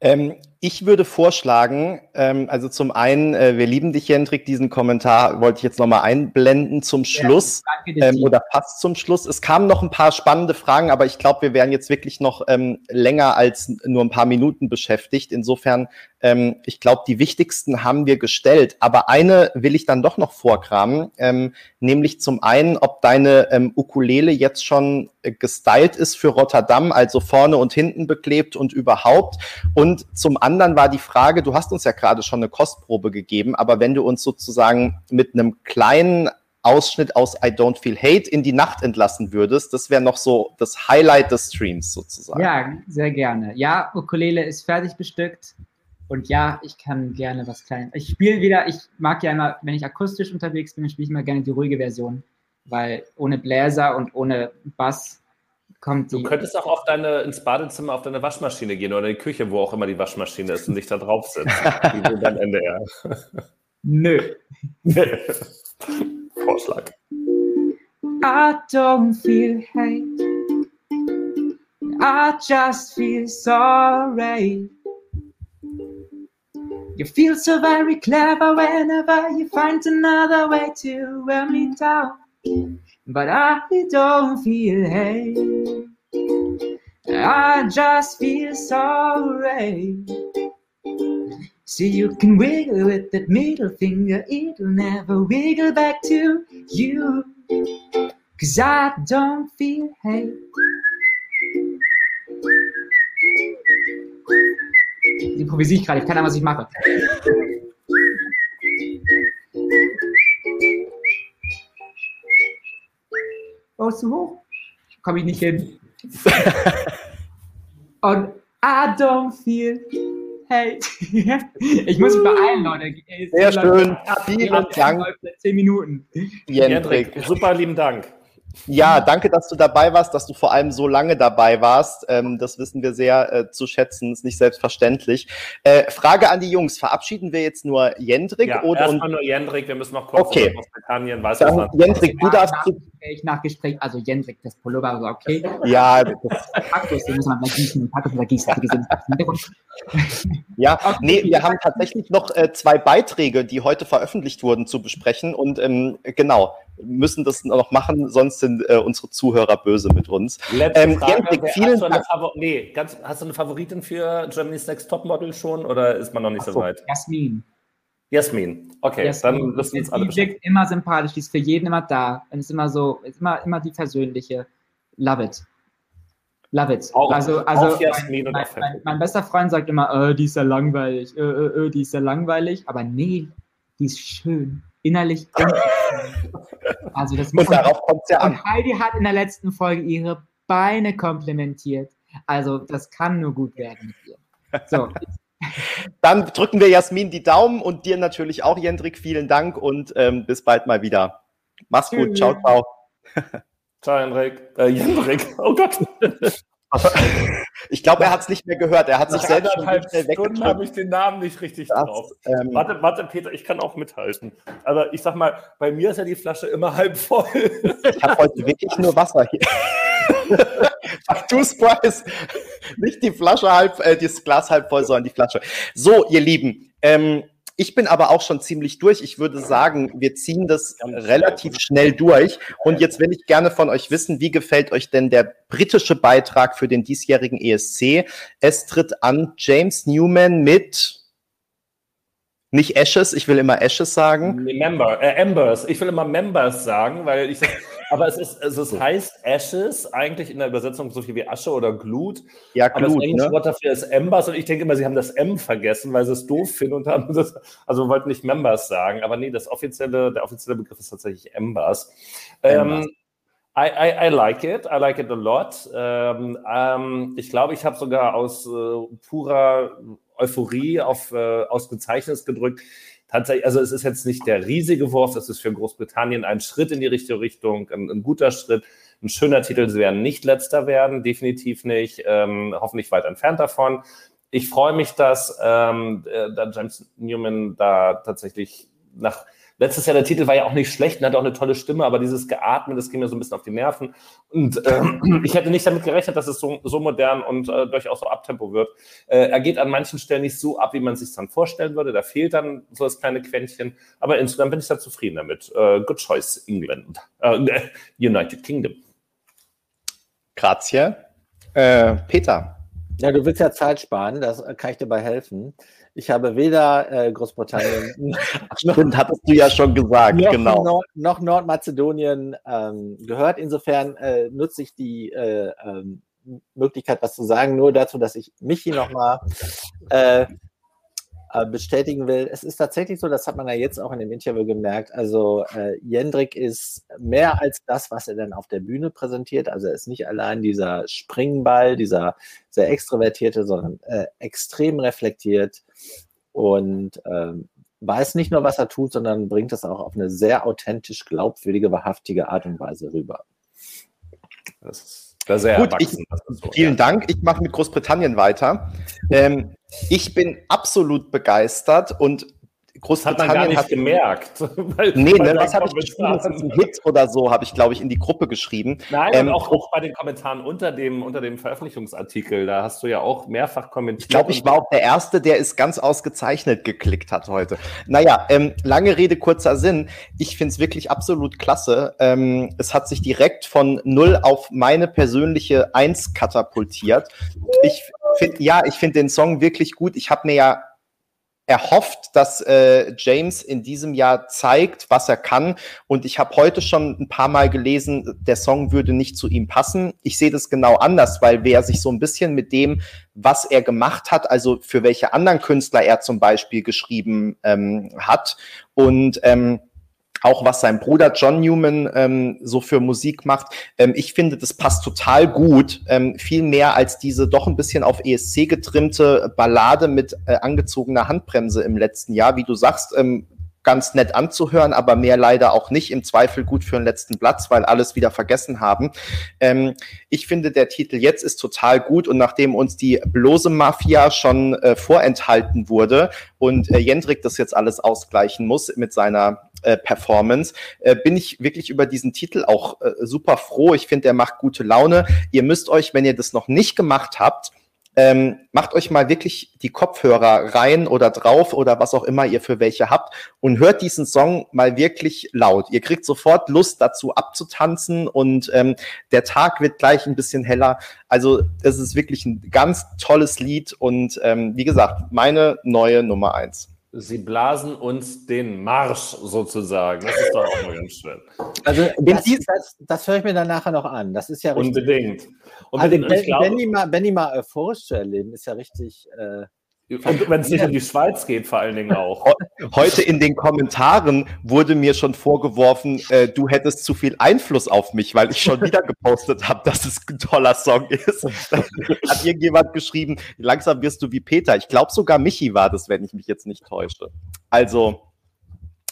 Ähm, ich würde vorschlagen, ähm, also zum einen, äh, wir lieben dich, Jendrik, diesen Kommentar wollte ich jetzt nochmal einblenden zum Schluss. Dir. Ähm, oder fast zum Schluss. Es kamen noch ein paar spannende Fragen, aber ich glaube, wir wären jetzt wirklich noch ähm, länger als nur ein paar Minuten beschäftigt. Insofern, ähm, ich glaube, die wichtigsten haben wir gestellt. Aber eine will ich dann doch noch vorkramen, ähm, nämlich zum einen, ob deine ähm, Ukulele jetzt schon äh, gestylt ist für Rotterdam, also vorne und hinten beklebt und überhaupt. Und zum anderen war die Frage, du hast uns ja gerade schon eine Kostprobe gegeben, aber wenn du uns sozusagen mit einem kleinen Ausschnitt aus I Don't Feel Hate in die Nacht entlassen würdest, das wäre noch so das Highlight des Streams sozusagen. Ja, sehr gerne. Ja, Ukulele ist fertig bestückt. Und ja, ich kann gerne was Kleines. Ich spiele wieder, ich mag ja immer, wenn ich akustisch unterwegs bin, spiele ich immer gerne die ruhige Version. Weil ohne Bläser und ohne Bass kommt Du könntest auch auf deine, ins Badezimmer auf deine Waschmaschine gehen oder in die Küche, wo auch immer die Waschmaschine ist und dich da drauf setzen. Wie beim NDR. Nö. Vorschlag. I don't feel hate. I just feel sorry. You feel so very clever whenever you find another way to wear me down. But I don't feel hate. I just feel sorry. See, you can wiggle with that middle finger, it'll never wiggle back to you. Cause I don't feel hate. Improvisiere ich gerade, ich kann ja, was ich mache. Oh, ist zu hoch? Komme ich nicht hin. Und I don't feel hate. ich muss mich beeilen, Leute. Sehr schön. Vielen läuft Dank, seit Zehn Minuten. Jendrik. Jendrik, super lieben Dank. Ja, danke, dass du dabei warst, dass du vor allem so lange dabei warst. Ähm, das wissen wir sehr äh, zu schätzen, ist nicht selbstverständlich. Äh, Frage an die Jungs, verabschieden wir jetzt nur Jendrik Ja, oder erstmal nur Jendrik, wir müssen noch kurz Okay. Großbritannien, weiß dann, was Jendrik, du darfst nach Gespräch, nach Gespräch, also Jendrik, das Pullover war okay. ja, das, Kaktus, den muss man gleich gießen. Kaktus oder ja, nee, wir haben tatsächlich noch äh, zwei Beiträge, die heute veröffentlicht wurden, zu besprechen und ähm, genau, müssen das noch machen, sonst sind äh, unsere Zuhörer böse mit uns. Letzte ähm, Frage, Jendrik, vielen hast, du nee, ganz, hast du eine Favoritin für Germany's Next Topmodel schon oder ist man noch nicht so, so weit? Jasmin. Jasmin, okay, Jasmin. dann wissen wir jetzt alle. Die wirkt immer sympathisch, die ist für jeden immer da und ist immer so, ist immer, immer die persönliche. Love it. Love it. Auch, also, also mein, mein, mein, mein, bester Freund sagt immer, äh, die ist ja langweilig, äh, äh die ist ja langweilig, aber nee, die ist schön. Innerlich. also das und darauf kommt ja an. Und Heidi hat in der letzten Folge ihre Beine komplimentiert. Also das kann nur gut werden mit ihr. So. Dann drücken wir Jasmin die Daumen und dir natürlich auch, Jendrik. Vielen Dank und ähm, bis bald mal wieder. Mach's Tschüss. gut. Ciao, ciao. Ciao, Jendrik. Äh, Jendrik. Oh Gott. Ich glaube, er hat es nicht mehr gehört. Er hat Nach sich selbst schon schnell Stunden habe ich den Namen nicht richtig das, drauf. Ähm, warte, warte, Peter, ich kann auch mithalten. Aber ich sag mal, bei mir ist ja die Flasche immer halb voll. Ich habe heute wirklich nur Wasser hier. du ist nicht die Flasche halb, äh, das Glas halb voll, sondern die Flasche. So, ihr Lieben, ähm, ich bin aber auch schon ziemlich durch. Ich würde sagen, wir ziehen das relativ schnell durch. Und jetzt will ich gerne von euch wissen, wie gefällt euch denn der britische Beitrag für den diesjährigen ESC? Es tritt an James Newman mit nicht Ashes, ich will immer Ashes sagen. Member, äh, Embers. Ich will immer Members sagen, weil ich aber es ist, also es heißt Ashes, eigentlich in der Übersetzung so viel wie Asche oder Glut. Ja, Glut. Aber das englische ne? Wort dafür ist Embers und ich denke immer, sie haben das M vergessen, weil sie es doof finden und haben das, also wollten nicht Members sagen. Aber nee, das offizielle, der offizielle Begriff ist tatsächlich Embers. Ähm, I, I, I, like it. I like it a lot. Ähm, ähm, ich glaube, ich habe sogar aus äh, purer Euphorie auf äh, ausgezeichnet gedrückt tatsächlich, also es ist jetzt nicht der riesige Wurf, es ist für Großbritannien ein Schritt in die richtige Richtung, ein, ein guter Schritt, ein schöner Titel. Sie werden nicht letzter werden, definitiv nicht, ähm, hoffentlich weit entfernt davon. Ich freue mich, dass ähm, äh, James Newman da tatsächlich nach Letztes Jahr der Titel war ja auch nicht schlecht und hat auch eine tolle Stimme, aber dieses Geatmen, das ging mir so ein bisschen auf die Nerven. Und ähm, ich hätte nicht damit gerechnet, dass es so, so modern und äh, durchaus so abtempo wird. Äh, er geht an manchen Stellen nicht so ab, wie man sich dann vorstellen würde. Da fehlt dann so das kleine Quäntchen. Aber insgesamt bin ich da zufrieden damit. Äh, good choice, England. Äh, United Kingdom. Grazie. Äh, Peter. Ja, du willst ja Zeit sparen, das kann ich dir bei helfen. Ich habe weder äh, Großbritannien Stimmt, hattest du ja schon gesagt, noch genau. Nord noch Nordmazedonien ähm, gehört. Insofern äh, nutze ich die äh, ähm, Möglichkeit, was zu sagen, nur dazu, dass ich Michi nochmal äh, äh, bestätigen will. Es ist tatsächlich so, das hat man ja jetzt auch in dem Interview gemerkt. Also äh, Jendrik ist mehr als das, was er dann auf der Bühne präsentiert. Also er ist nicht allein dieser Springball, dieser sehr extrovertierte, sondern äh, extrem reflektiert und ähm, weiß nicht nur, was er tut, sondern bringt es auch auf eine sehr authentisch glaubwürdige, wahrhaftige Art und Weise rüber. Das ist sehr Gut, ich, so, vielen ja. Dank. Ich mache mit Großbritannien weiter. Ähm, ich bin absolut begeistert und Großbritannien hat man gar nicht hat, gemerkt. Weil, nee, ne, was habe ich geschrieben? Das ist ein Hit oder so, habe ich, glaube ich, in die Gruppe geschrieben. Nein, ähm, auch, auch, bei den Kommentaren unter dem, unter dem Veröffentlichungsartikel, da hast du ja auch mehrfach kommentiert. Ich glaube, ich war auch der Erste, der es ganz ausgezeichnet geklickt hat heute. Naja, ähm, lange Rede, kurzer Sinn. Ich finde es wirklich absolut klasse. Ähm, es hat sich direkt von null auf meine persönliche Eins katapultiert. Ich finde, ja, ich finde den Song wirklich gut. Ich habe mir ja erhofft, dass äh, James in diesem Jahr zeigt, was er kann. Und ich habe heute schon ein paar Mal gelesen, der Song würde nicht zu ihm passen. Ich sehe das genau anders, weil wer sich so ein bisschen mit dem, was er gemacht hat, also für welche anderen Künstler er zum Beispiel geschrieben ähm, hat und ähm, auch was sein Bruder John Newman ähm, so für Musik macht. Ähm, ich finde, das passt total gut, ähm, viel mehr als diese doch ein bisschen auf ESC getrimmte Ballade mit äh, angezogener Handbremse im letzten Jahr. Wie du sagst, ähm, ganz nett anzuhören, aber mehr leider auch nicht. Im Zweifel gut für den letzten Platz, weil alles wieder vergessen haben. Ähm, ich finde, der Titel jetzt ist total gut und nachdem uns die bloße Mafia schon äh, vorenthalten wurde und äh, Jendrik das jetzt alles ausgleichen muss mit seiner äh, Performance, äh, bin ich wirklich über diesen Titel auch äh, super froh. Ich finde, der macht gute Laune. Ihr müsst euch, wenn ihr das noch nicht gemacht habt, ähm, macht euch mal wirklich die Kopfhörer rein oder drauf oder was auch immer ihr für welche habt und hört diesen Song mal wirklich laut. Ihr kriegt sofort Lust dazu abzutanzen und ähm, der Tag wird gleich ein bisschen heller. Also es ist wirklich ein ganz tolles Lied und ähm, wie gesagt, meine neue Nummer eins. Sie blasen uns den Marsch sozusagen. Das ist doch auch mal ganz schön. Also das, das, das höre ich mir dann nachher noch an. Das ist ja richtig. Unbedingt. Unbedingt. Also, Benny, mal, Benny mal euphorisch zu erleben, ist ja richtig. Äh, und wenn es nicht in die Schweiz geht, vor allen Dingen auch. Heute in den Kommentaren wurde mir schon vorgeworfen, äh, du hättest zu viel Einfluss auf mich, weil ich schon wieder gepostet habe, dass es ein toller Song ist. Hat irgendjemand geschrieben, langsam wirst du wie Peter. Ich glaube sogar Michi war das, wenn ich mich jetzt nicht täusche. Also,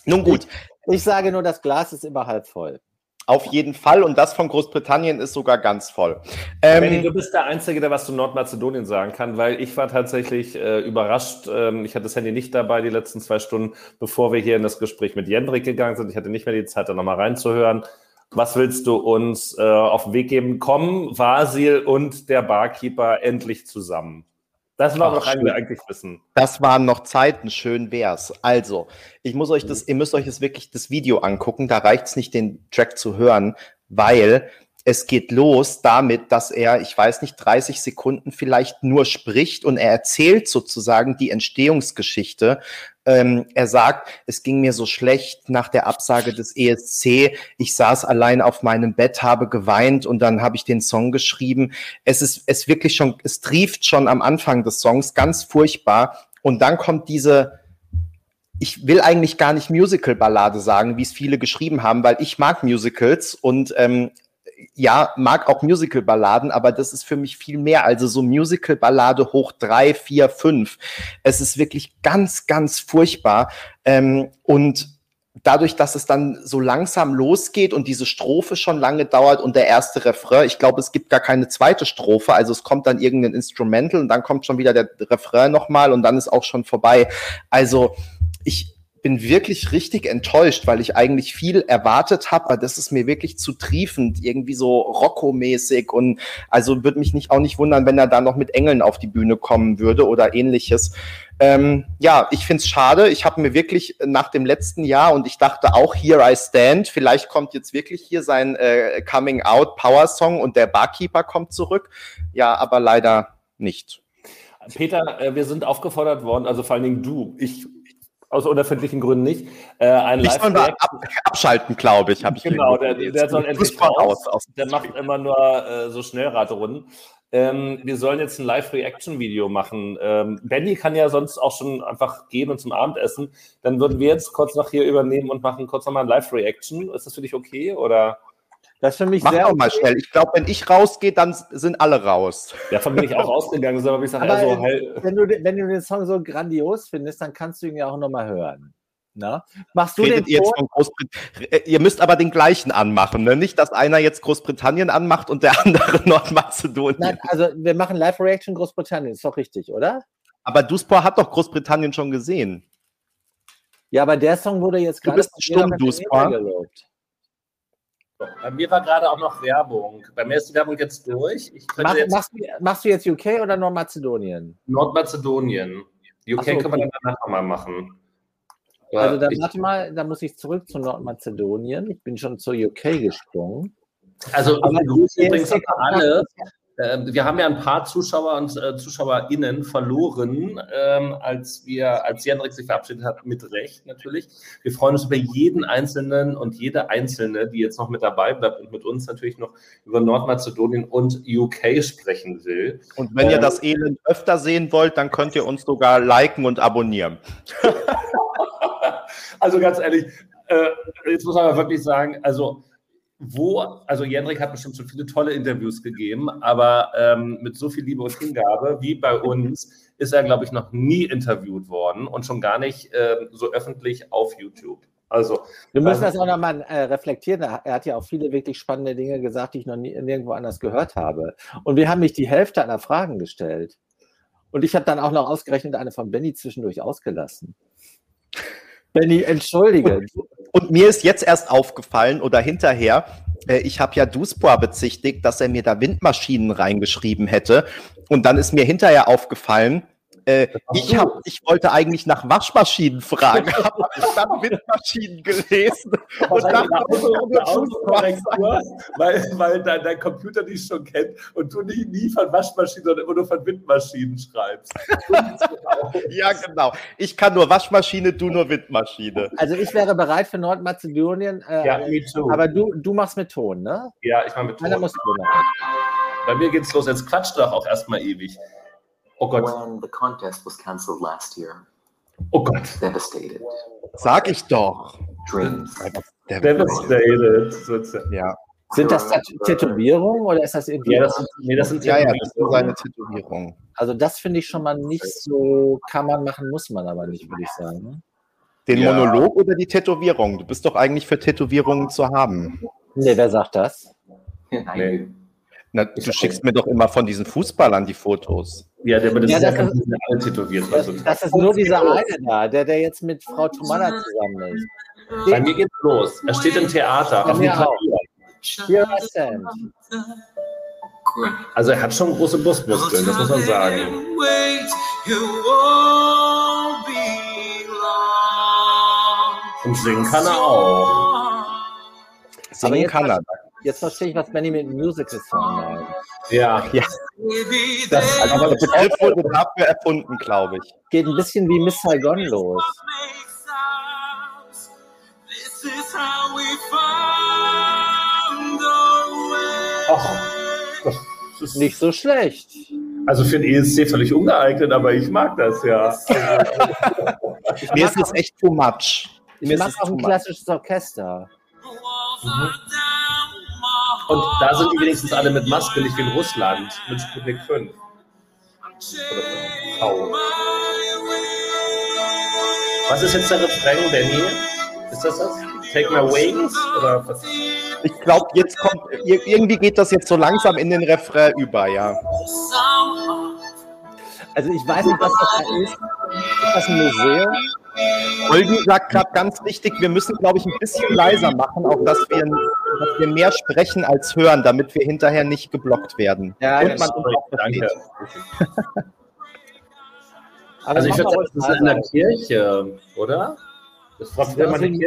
nun gut. Ich, ich sage nur, das Glas ist immer halb voll. Auf jeden Fall. Und das von Großbritannien ist sogar ganz voll. Ähm, Benny, du bist der Einzige, der was zu Nordmazedonien sagen kann, weil ich war tatsächlich äh, überrascht. Ähm, ich hatte das Handy nicht dabei die letzten zwei Stunden, bevor wir hier in das Gespräch mit Jendrik gegangen sind. Ich hatte nicht mehr die Zeit, da nochmal reinzuhören. Was willst du uns äh, auf den Weg geben? Kommen Vasil und der Barkeeper endlich zusammen? Das war wir eigentlich wissen. Das waren noch Zeiten, schön wär's. Also, ich muss euch das, ihr müsst euch jetzt wirklich das Video angucken, da reicht's nicht, den Track zu hören, weil es geht los damit, dass er, ich weiß nicht, 30 Sekunden vielleicht nur spricht und er erzählt sozusagen die Entstehungsgeschichte ähm, er sagt, es ging mir so schlecht nach der Absage des ESC. Ich saß allein auf meinem Bett, habe geweint und dann habe ich den Song geschrieben. Es ist es wirklich schon, es trieft schon am Anfang des Songs ganz furchtbar. Und dann kommt diese, ich will eigentlich gar nicht Musical-Ballade sagen, wie es viele geschrieben haben, weil ich mag Musicals und ähm, ja, mag auch Musical-Balladen, aber das ist für mich viel mehr. Also so Musical-Ballade hoch drei, vier, fünf. Es ist wirklich ganz, ganz furchtbar. Ähm, und dadurch, dass es dann so langsam losgeht und diese Strophe schon lange dauert und der erste Refrain, ich glaube, es gibt gar keine zweite Strophe, also es kommt dann irgendein Instrumental und dann kommt schon wieder der Refrain nochmal und dann ist auch schon vorbei. Also ich, bin wirklich richtig enttäuscht, weil ich eigentlich viel erwartet habe, aber das ist mir wirklich zu triefend, irgendwie so Rocco-mäßig und also würde mich nicht auch nicht wundern, wenn er da noch mit Engeln auf die Bühne kommen würde oder ähnliches. Ähm, ja, ich find's schade. Ich habe mir wirklich nach dem letzten Jahr und ich dachte auch Here I Stand, vielleicht kommt jetzt wirklich hier sein äh, Coming Out Power Song und der Barkeeper kommt zurück. Ja, aber leider nicht. Peter, äh, wir sind aufgefordert worden, also vor allen Dingen du. Ich aus unerfindlichen Gründen nicht. Äh, ein live ab, abschalten, glaube ich, habe ich Genau, der, der soll endlich raus. Aus, der macht immer nur äh, so Schnellradrunden. Ähm, wir sollen jetzt ein Live-Reaction-Video machen. Ähm, Benny kann ja sonst auch schon einfach gehen und zum Abendessen. Dann würden wir jetzt kurz noch hier übernehmen und machen kurz nochmal ein Live-Reaction. Ist das für dich okay? Oder? Das ist für mich Mach sehr. Doch mal schnell. Ich glaube, wenn ich rausgehe, dann sind alle raus. Davon bin ich auch rausgegangen. Aber ich sage aber so, halt wenn, du, wenn du den Song so grandios findest, dann kannst du ihn ja auch nochmal hören. Na? Machst du Redet den ihr, jetzt von Großbrit ihr müsst aber den gleichen anmachen, ne? Nicht, dass einer jetzt Großbritannien anmacht und der andere Nordmazedonien. Nein, also wir machen Live-Reaction Großbritannien, ist doch richtig, oder? Aber Duspor hat doch Großbritannien schon gesehen. Ja, aber der Song wurde jetzt gerade. Du bist stumm, Duspor. Bei mir war gerade auch noch Werbung. Bei mir ist die Werbung jetzt durch. Mach, jetzt machst, du, machst, du, jetzt UK oder Nordmazedonien? Nordmazedonien. UK so, okay. können wir dann danach nochmal machen. Also dann warte mal, da muss ich zurück zu Nordmazedonien. Ich bin schon zur UK gesprungen. Also Aber übrigens alle, ähm, wir haben ja ein paar Zuschauer und äh, ZuschauerInnen verloren, ähm, als wir, als Jendrik sich verabschiedet hat, mit Recht natürlich. Wir freuen uns über jeden Einzelnen und jede Einzelne, die jetzt noch mit dabei bleibt und mit uns natürlich noch über Nordmazedonien und UK sprechen will. Und wenn ähm, ihr das Elend öfter sehen wollt, dann könnt ihr uns sogar liken und abonnieren. also ganz ehrlich, äh, jetzt muss man wirklich sagen, also wo, also Jendrik hat bestimmt schon viele tolle Interviews gegeben, aber ähm, mit so viel Liebe und Hingabe wie bei uns ist er, glaube ich, noch nie interviewt worden und schon gar nicht ähm, so öffentlich auf YouTube. Also, wir müssen ähm, das auch nochmal äh, reflektieren. Er hat ja auch viele wirklich spannende Dinge gesagt, die ich noch nie, nirgendwo anders gehört habe. Und wir haben nicht die Hälfte aller Fragen gestellt. Und ich habe dann auch noch ausgerechnet eine von Benny zwischendurch ausgelassen. Benny, entschuldige. Und mir ist jetzt erst aufgefallen oder hinterher, äh, ich habe ja Duspoa bezichtigt, dass er mir da Windmaschinen reingeschrieben hätte. Und dann ist mir hinterher aufgefallen, äh, ich, hab, ich wollte eigentlich nach Waschmaschinen fragen, habe dann Windmaschinen gelesen und weil, weil dein, dein, Computer dich schon kennt und du nie, nie von Waschmaschinen, sondern immer nur von Windmaschinen schreibst. ja, genau. Ich kann nur Waschmaschine, du nur Windmaschine. Also ich wäre bereit für Nordmazedonien, äh, ja, me too. aber du, du machst mit Ton, ne? Ja, ich mache mit Ton. Bei mir geht's los, jetzt quatscht doch auch erstmal ewig. Oh Gott. When the contest was cancelled last year. Oh Gott. Devastated. Sag ich doch. Dreams. Devastated. Ja. Sind das Tätowierungen oder ist das irgendwie? Ja, das sind, nee, das sind ja, ja, das sind seine Tätowierungen. Also das finde ich schon mal nicht so, kann man machen, muss man aber nicht, würde ich sagen. Den ja. Monolog oder die Tätowierung? Du bist doch eigentlich für Tätowierungen zu haben. Nee, wer sagt das? Nee. Na, du schickst mir doch immer von diesen Fußballern die Fotos. Ja, der, aber das ja, ist ja das ist, alle tätowiert. Das, also. das ist nur dieser eine da, der, der jetzt mit Frau Tomala zusammen ist. Bei mir geht's los. Er steht im Theater. Auf dem Klavier. Here I stand. Also er hat schon große Brustmuskeln, das muss man sagen. Und singen kann er auch. Singen kann er. Jetzt verstehe ich, was Benny mit Musicals meint. Ja. ja. Das, also der Begriff wurde dafür erfunden, glaube ich. Geht ein bisschen wie Miss Saigon los. Ach, das ist nicht so schlecht. Also für den ESC völlig ungeeignet, aber ich mag das ja. Mir ist es echt too much. Ich mag auch ein klassisches Orchester. Mhm. Und da sind die wenigstens alle mit Maske, nicht wie in Russland, mit Sputnik 5. Oder Was ist jetzt der Refrain, Benny? Ist das das? Take my wings? Oder was? Ich glaube, jetzt kommt, irgendwie geht das jetzt so langsam in den Refrain über, ja. Also ich weiß nicht, was das da ist. Ist das ein Museum? Holgi sagt gerade ganz wichtig, wir müssen, glaube ich, ein bisschen leiser machen, auch dass wir, dass wir mehr sprechen als hören, damit wir hinterher nicht geblockt werden. Ja, Und man uns auch danke. also ich finde, das ist in der Kirche, oder? Das, das, sieht aus, wie,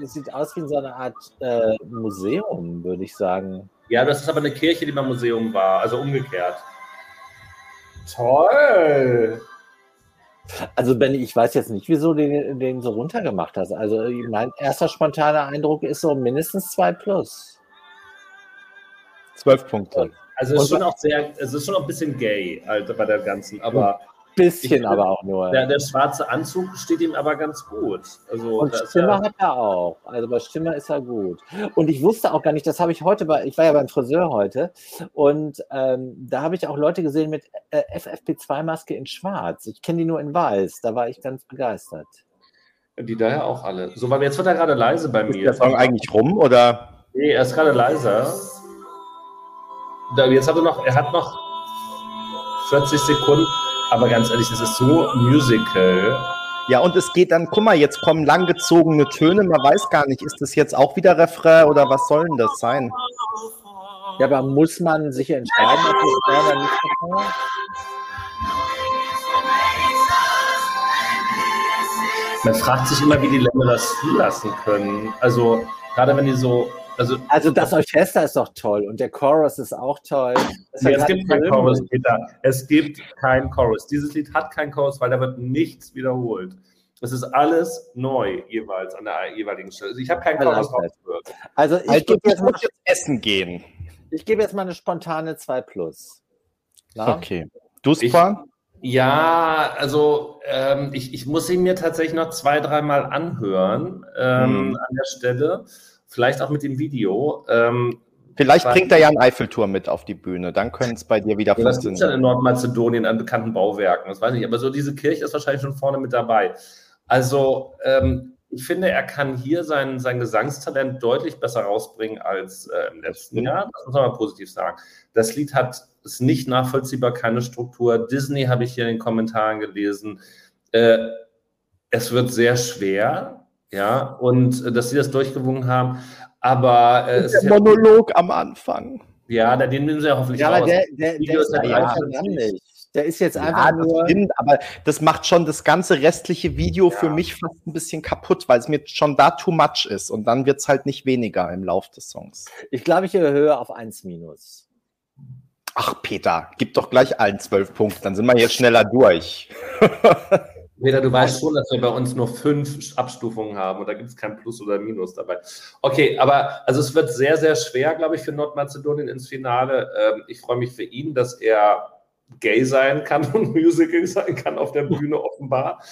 das sieht aus wie so eine Art äh, Museum, würde ich sagen. Ja, das ist aber eine Kirche, die mal Museum war, also umgekehrt. Toll! Also Benny, ich weiß jetzt nicht, wieso du den, den so runtergemacht hast. Also mein erster spontaner Eindruck ist so mindestens zwei plus. Zwölf Punkte. Also es ist schon auch sehr, es ist schon auch ein bisschen gay halt, bei der ganzen, aber bisschen ich, aber auch nur. Der, der, schwarze Anzug steht ihm aber ganz gut. Also, und Stimme ja, hat er auch. Also bei Stimme ist er gut. Und ich wusste auch gar nicht, das habe ich heute bei, ich war ja beim Friseur heute und ähm, da habe ich auch Leute gesehen mit äh, FFP2-Maske in schwarz. Ich kenne die nur in weiß. Da war ich ganz begeistert. Die daher auch alle. So, weil jetzt wird er gerade leise bei mir. Ist der Song eigentlich rum oder? Nee, er ist gerade leiser. Jetzt hat er noch, er hat noch 40 Sekunden. Aber ganz ehrlich, das ist so Musical. Ja, und es geht dann, guck mal, jetzt kommen langgezogene Töne, man weiß gar nicht, ist das jetzt auch wieder Refrain oder was soll denn das sein? Ja, aber muss man sich entscheiden, ob das oder nicht Refrain? Man fragt sich immer, wie die Länder das zulassen können. Also, gerade wenn die so also, also das Orchester ist doch toll und der Chorus ist auch toll. Nee, es gibt keinen Chorus, Peter. Es gibt keinen Chorus. Dieses Lied hat keinen Chorus, weil da wird nichts wiederholt. Es ist alles neu jeweils an der jeweiligen Stelle. Also ich habe keinen Chorus rausgehört. Also ich, also, gebe jetzt, mal, jetzt essen gehen. Ich gebe jetzt mal eine spontane 2 plus. Na? Okay. Du Spa? Ja, also ähm, ich, ich muss ihn mir tatsächlich noch zwei, dreimal anhören ähm, hm. an der Stelle vielleicht auch mit dem Video. Ähm, Vielleicht bringt er ja einen Eiffelturm mit auf die Bühne, dann könnte es bei dir wieder ja, funktionieren. Das ist ja in Nordmazedonien an bekannten Bauwerken, das weiß ich nicht, aber so diese Kirche ist wahrscheinlich schon vorne mit dabei. Also ähm, ich finde, er kann hier sein, sein Gesangstalent deutlich besser rausbringen als äh, im letzten Jahr. Das muss man mal positiv sagen. Das Lied hat ist nicht nachvollziehbar, keine Struktur. Disney habe ich hier in den Kommentaren gelesen. Äh, es wird sehr schwer ja, und äh, dass sie das durchgewungen haben. Aber äh, der Monolog am Anfang. Ja, den nehmen sie ja hoffentlich Ja, aber raus. der, der, der ist ja ja nicht. Der ist jetzt Ja, einfach das nur. stimmt, aber das macht schon das ganze restliche Video für Ja. mich fast ein bisschen kaputt, weil es mir schon da too much ist und dann wird es halt nicht weniger im Lauf des Songs. Ich glaube, ich erhöhe auf 1 minus. Ach, Peter, gib doch gleich allen zwölf Punkte, dann sind wir jetzt schneller durch. Peter, du weißt schon, dass wir bei uns nur fünf Abstufungen haben und da gibt es kein Plus oder Minus dabei. Okay, aber also es wird sehr, sehr schwer, glaube ich, für Nordmazedonien ins Finale. Ähm, ich freue mich für ihn, dass er gay sein kann und Musical sein kann auf der Bühne offenbar.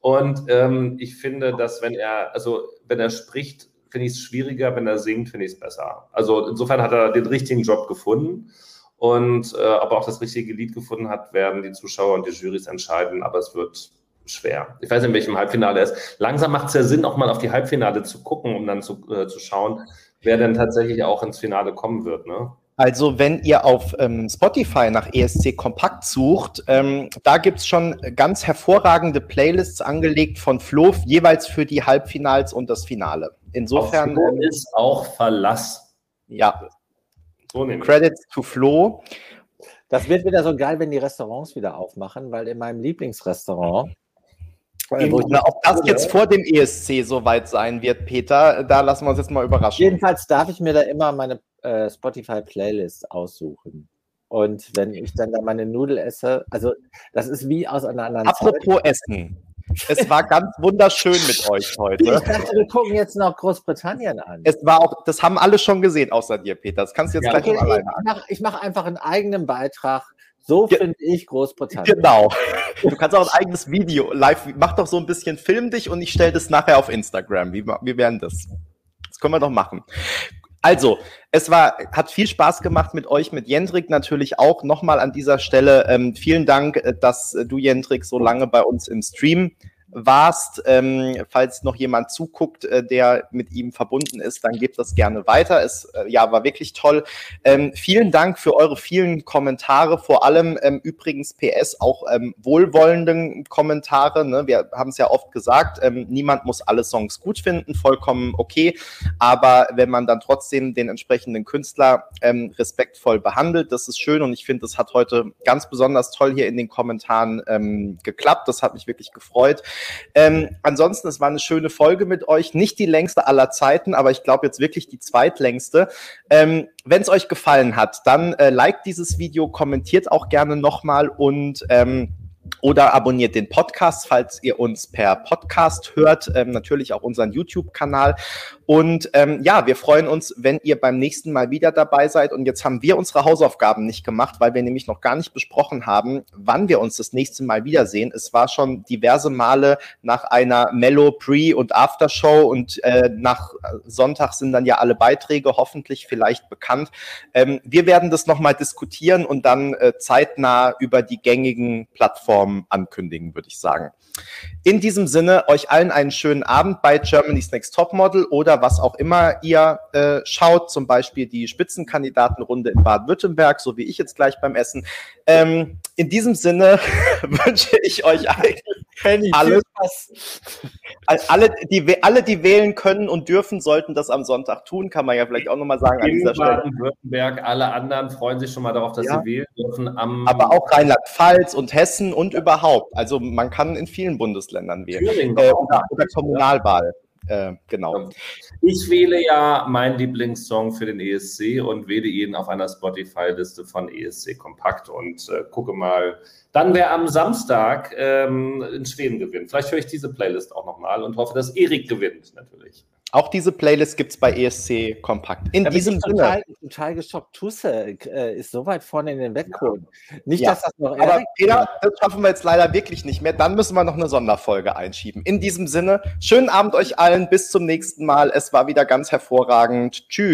Und ähm, ich finde, dass wenn er, also wenn er spricht, finde ich es schwieriger, wenn er singt, finde ich es besser. Also insofern hat er den richtigen Job gefunden. Und äh, ob er auch das richtige Lied gefunden hat, werden die Zuschauer und die Jurys entscheiden, aber es wird schwer. Ich weiß nicht, in welchem Halbfinale er ist. Langsam macht es ja Sinn, auch mal auf die Halbfinale zu gucken, um dann zu, äh, zu schauen, wer denn tatsächlich auch ins Finale kommen wird. Ne? Also, wenn ihr auf ähm, Spotify nach ESC Kompakt sucht, ähm, da gibt es schon ganz hervorragende Playlists angelegt von Flo, jeweils für die Halbfinals und das Finale. Insofern, Auf Flo ist auch Verlass. ja, So. Credits to Flo. Das wird wieder so geil, wenn die Restaurants wieder aufmachen, weil in meinem Lieblingsrestaurant. Na, ob das jetzt vor dem ESC soweit sein wird, Peter, da lassen wir uns jetzt mal überraschen. Jedenfalls darf ich mir da immer meine äh, Spotify-Playlist aussuchen. Und wenn ich dann da meine Nudel esse, also das ist wie aus einer anderen Apropos Essen. Es war ganz wunderschön mit euch Zeit. heute. Ich dachte, wir gucken jetzt noch Großbritannien an. Es war auch, das haben alle schon gesehen, außer dir, Peter. Das kannst du jetzt Ja, gleich Okay, alleine ich mache mach einfach einen eigenen Beitrag. So Ge- finde ich Großbritannien. Genau. Du kannst auch ein eigenes Video live, mach doch so ein bisschen, film dich und ich stelle das nachher auf Instagram. Wie, wie wären das? Das können wir doch machen. Also, es war, hat viel Spaß gemacht mit euch, mit Jendrik natürlich auch. Nochmal an dieser Stelle ähm, vielen Dank, äh, dass äh, du, Jendrik, so lange bei uns im Stream warst. Ähm, falls noch jemand zuguckt, äh, der mit ihm verbunden ist, dann gebt das gerne weiter. Es äh, ja, war wirklich toll. Ähm, vielen Dank für eure vielen Kommentare, vor allem ähm, übrigens PS auch ähm, wohlwollenden Kommentare. Ne? Wir haben es ja oft gesagt, ähm, niemand muss alle Songs gut finden, vollkommen okay. Aber wenn man dann trotzdem den entsprechenden Künstler ähm, respektvoll behandelt, das ist schön und ich finde, das hat heute ganz besonders toll hier in den Kommentaren ähm, geklappt. Das hat mich wirklich gefreut. Ähm, ansonsten, es war eine schöne Folge mit euch. Nicht die längste aller Zeiten, aber ich glaube jetzt wirklich die zweitlängste. Ähm, Wenn es euch gefallen hat, dann äh, liked dieses Video, kommentiert auch gerne nochmal und ähm, oder abonniert den Podcast, falls ihr uns per Podcast hört, ähm, natürlich auch unseren YouTube-Kanal. Und ähm, ja, wir freuen uns, wenn ihr beim nächsten Mal wieder dabei seid. Und jetzt haben wir unsere Hausaufgaben nicht gemacht, weil wir nämlich noch gar nicht besprochen haben, wann wir uns das nächste Mal wiedersehen. Es war schon diverse Male nach einer Mellow Pre- und Aftershow und äh, nach Sonntag sind dann ja alle Beiträge hoffentlich vielleicht bekannt. Ähm, wir werden das nochmal diskutieren und dann äh, zeitnah über die gängigen Plattformen ankündigen, würde ich sagen. In diesem Sinne, euch allen einen schönen Abend bei Germany's Next Topmodel oder was auch immer ihr äh, schaut, zum Beispiel die Spitzenkandidatenrunde in Baden-Württemberg, so wie ich jetzt gleich beim Essen. Ähm, in diesem Sinne wünsche ich euch eigentlich alles, alle, die, alle, die wählen können und dürfen, sollten das am Sonntag tun, kann man ja vielleicht auch nochmal sagen an In dieser Stelle. Baden-Württemberg, alle anderen freuen sich schon mal darauf, dass Ja. sie wählen dürfen am Aber auch Rheinland-Pfalz und Hessen und überhaupt. Also man kann in vielen Bundesländern wählen. Thüringen Äh, oder, oder Kommunalwahl. Äh, genau. Ich wähle ja meinen Lieblingssong für den ESC und wähle ihn auf einer Spotify-Liste von ESC Kompakt und äh, gucke mal dann, wer am Samstag ähm, in Schweden gewinnt. Vielleicht höre ich diese Playlist auch nochmal und hoffe, dass Erik gewinnt, natürlich. Auch diese Playlist gibt es bei ESC Kompakt. In Da bin diesem ich Sinne. total, total geschockt. Tusse äh, ist so weit vorne in den Wettquoten. Nicht, Ja. dass das noch Aber Peter, das schaffen wir jetzt leider wirklich nicht mehr. Dann müssen wir noch eine Sonderfolge einschieben. In diesem Sinne, schönen Abend euch allen. Bis zum nächsten Mal. Es war wieder ganz hervorragend. Tschüss.